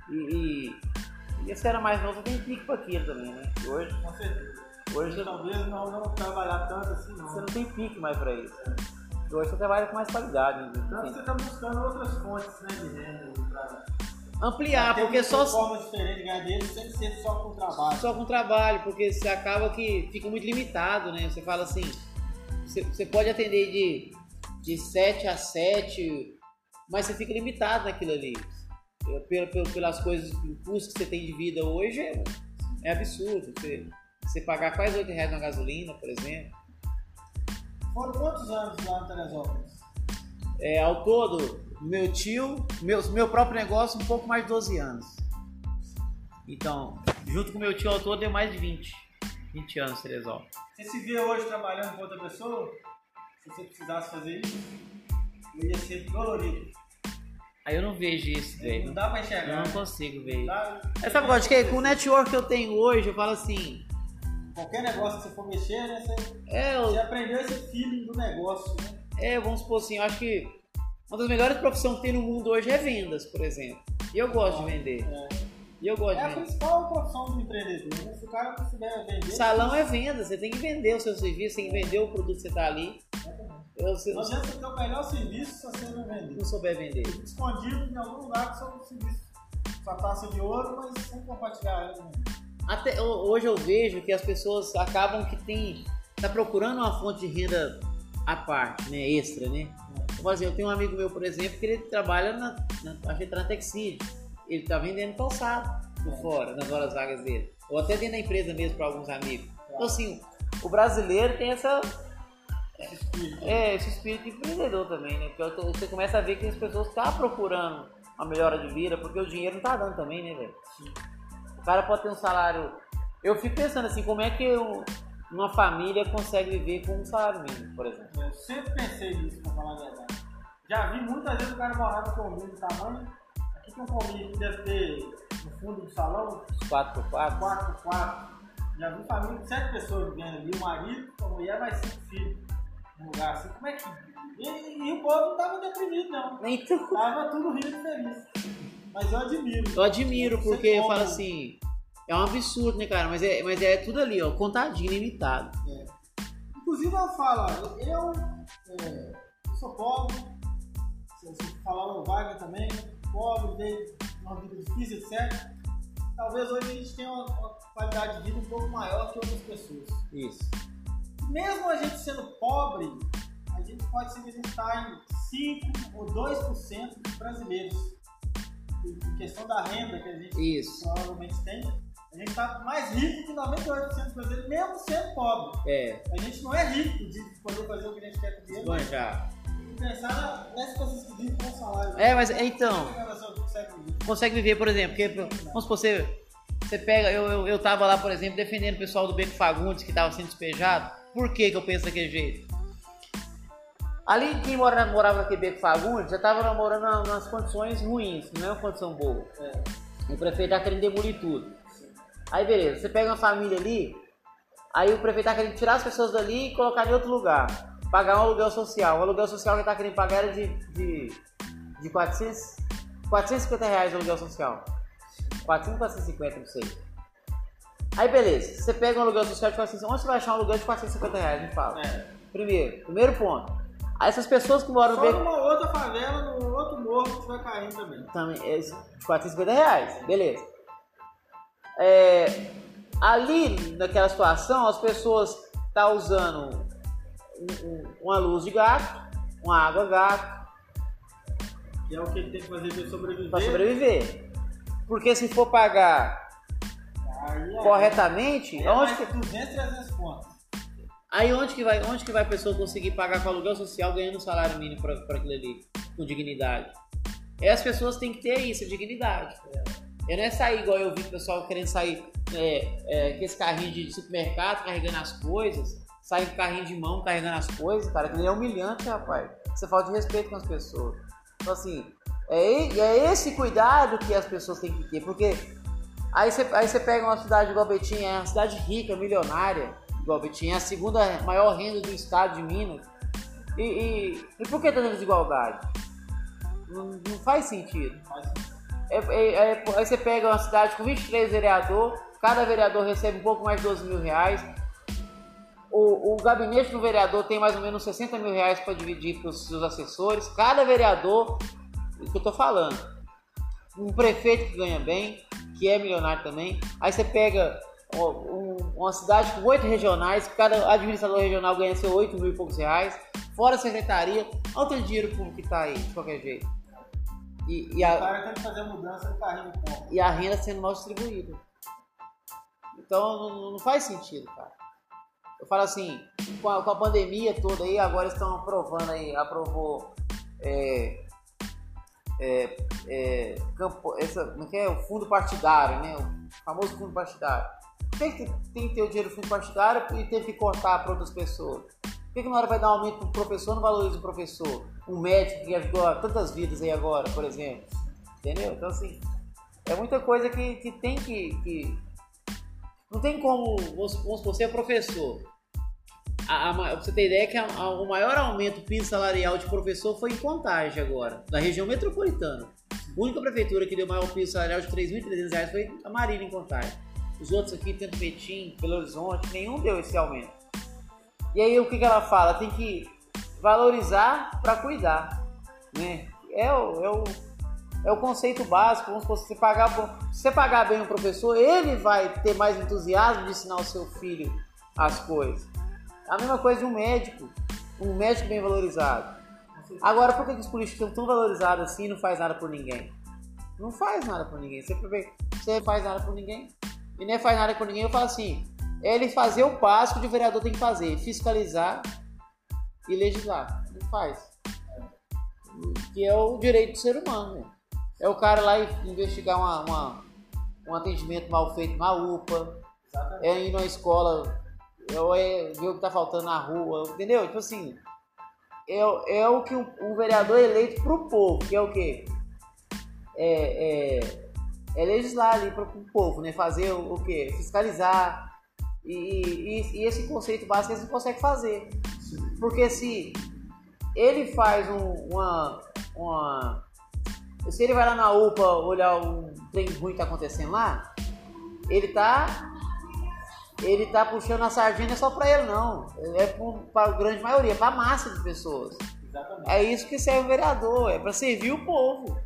Speaker 2: E, e, e era mais novo, tem pique pra aquilo também, né? Hoje,
Speaker 1: Com certeza.
Speaker 2: Hoje
Speaker 1: Talvez não, não trabalhar tanto assim, não.
Speaker 2: você não tem pique mais pra isso. E hoje você trabalha com mais qualidade. né?
Speaker 1: Tanto
Speaker 2: Enfim,
Speaker 1: você tá buscando outras fontes né, de renda. Pra,
Speaker 2: Ampliar,
Speaker 1: ter
Speaker 2: porque só,
Speaker 1: forma diferente de ganhar dinheiro sem ser só com trabalho.
Speaker 2: só com trabalho, porque você acaba que fica muito limitado, né? Você fala assim, você, você pode atender de, de 7 a 7, mas você fica limitado naquilo ali. É, Pela, pela- pelas coisas, o custo que você tem de vida hoje é, é absurdo. Você, você pagar quase 8 reais na gasolina, por exemplo.
Speaker 1: Foram quantos anos lá no Teresópolis?
Speaker 2: É, ao todo, meu tio, meu, meu próprio negócio, um pouco mais de 12 anos. Então, junto com meu tio ao todo, deu mais de 20. 20 anos, Teresópolis.
Speaker 1: Você se vê hoje trabalhando com outra pessoa? Se você precisasse fazer isso, eu ia ser dolorido.
Speaker 2: Aí eu não vejo isso,
Speaker 1: Não
Speaker 2: velho.
Speaker 1: dá pra
Speaker 2: Eu
Speaker 1: enxergar.
Speaker 2: não consigo ver.
Speaker 1: Não dá-
Speaker 2: É, sabe? Acho que com o network que eu tenho hoje, eu falo assim.
Speaker 1: Qualquer negócio que você for mexer, né? Você,
Speaker 2: É,
Speaker 1: você aprendeu esse feeling do negócio, né?
Speaker 2: é vamos supor assim, eu acho que Uma das melhores profissões que tem no mundo hoje é vendas, por exemplo. E eu gosto de vender.
Speaker 1: É.
Speaker 2: E eu gosto
Speaker 1: É
Speaker 2: de
Speaker 1: a
Speaker 2: vender.
Speaker 1: principal profissão do empreendedor. né? Se o cara não souber vender.
Speaker 2: Salão é venda, você tem que vender o seu serviço, tem que vender o produto que você tá ali. Eu, se
Speaker 1: Não adianta você ter o melhor serviço se você não vender.
Speaker 2: não souber vender.
Speaker 1: Escondido em algum lugar com seu serviço. Sua taça de ouro, mas sem compartilhar ela. né?
Speaker 2: Até ho- hoje eu vejo que as pessoas acabam que tem tá procurando uma fonte de renda à parte, né, extra, né? Exemplo, eu tenho um amigo meu, por exemplo, que ele trabalha na, na tá na Texid. Ele tá vendendo calçado por fora, nas horas vagas dele. Ou até dentro da empresa mesmo para alguns amigos. Então assim, o brasileiro tem essa
Speaker 1: Esse espírito.
Speaker 2: é, esse espírito de empreendedor também, né? Porque eu você começa a ver que as pessoas estão procurando uma melhora de vida, porque o dinheiro não tá dando também, né, velho? O cara pode ter um salário. Eu fico pensando assim, como é que eu- uma família consegue viver com um salário mínimo, por exemplo?
Speaker 1: Eu sempre pensei nisso, pra falar a verdade. Já vi muitas vezes o cara morar no condomínio do tamanho. Aqui tem um condomínio que deve ter no fundo do salão,
Speaker 2: 4x4?
Speaker 1: 4 por 4. Já vi família de 7 pessoas vivendo ali, o marido, a mulher, mais 5 filhos. Um lugar assim, como é que. E, e o povo não tava deprimido, não.
Speaker 2: Então,
Speaker 1: Tava tudo rindo e feliz. Mas eu admiro.
Speaker 2: eu admiro, porque eu falo assim, é um absurdo, né, cara? Mas é, mas é tudo ali, ó, contadinho, limitado.
Speaker 1: É. Inclusive eu falo, ó, eu, é, eu sou pobre, se se falar o Wagner também, pobre, veio uma vida difícil, etc. Talvez hoje a gente tenha uma, uma qualidade de vida um pouco maior que outras pessoas.
Speaker 2: Isso.
Speaker 1: Mesmo a gente sendo pobre, a gente pode se visitar em 5 ou 2% dos brasileiros. Questão da renda que a gente
Speaker 2: Isso.
Speaker 1: provavelmente tem, a gente está mais rico que 98% dos brasileiros, mesmo sendo pobre.
Speaker 2: É,
Speaker 1: A gente não é rico de poder fazer o que a gente quer com dinheiro,
Speaker 2: esbanjar.
Speaker 1: tem que pensar nessas pessoas que vivem com salário.
Speaker 2: É, mas então,
Speaker 1: consegue viver?
Speaker 2: consegue viver, por exemplo, porque, vamos supor, você, você pega, eu, eu, eu tava lá, por exemplo, defendendo o pessoal do Beco Fagundes que tava sendo despejado, por que que eu penso daquele jeito? Ali, quem mora, morava naquele Beco Fagundes já tava morando na- nas condições ruins, não é uma condição boa.
Speaker 1: É,
Speaker 2: O prefeito tá querendo demolir tudo. Aí, beleza, você pega uma família ali, aí o prefeito tá querendo tirar as pessoas dali e colocar em outro lugar. Pagar um aluguel social. O aluguel social que ele tá querendo pagar era de, de, de 400, 450 reais o aluguel social. 400, 450, não sei. Aí, beleza, você pega um aluguel social de 450, onde você vai achar um aluguel de 450 reais? Me fala.
Speaker 1: é.
Speaker 2: Primeiro, primeiro ponto. Essas pessoas que moram
Speaker 1: Só
Speaker 2: beco...
Speaker 1: numa outra favela, num outro morro que tiver caindo também.
Speaker 2: Também, é de 450 reais, beleza. É, ali, naquela situação, as pessoas estão tá usando um- um- uma luz de gato, uma água gato,
Speaker 1: Que é o que ele tem que fazer para sobreviver.
Speaker 2: para sobreviver. Porque se for pagar
Speaker 1: Aí, é-
Speaker 2: corretamente,
Speaker 1: é
Speaker 2: onde que,
Speaker 1: 200, 300 pontos.
Speaker 2: Aí onde que, vai, onde que vai a pessoa conseguir pagar com aluguel social ganhando salário mínimo para aquilo ali, com dignidade? E as pessoas têm que ter isso, dignidade. Eu não é sair igual eu vi o pessoal querendo sair é, é, com esse carrinho de supermercado carregando as coisas, sair com carrinho de mão carregando as coisas, cara, que é humilhante, rapaz. Você falta de respeito com as pessoas. Então, assim, é, é esse cuidado que as pessoas têm que ter, porque aí você, aí você pega uma cidade igual Betim, é uma cidade rica, milionária, igual Betim, é a segunda maior renda do estado de Minas. E, e, e por que tanta desigualdade? Não, não faz sentido. É- é- é- aí você pega uma cidade com 23 vereadores, cada vereador recebe um pouco mais de 12 mil reais. O, o gabinete do vereador tem mais ou menos 60 mil reais para dividir para os seus assessores. Cada vereador, o que eu tô falando. Um prefeito que ganha bem, que é milionário também. Aí você pega uma cidade com oito regionais, cada administrador regional ganha seu 8 mil e poucos reais. Fora a secretaria, olha o tanto de dinheiro público que tá aí, de qualquer jeito. E, e
Speaker 1: o
Speaker 2: a,
Speaker 1: cara tem que fazer a mudança no carrinho
Speaker 2: e a renda sendo mal distribuída. Então não, não faz sentido, cara. Eu falo assim, com a, com a pandemia toda aí, agora estão aprovando aí, aprovou é, é, é, campo, essa, como é é? O fundo partidário, né? O famoso fundo partidário. Por que, tem que ter o dinheiro do fundo partidário e teve que cortar para outras pessoas? Por que, que na hora vai dar um aumento para o professor, não valoriza o professor? Um médico que ajudou tantas vidas aí agora, por exemplo. Entendeu? Então assim, é muita coisa que, que tem que, que- Não tem como, vamos supor, você é professor. a, a, você ter ideia que a, o maior aumento piso salarial de professor foi em Contagem agora, na região metropolitana. A única prefeitura que deu maior piso salarial de R$ 3.300 foi a Marília em Contagem. Os outros aqui, tanto Petim, Belo Horizonte, nenhum deu esse aumento. E aí o que, que ela fala? Tem que valorizar para cuidar. Né? É, o, é, o, é o conceito básico. Vamos supor, se você, pagar, se você pagar bem o professor, ele vai ter mais entusiasmo de ensinar o seu filho as coisas. A mesma coisa de um médico. Um médico bem valorizado. Agora, por que os políticos estão tão valorizados assim e não faz nada por ninguém? Não faz nada por ninguém. Você, você faz nada por ninguém. E nem faz nada por ninguém, eu falo assim: é ele fazer o básico que o vereador tem que fazer, fiscalizar e legislar. Não faz. Que é o direito do ser humano. Né? É o cara lá investigar uma, uma, um atendimento mal feito na UPA, Exatamente. é ir numa escola, é, ver o que tá faltando na rua, entendeu? Tipo assim, é, é o que o, o vereador é eleito pro povo, que é o quê? É, é, é legislar ali pro, pro povo, né? Fazer o, o quê? Fiscalizar. E, e, e, esse conceito básico eles não conseguem fazer. Porque se ele faz um, uma, uma. Se ele vai lá na UPA olhar um trem ruim que tá acontecendo lá, ele tá. Ele tá puxando a sardinha só para ele, não. É para a grande maioria, para a massa de pessoas. Exatamente. É isso que serve o vereador, é para servir o povo.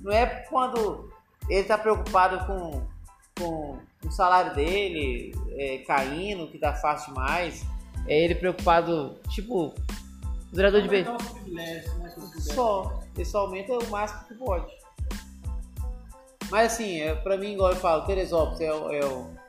Speaker 2: Não é quando ele tá preocupado com, com o salário dele é, caindo, que tá fácil demais. É ele preocupado, tipo, o vereador de B. Só. Ele só aumenta o máximo que pode. Mas assim, é, pra mim, igual eu falo, Teresópolis é, é,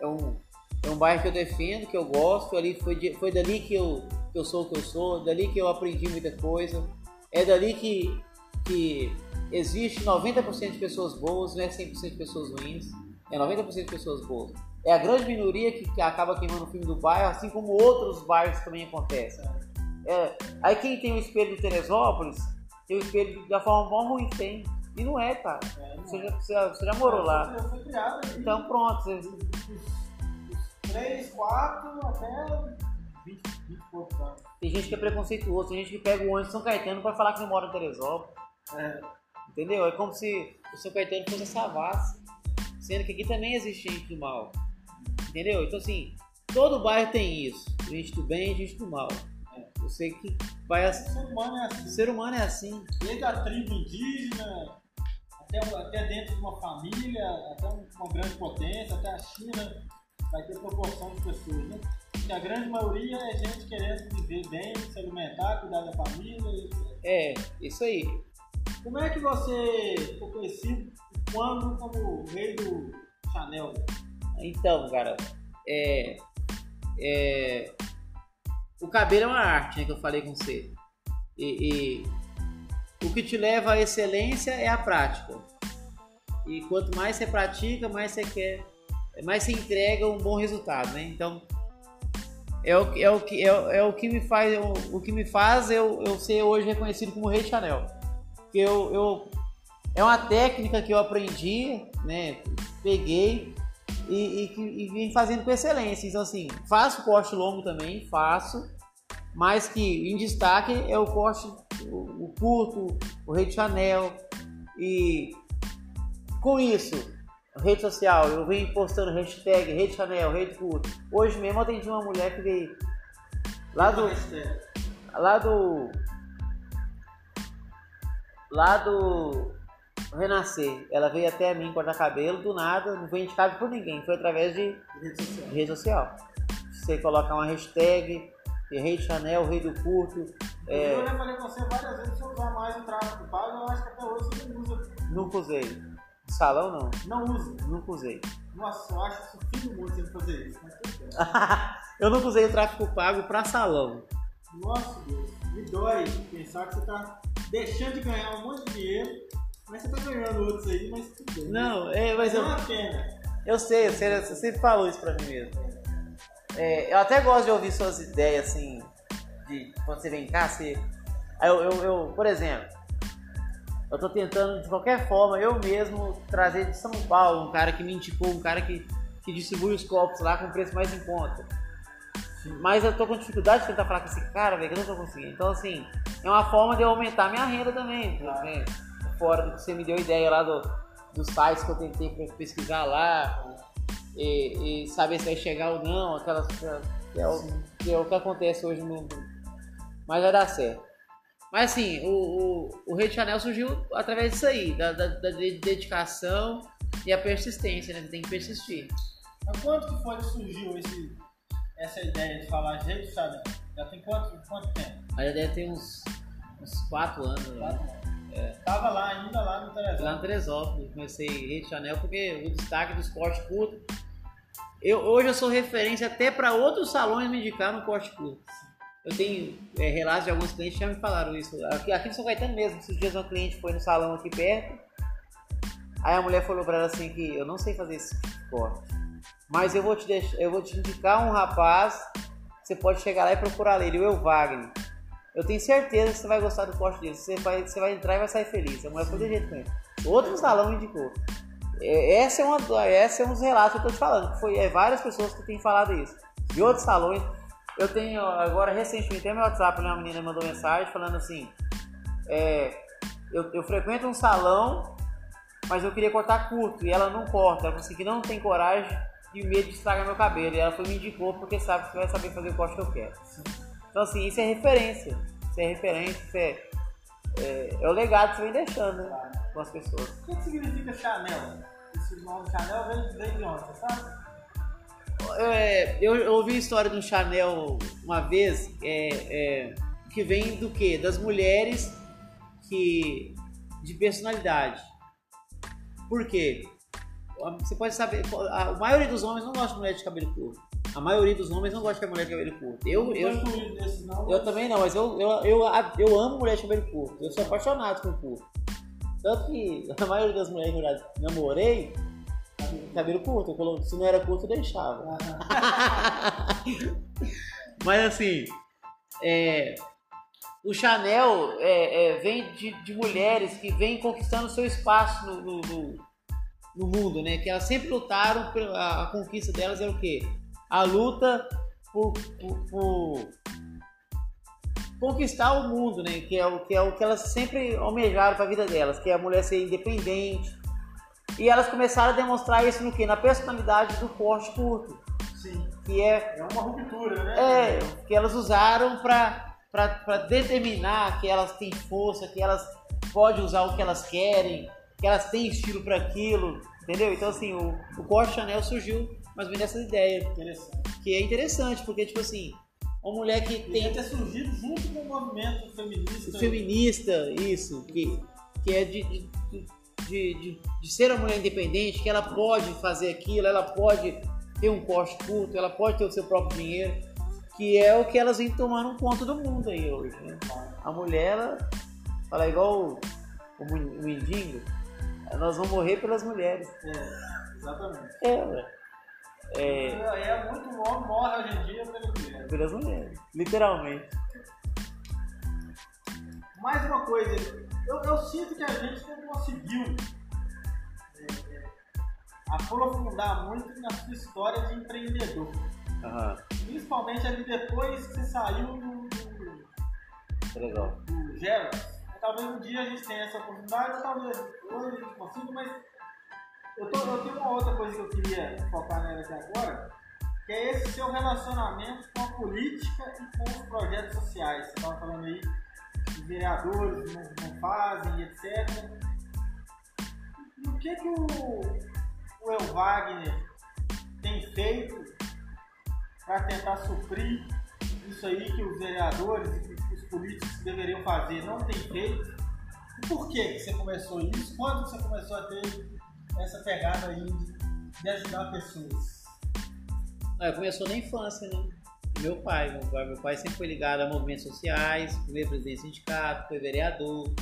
Speaker 2: é, um, é um bairro que eu defendo, que eu gosto. Ali foi, de, foi dali que eu, que eu sou o que eu sou, dali que eu aprendi muita coisa. É dali que, que existe 90% de pessoas boas, não é 100% de pessoas ruins. É 90% de pessoas boas. É a grande minoria que, acaba queimando o filme do bairro, assim como outros bairros também acontecem. É, aí quem tem o espelho de Teresópolis, tem o espelho da forma mó ruim que tem. E não é, cara. É, não você, é. Já, você, já, morou lá.
Speaker 1: Eu fui criado aqui.
Speaker 2: Então pronto. Você...
Speaker 1: 3, 4, até 20, 20 e poucos anos.
Speaker 2: Tem gente que é preconceituoso, tem gente que pega o ônibus de São Caetano pra falar que não mora em Teresópolis. É. Entendeu? É como se o São Caetano fosse essa Savassi. Sendo que aqui também existe gente do mal. Entendeu? Então assim, todo bairro tem isso. Gente do bem e gente do mal. Eu sei que vai
Speaker 1: assim. O ser humano é assim. O
Speaker 2: ser humano é assim.
Speaker 1: Desde a tribo indígena, até, até dentro de uma família, até uma grande potência, até a China, vai ter proporção de pessoas, né? E a grande maioria é gente querendo viver bem, se alimentar, cuidar da família.
Speaker 2: É, isso aí.
Speaker 1: Como é que você ficou conhecido quando como rei do Chanel?
Speaker 2: Então, cara, é, é, o cabelo é uma arte, né, que eu falei com você. E, e o que te leva à excelência é a prática. E quanto mais você pratica, mais você quer, mais você entrega um bom resultado, né? Então é o, é o, que, é, é o que me faz, o, o que me faz eu, eu ser hoje reconhecido como Rei Chanel. Que eu, eu é uma técnica que eu aprendi, né? Peguei e, e, e vim fazendo com excelência. Então, assim, faço corte longo também, faço, mas que em destaque é o corte, o, o curto, o rei de Chanel. E com isso, rede social, eu venho postando hashtag rede Chanel, rede curto. Hoje mesmo eu atendi uma mulher que veio lá do. Lá do. Lá do renascer. Ela veio até mim cortar cabelo, do nada, não foi indicado por ninguém, foi através de rede social. Rede social. Você colocar uma hashtag, Rei Chanel, Rei do Curto.
Speaker 1: É... Eu já falei com você várias vezes se eu usar mais o tráfego pago, eu acho que até hoje você não usa.
Speaker 2: Nunca usei. Salão não.
Speaker 1: Não uso.
Speaker 2: Nunca usei.
Speaker 1: Nossa, eu acho fim do mundo você fazer isso, mas *laughs*
Speaker 2: Eu nunca usei o tráfego pago pra salão.
Speaker 1: Nossa Deus, me dói pensar que você tá deixando de ganhar um monte de dinheiro mas você tá ganhando outros aí, mas tudo bem.
Speaker 2: Não, é, mas eu.
Speaker 1: É uma pena.
Speaker 2: Eu sei, você, você sempre falou isso pra mim mesmo. É, eu até gosto de ouvir suas ideias, assim, de quando você vem cá, você. Eu, eu, eu, por exemplo, eu tô tentando de qualquer forma, eu mesmo, trazer de São Paulo um cara que me indicou, um cara que, que distribui os copos lá com preço mais em conta. Mas eu tô com dificuldade de tentar falar com esse cara, velho, que eu não tô conseguindo. Então, assim, é uma forma de eu aumentar minha renda também. Né? Fora do que você me deu ideia lá do, dos sites que eu tentei pesquisar lá. E, e saber se vai chegar ou não, aquelas. Que é, o, que é o que acontece hoje no mundo. Mas vai dar certo. Mas assim, o, o, o Rio de Janeiro surgiu através disso aí, da, da, da dedicação e a persistência, né? Tem que persistir.
Speaker 1: Mas quanto que foi que surgiu esse, essa ideia de falar Rio de Janeiro? Já tem quanto, quanto tempo?
Speaker 2: A ideia tem uns, uns quatro anos. Né? Quatro anos.
Speaker 1: É. Tava lá ainda, lá no Teresópolis.
Speaker 2: Lá no Teresópolis. Comecei Rio de Janeiro porque o destaque do esporte curto. Eu, hoje eu sou referência até para outros salões me indicar no corte curto. Eu tenho é, relatos de alguns clientes que já me falaram isso. Aqui, aqui no São Caetano mesmo, esses dias um cliente foi no salão aqui perto. Aí a mulher falou para ela assim que eu não sei fazer esse corte. Mas eu vou te deixar, eu vou te indicar um rapaz, você pode chegar lá e procurar ele, o El Wagner. Eu tenho certeza que você vai gostar do corte dele. Você vai, você vai entrar e vai sair feliz. A mulher foi de jeito com ele. Outro salão indicou. É, essa é, uma, essa é um dos relatos que eu tô te falando. Foi é, várias pessoas que têm falado isso. De outros salões. Eu tenho agora recentemente até meu WhatsApp, né, uma menina mandou mensagem falando assim: é, eu, eu, frequento um salão, mas eu queria cortar curto e ela não corta. Ela falou assim que não tem coragem e medo de estragar meu cabelo. E ela foi me indicou porque sabe que você vai saber fazer o corte que eu quero. Então assim, isso é referência. Isso é referência, isso é, é, é o legado que você vem deixando né, com as pessoas.
Speaker 1: O que, que significa Chanel? Esse nome Chanel vem, vem de onde, sabe?
Speaker 2: É, eu, eu, ouvi a história do Chanel uma vez, é, é, que vem do que? Das mulheres que de personalidade. Por quê? Você pode saber, a maioria dos homens não gosta de mulher de cabelo curto. A maioria dos homens não gosta de mulher de cabelo curto. Eu, eu, eu, eu também não, mas eu, eu, eu, eu amo mulher de cabelo curto. Eu sou apaixonado por curto. Tanto que a maioria das mulheres que eu namorei cabelo curto. Se não era curto, eu deixava. *laughs* Mas assim, é, o Chanel é, é, vem de, de, mulheres que vêm conquistando seu espaço no, no, no, no, mundo, né? Que elas sempre lutaram, a, a conquista delas era o quê? A luta por, por, por, conquistar o mundo, né? Que é o que, é o que elas sempre almejaram para a vida delas, que é a mulher ser independente, e elas começaram a demonstrar isso no que? Na personalidade do corte curto.
Speaker 1: Sim.
Speaker 2: Que é,
Speaker 1: é uma ruptura, né?
Speaker 2: É, que elas usaram para determinar que elas têm força, que elas podem usar o que elas querem, que elas têm estilo para aquilo, entendeu? Então, assim, o, o corte Chanel surgiu mais ou menos dessa ideia. Que é interessante, porque, tipo assim, uma mulher que
Speaker 1: tem. Tem ter surgido junto com o movimento feminista.
Speaker 2: Feminista, isso, que, que é de, de de, de, ser uma mulher independente, que ela pode fazer aquilo, ela pode ter um corte curto, ela pode ter o seu próprio dinheiro, que é o que elas vêm tomando conta do mundo aí hoje. Né? A mulher, ela fala igual o, o, o mendigo, nós vamos morrer pelas mulheres.
Speaker 1: É, exatamente.
Speaker 2: É.
Speaker 1: É, é muito homem morre hoje em dia pelas mulheres.
Speaker 2: Pelas mulheres, literalmente.
Speaker 1: Mais uma coisa, eu, eu sinto que a gente não conseguiu é, é, aprofundar muito na sua história de empreendedor.
Speaker 2: Uhum.
Speaker 1: Principalmente ali depois que você saiu do,
Speaker 2: do, Legal.
Speaker 1: do Geras. Talvez um dia a gente tenha essa oportunidade, talvez hoje a gente consiga, mas eu, tô, eu tenho uma outra coisa que eu queria focar nela aqui agora, que é esse seu relacionamento com a política e com os projetos sociais. Você estava falando aí os vereadores não, não fazem, etc. E o que, que o, o El Wagner tem feito para tentar suprir isso aí que os vereadores e os políticos deveriam fazer não têm feito? Por que, você começou isso? Quando você começou a ter essa pegada aí de ajudar pessoas?
Speaker 2: Ah, começou na infância, né? meu pai. Meu pai, meu pai sempre foi ligado a movimentos sociais, primeiro presidente do sindicato, foi vereador.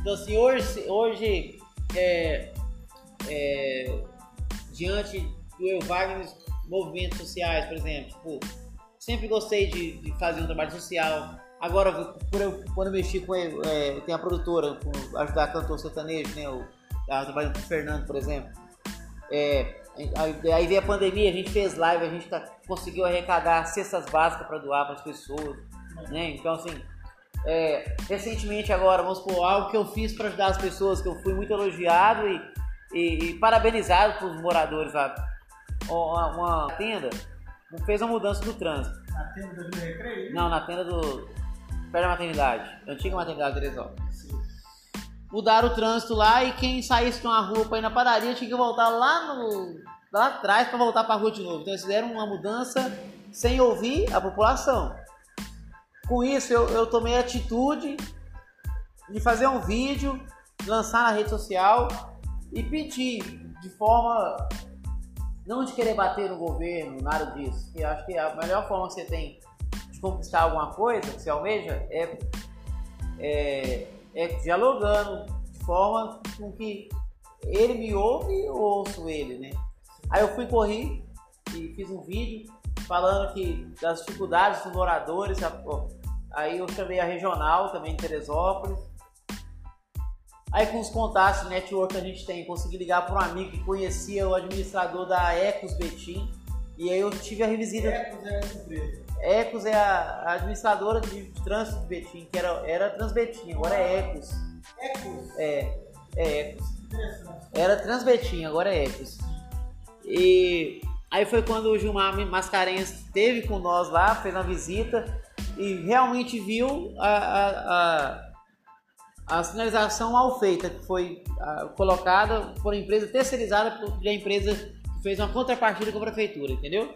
Speaker 2: Então, assim, hoje, hoje é, é, diante do Wagner, movimentos sociais, por exemplo, tipo, sempre gostei de, de, fazer um trabalho social. Agora, eu, quando eu mexi com é, tem a produtora, com, ajudar cantor sertanejo, né? Eu com o Fernando, por exemplo. É, Aí veio a pandemia, a gente fez live, a gente tá, conseguiu arrecadar cestas básicas para doar para as pessoas, né? Então assim, é, recentemente agora, vamos por algo que eu fiz para ajudar as pessoas, que eu fui muito elogiado e, e, e parabenizado pelos moradores lá. Uma, uma, tenda fez uma mudança do trânsito.
Speaker 1: Na tenda do Recreio?
Speaker 2: Não, na tenda do. perto da maternidade. Antiga maternidade de Teresópolis. Mudaram o trânsito lá e quem saísse de uma rua para ir na padaria tinha que voltar lá no. lá atrás para voltar para a rua de novo. Então eles fizeram uma mudança sem ouvir a população. Com isso, eu, eu tomei a atitude de fazer um vídeo, lançar na rede social e pedir de forma não de querer bater no governo, nada disso. Eu acho que a melhor forma que você tem de conquistar alguma coisa que você almeja é, é, é dialogando de forma com que ele me ouve e eu ouço ele, né? Aí eu fui correr e fiz um vídeo falando que das dificuldades dos moradores. Aí eu chamei a regional também em Teresópolis. Aí com os contatos, network que a gente tem, consegui ligar para um amigo que conhecia o administrador da Ecos Betim. E aí eu tive a revisita.
Speaker 1: Ecos é essa empresa.
Speaker 2: Ecos é a, administradora de, trânsito de Betim, que era, era Transbetim, agora é Ecos.
Speaker 1: Ecos?
Speaker 2: É, é Ecos. Era Transbetim, agora é Ecos. E Aí foi quando o Gilmar Mascarenhas esteve com nós lá, fez uma visita e realmente viu a, a, a, a sinalização mal feita, que foi a, colocada por empresa terceirizada por a empresa que fez uma contrapartida com a prefeitura, entendeu?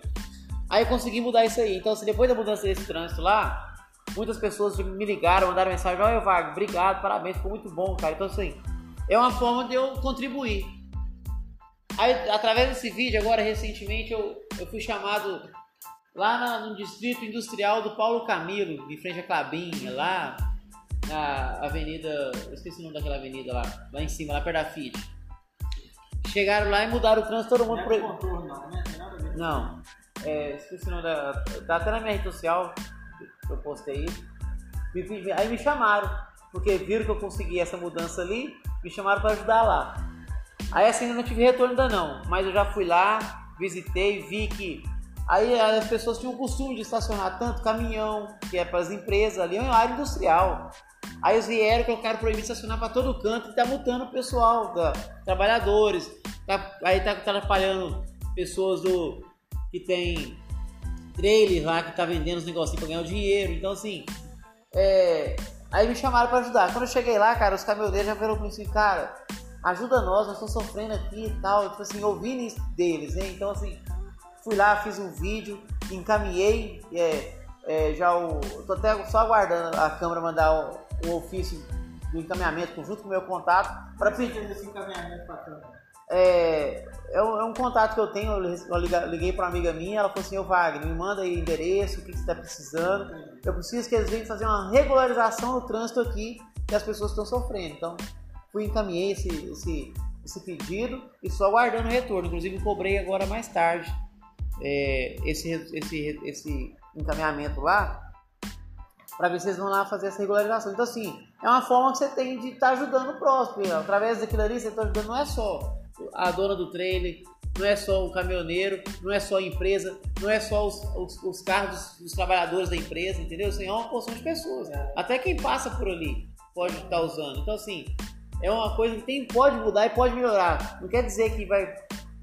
Speaker 2: Aí eu consegui mudar isso aí. Então, depois da mudança desse trânsito lá, muitas pessoas me ligaram, mandaram mensagem: Olha, Wagner, obrigado, parabéns, ficou muito bom, cara. Então, assim, é uma forma de eu contribuir. Aí, através desse vídeo, agora recentemente, eu, eu fui chamado lá na, no distrito industrial do Paulo Camilo, em frente à Clabinha, lá na avenida. Eu esqueci o nome daquela avenida lá, lá em cima, lá perto da Fiat. Chegaram lá e mudaram o trânsito, todo mundo.
Speaker 1: Não é contorno, não, né? Tem nada a ver.
Speaker 2: Não. É, esqueci o nome da. Tá até na minha rede social que eu postei isso. Aí me chamaram, porque viram que eu consegui essa mudança ali, me chamaram para ajudar lá. Aí assim não tive retorno ainda não, mas eu já fui lá, visitei, vi que aí as pessoas tinham o costume de estacionar tanto caminhão, que é para as empresas ali, é uma área industrial. Aí eles vieram, colocaram proibido estacionar para todo canto e tá multando o pessoal, tá, trabalhadores, tá, aí tá, atrapalhando pessoas do que tem trailer lá que tá vendendo os negocinhos para ganhar o dinheiro. Então assim, é, aí me chamaram para ajudar. Quando eu cheguei lá, cara, os caminhoneiros já viram para assim, cara, ajuda nós, nós estamos sofrendo aqui e tal, tipo assim, ouvindo isso deles, né? Então, assim, fui lá, fiz um vídeo, encaminhei, é, é, já o. tô até só aguardando a câmera mandar o, o ofício do encaminhamento junto com o meu contato para pedir.
Speaker 1: esse encaminhamento para?
Speaker 2: É, é, um, é um contato que eu tenho, eu liguei para uma amiga minha, ela falou assim, ô Wagner, me manda aí o endereço, o que, que você está precisando. Eu preciso que eles venham fazer uma regularização no trânsito aqui que as pessoas estão sofrendo. Então, fui encaminhei esse, esse, esse pedido e só aguardando o retorno. Inclusive cobrei agora mais tarde é, esse, esse, esse encaminhamento lá para ver se eles vão lá fazer essa regularização. Então assim, é uma forma que você tem de estar tá ajudando o próximo. Através daquilo ali você está ajudando não é só a dona do trailer, não é só o caminhoneiro, não é só a empresa, não é só os, os, os carros dos trabalhadores da empresa, entendeu? Assim, é uma porção de pessoas. Até quem passa por ali pode estar tá usando. Então assim, é uma coisa que tem, pode mudar e pode melhorar. Não quer dizer que vai,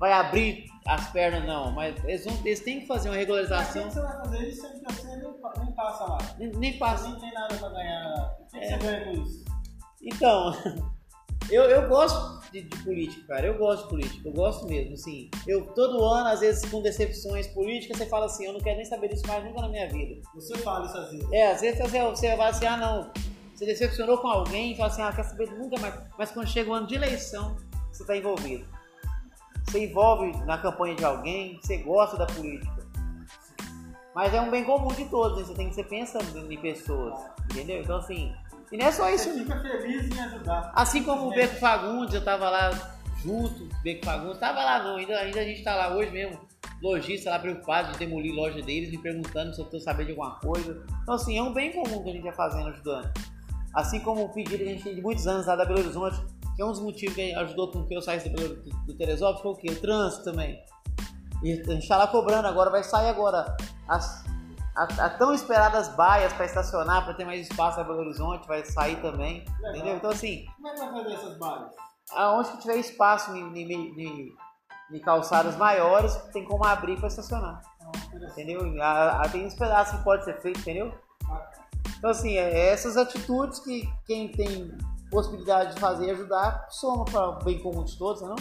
Speaker 2: vai abrir as pernas, não, mas eles, vão, eles têm que fazer uma regularização.
Speaker 1: Mas que você vai fazer isso se você nem, nem passa lá?
Speaker 2: Nem, nem passa.
Speaker 1: Nem tem nada pra ganhar. O que, é. você ganha com isso?
Speaker 2: Então, *laughs* eu, eu gosto de, de, política, cara. Eu gosto de política, eu gosto mesmo, assim. Eu todo ano, às vezes, com decepções políticas, você fala assim, eu não quero nem saber disso mais nunca na minha vida.
Speaker 1: Você fala isso às vezes?
Speaker 2: É, às vezes você, você fala assim, ah não, você decepcionou com alguém fala assim, ah, quer saber nunca mais. Mas quando chega o ano de eleição, você está envolvido. Você envolve na campanha de alguém, você gosta da política. Mas é um bem comum de todos, né? você tem que ser pensando em pessoas, entendeu? Então assim, e não é só isso.
Speaker 1: Você fica feliz em ajudar.
Speaker 2: Assim como o Beco Fagundes, eu estava lá junto, Beco Fagundes, estava lá não, ainda, ainda a gente está lá hoje mesmo, lojista lá preocupado de demolir loja deles, me perguntando se eu estou sabendo de alguma coisa. Então assim, é um bem comum que a gente vai fazendo ajudando. Assim como o pedido que a gente tem de muitos anos lá da Belo Horizonte, que é um dos motivos que ajudou com que eu saísse do, do, Teresópolis, foi o quê? O trânsito também. E a gente tá lá cobrando agora, vai sair agora as, a, a tão esperadas baias para estacionar, para ter mais espaço na Belo Horizonte, vai sair também. Legal. Entendeu? Então assim.
Speaker 1: Como é que vai fazer essas baias?
Speaker 2: Aonde que tiver espaço em calçadas maiores, tem como abrir para estacionar. Ah, entendeu? A, a, tem uns pedaços que pode ser feito, entendeu? Então assim, é essas atitudes que quem tem possibilidade de fazer e ajudar soma para o bem comum de todos, não?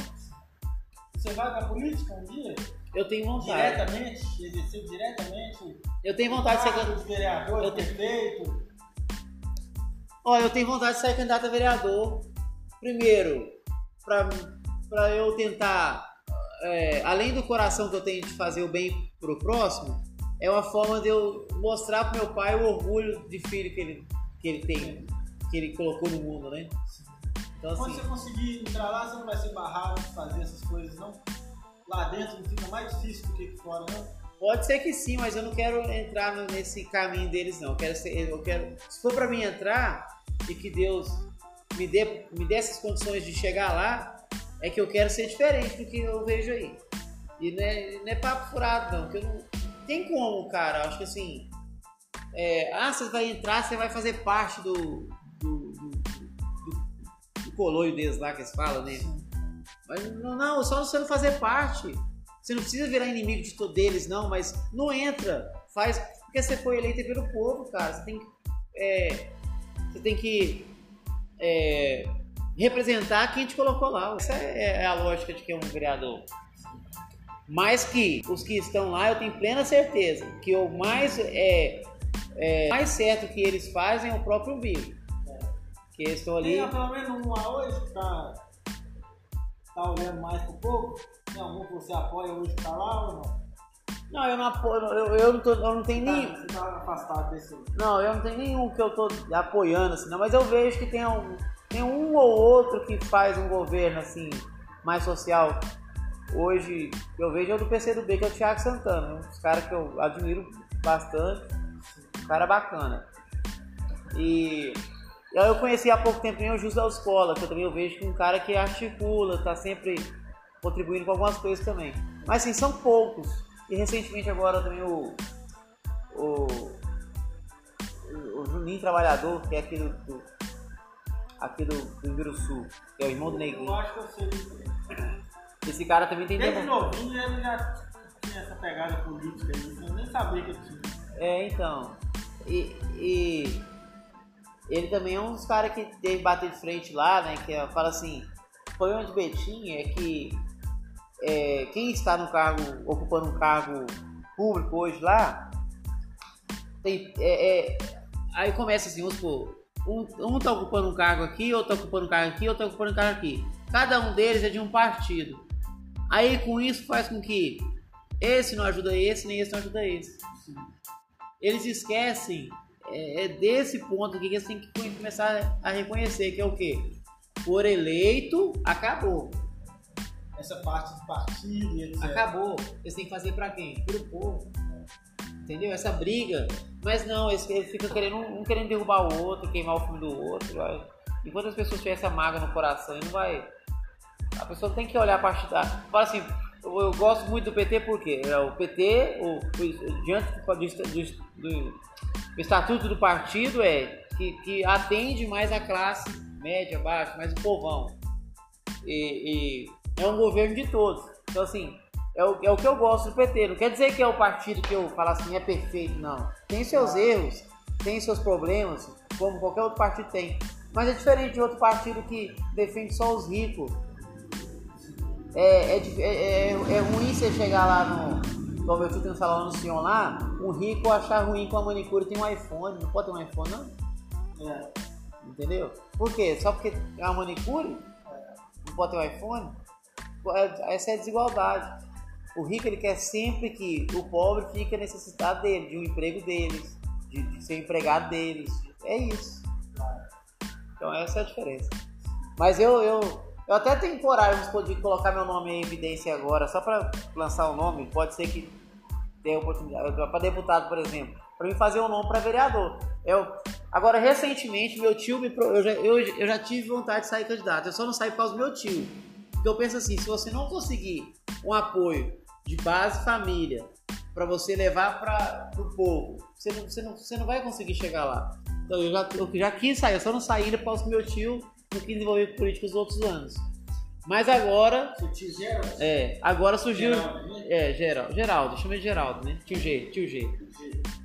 Speaker 1: Você vai para política um dia?
Speaker 2: Eu tenho vontade.
Speaker 1: Diretamente? Exercer diretamente?
Speaker 2: Eu tenho vontade de ser
Speaker 1: candidato. vereador, eu prefeito?
Speaker 2: Olha, eu tenho vontade de ser candidato a vereador. Primeiro, para eu tentar, é, além do coração que eu tenho de fazer o bem pro próximo, é uma forma de eu mostrar pro meu pai o orgulho de filho que ele, que ele tem, que ele colocou no mundo, né?
Speaker 1: Então, assim, Quando você conseguir entrar lá, você não vai ser barrado de fazer essas coisas, não? lá dentro não fica mais difícil do que fora, não?
Speaker 2: Pode ser que sim, mas eu não quero entrar nesse caminho deles, não. Eu quero, ser, eu quero se for para mim entrar e que Deus me dê, me dê essas condições de chegar lá, é que eu quero ser diferente do que eu vejo aí. E não é, não é papo furado, não. Que eu não tem como, cara. Acho que assim. É, ah, você vai entrar, você vai fazer parte do coloio deles lá que eles falam, né? Mas não, não, só você não fazer parte. Você não precisa virar inimigo de todos eles, não, mas não entra. Faz. Porque você foi eleito pelo povo, cara. Você tem que. É, você tem que. É, representar quem te colocou lá. Essa é, é a lógica de que é um vereador. Mas que os que estão lá, eu tenho plena certeza que o mais é, é mais certo que eles fazem é o próprio umbigo. Que eles estão ali.
Speaker 1: Tem pelo menos um lá hoje que tá tá olhando mais pro povo? Tem algum que você apoia hoje que tá lá ou não?
Speaker 2: Não, eu não apoio, eu, eu, não, tô, eu não tenho
Speaker 1: tá,
Speaker 2: nenhum.
Speaker 1: Você tá afastado desse.
Speaker 2: Não, eu não tenho nenhum que eu tô apoiando, assim, não, mas eu vejo que tem um, tem um ou outro que faz um governo assim, mais social. Hoje eu vejo é o do PCdoB, que é o Thiago Santana, um dos caras que eu admiro bastante, um cara bacana. E eu conheci há pouco tempo o José Escola, que eu também eu vejo que é um cara que articula, está sempre contribuindo com algumas coisas também. Mas assim, são poucos. E recentemente agora também o. O, o Juninho Trabalhador, que é aqui do, do aqui do, do Sul, que é o irmão do Neguinho.
Speaker 1: Eu acho que eu sei.
Speaker 2: Esse cara também tem
Speaker 1: Desde novinho ele já tinha essa pegada política aí, eu nem sabia que ele tinha.
Speaker 2: É, então. E, e ele também é um dos caras que teve bater de frente lá, né? Que fala assim, o problema de é que é, quem está no cargo, ocupando um cargo público hoje lá, tem, é, é, aí começa assim, vamos supor, um, um tá ocupando um cargo aqui, outro tá ocupando um cargo aqui, outro tá ocupando um cargo aqui. Cada um deles é de um partido. Aí com isso faz com que esse não ajuda esse, nem esse não ajuda esse. Eles esquecem é, é desse ponto que eles têm que começar a reconhecer, que é o quê? Por eleito, acabou.
Speaker 1: Essa parte do partido e etc.
Speaker 2: Acabou. Eles têm que fazer para quem? Pro povo. Entendeu? Essa briga. Mas não, eles, eles ficam querendo, um querendo derrubar o outro, queimar o filme do outro. Vai. Enquanto as pessoas tiverem essa mágoa no coração, não vai. A pessoa tem que olhar a parte da. Fala assim, eu, eu, gosto muito do PT porque é o PT, o, o, diante do, do, do estatuto do partido é que, que atende mais a classe média, baixa, mais o povão. E, e, é um governo de todos. Então, assim, é o, é o que eu gosto do PT. Não quer dizer que é o partido que eu falo assim é perfeito, não. Tem seus erros, tem seus problemas, como qualquer outro partido tem. Mas é diferente de outro partido que defende só os ricos. É, é, é, é, é ruim você chegar lá no, como tio tem um salão no Sion lá, um rico achar ruim com a manicure tem um iPhone. Não pode ter um iPhone, não? É. Entendeu? Por quê? Só porque é uma manicure? É. Não pode ter um iPhone? É, essa é a desigualdade. O rico ele quer sempre que o pobre fique necessitado dele, de um emprego deles, de, de ser empregado deles. É isso. Então essa é a diferença. Mas eu, eu, eu até tenho coragem de colocar meu nome em evidência agora, só para lançar o um nome. Pode ser que tenha oportunidade. Para deputado, por exemplo. Para mim fazer um nome para vereador. Eu, Agora, recentemente, meu tio me. Eu já, eu, eu já tive vontade de sair candidato. Eu só não saí por causa do meu tio. Porque eu penso assim: se você não conseguir um apoio de base família para você levar para o povo, você não, você, não, você não vai conseguir chegar lá. Então eu já, eu já quis sair, eu só não saí por causa do meu tio não quis envolver política os outros anos. Mas agora.
Speaker 1: Tio Geraldo?
Speaker 2: É, agora surgiu.
Speaker 1: Geraldo, né?
Speaker 2: É, Geraldo. Geraldo, chama de Geraldo, né? Tio G, tio G.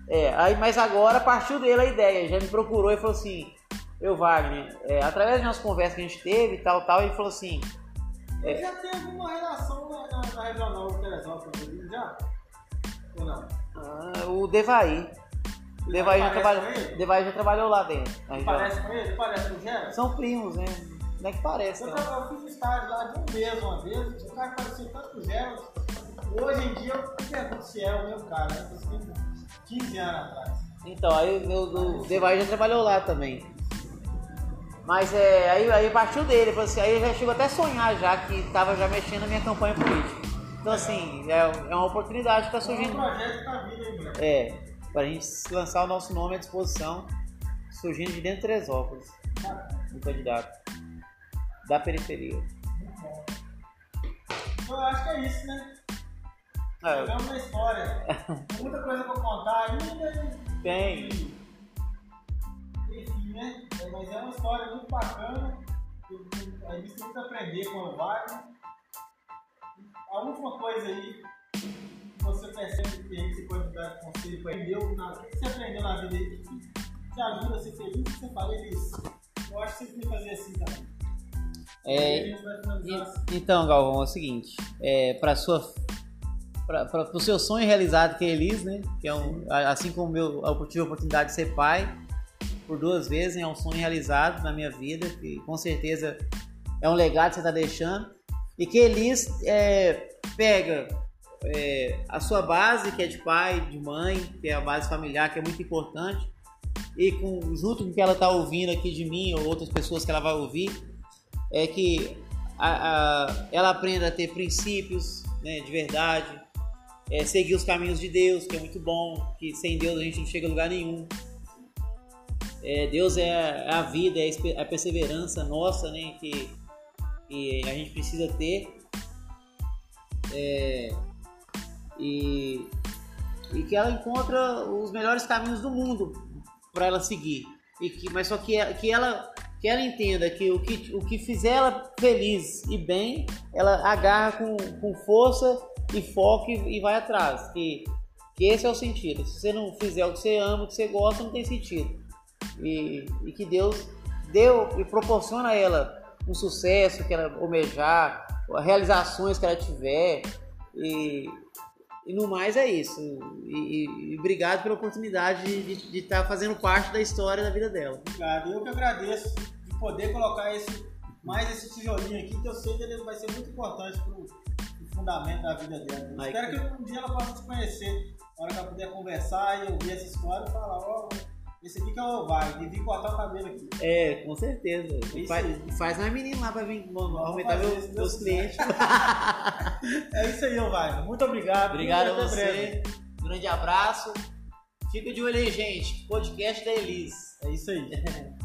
Speaker 2: É, aí, mas agora partiu dele a ideia, já me procurou e falou assim, eu Wagner, é, através de umas conversas que a gente teve e tal, tal, ele falou assim,
Speaker 1: Ele já tem alguma relação na, na, na regional Teresópolis, já? Ou não?
Speaker 2: ah, o Devaí. O Devaí já, já trabalhou lá dentro. região.
Speaker 1: Parece com ele? Parece com o Geraldo?
Speaker 2: São primos, né? Não é que parece,
Speaker 1: Eu,
Speaker 2: né?
Speaker 1: eu fiz estágio lá de um mês uma vez, o cara parecia tanto com o Geraldo. Hoje em dia eu pergunto se é o mesmo cara, né? Isso tem 15 anos atrás.
Speaker 2: Então, aí o, o Devaí já trabalhou lá também. Mas é, aí, aí partiu dele, assim, aí eu já chegou até a sonhar já que estava já mexendo na minha campanha política. Então assim, é, é uma oportunidade que está
Speaker 1: É um
Speaker 2: surgindo.
Speaker 1: projeto da vida, hein, Bruno?
Speaker 2: É, para a gente lançar o nosso nome à disposição, surgindo de dentro de Teresópolis, um candidato da periferia.
Speaker 1: Eu acho que é isso, né?
Speaker 2: É,
Speaker 1: Chegamos na história. Tem muita coisa pra contar ainda.
Speaker 2: tem.
Speaker 1: Enfim, né? É, Mas é uma história muito bacana. A gente tem que aprender com o Wagner. A última coisa aí você percebe que aí você pode dar conselho para ele, deu na, o que você aprendeu na vida aí que te ajuda a ser feliz, você fala isso. Eu acho que você tem que fazer assim também. A
Speaker 2: É,
Speaker 1: assim.
Speaker 2: e- então, Galvão, é o seguinte, é, para sua para o seu sonho realizado que é Elis, né? Que é um, assim como eu, eu tive a oportunidade de ser pai por duas vezes, é um sonho realizado na minha vida, que com certeza é um legado que você está deixando. E que Elis é, pega é, a sua base, que é de pai, de mãe, que é a base familiar, que é muito importante, e com, junto com o que ela está ouvindo aqui de mim ou outras pessoas que ela vai ouvir, é que a- a- ela aprenda a ter princípios né, de verdade, é, seguir os caminhos de Deus, que é muito bom, que sem Deus a gente não chega a lugar nenhum. É, Deus é a, é vida, é a perseverança nossa, né, que, que a gente precisa ter. É, e, e que ela encontra os melhores caminhos do mundo para ela seguir. E que, mas só que, que ela que ela entenda que o que, o que fizer ela feliz e bem, ela agarra com, com força e foco e, e vai atrás. Que, que esse é o sentido. Se você não fizer o que você ama, o que você gosta, não tem sentido. E, e que Deus deu e proporciona a ela um sucesso que ela almejar, realizações que ela tiver. E, e no mais é isso. E, e- e obrigado pela oportunidade de estar fazendo parte da história da vida dela.
Speaker 1: Obrigado. Eu que agradeço de poder colocar esse, mais esse tijolinho aqui, que eu sei que ele vai ser muito importante pro, pro fundamento da vida dela.
Speaker 2: Ai,
Speaker 1: espero que um dia ela possa te conhecer, na hora que ela puder conversar e ouvir essa história e falar, ó, esse aqui que é o e vir cortar o cabelo aqui.
Speaker 2: É, com certeza. E
Speaker 1: Isso
Speaker 2: faz,
Speaker 1: aí.
Speaker 2: faz mais menino lá pra vir
Speaker 1: Vamos
Speaker 2: aumentar
Speaker 1: fazer
Speaker 2: meus, clientes. *laughs*
Speaker 1: É isso aí, vai. Muito obrigado.
Speaker 2: Obrigado a
Speaker 1: Até breve.
Speaker 2: você. Grande abraço. Fica de olho aí, gente. Podcast da Elis.
Speaker 1: É isso aí. *laughs*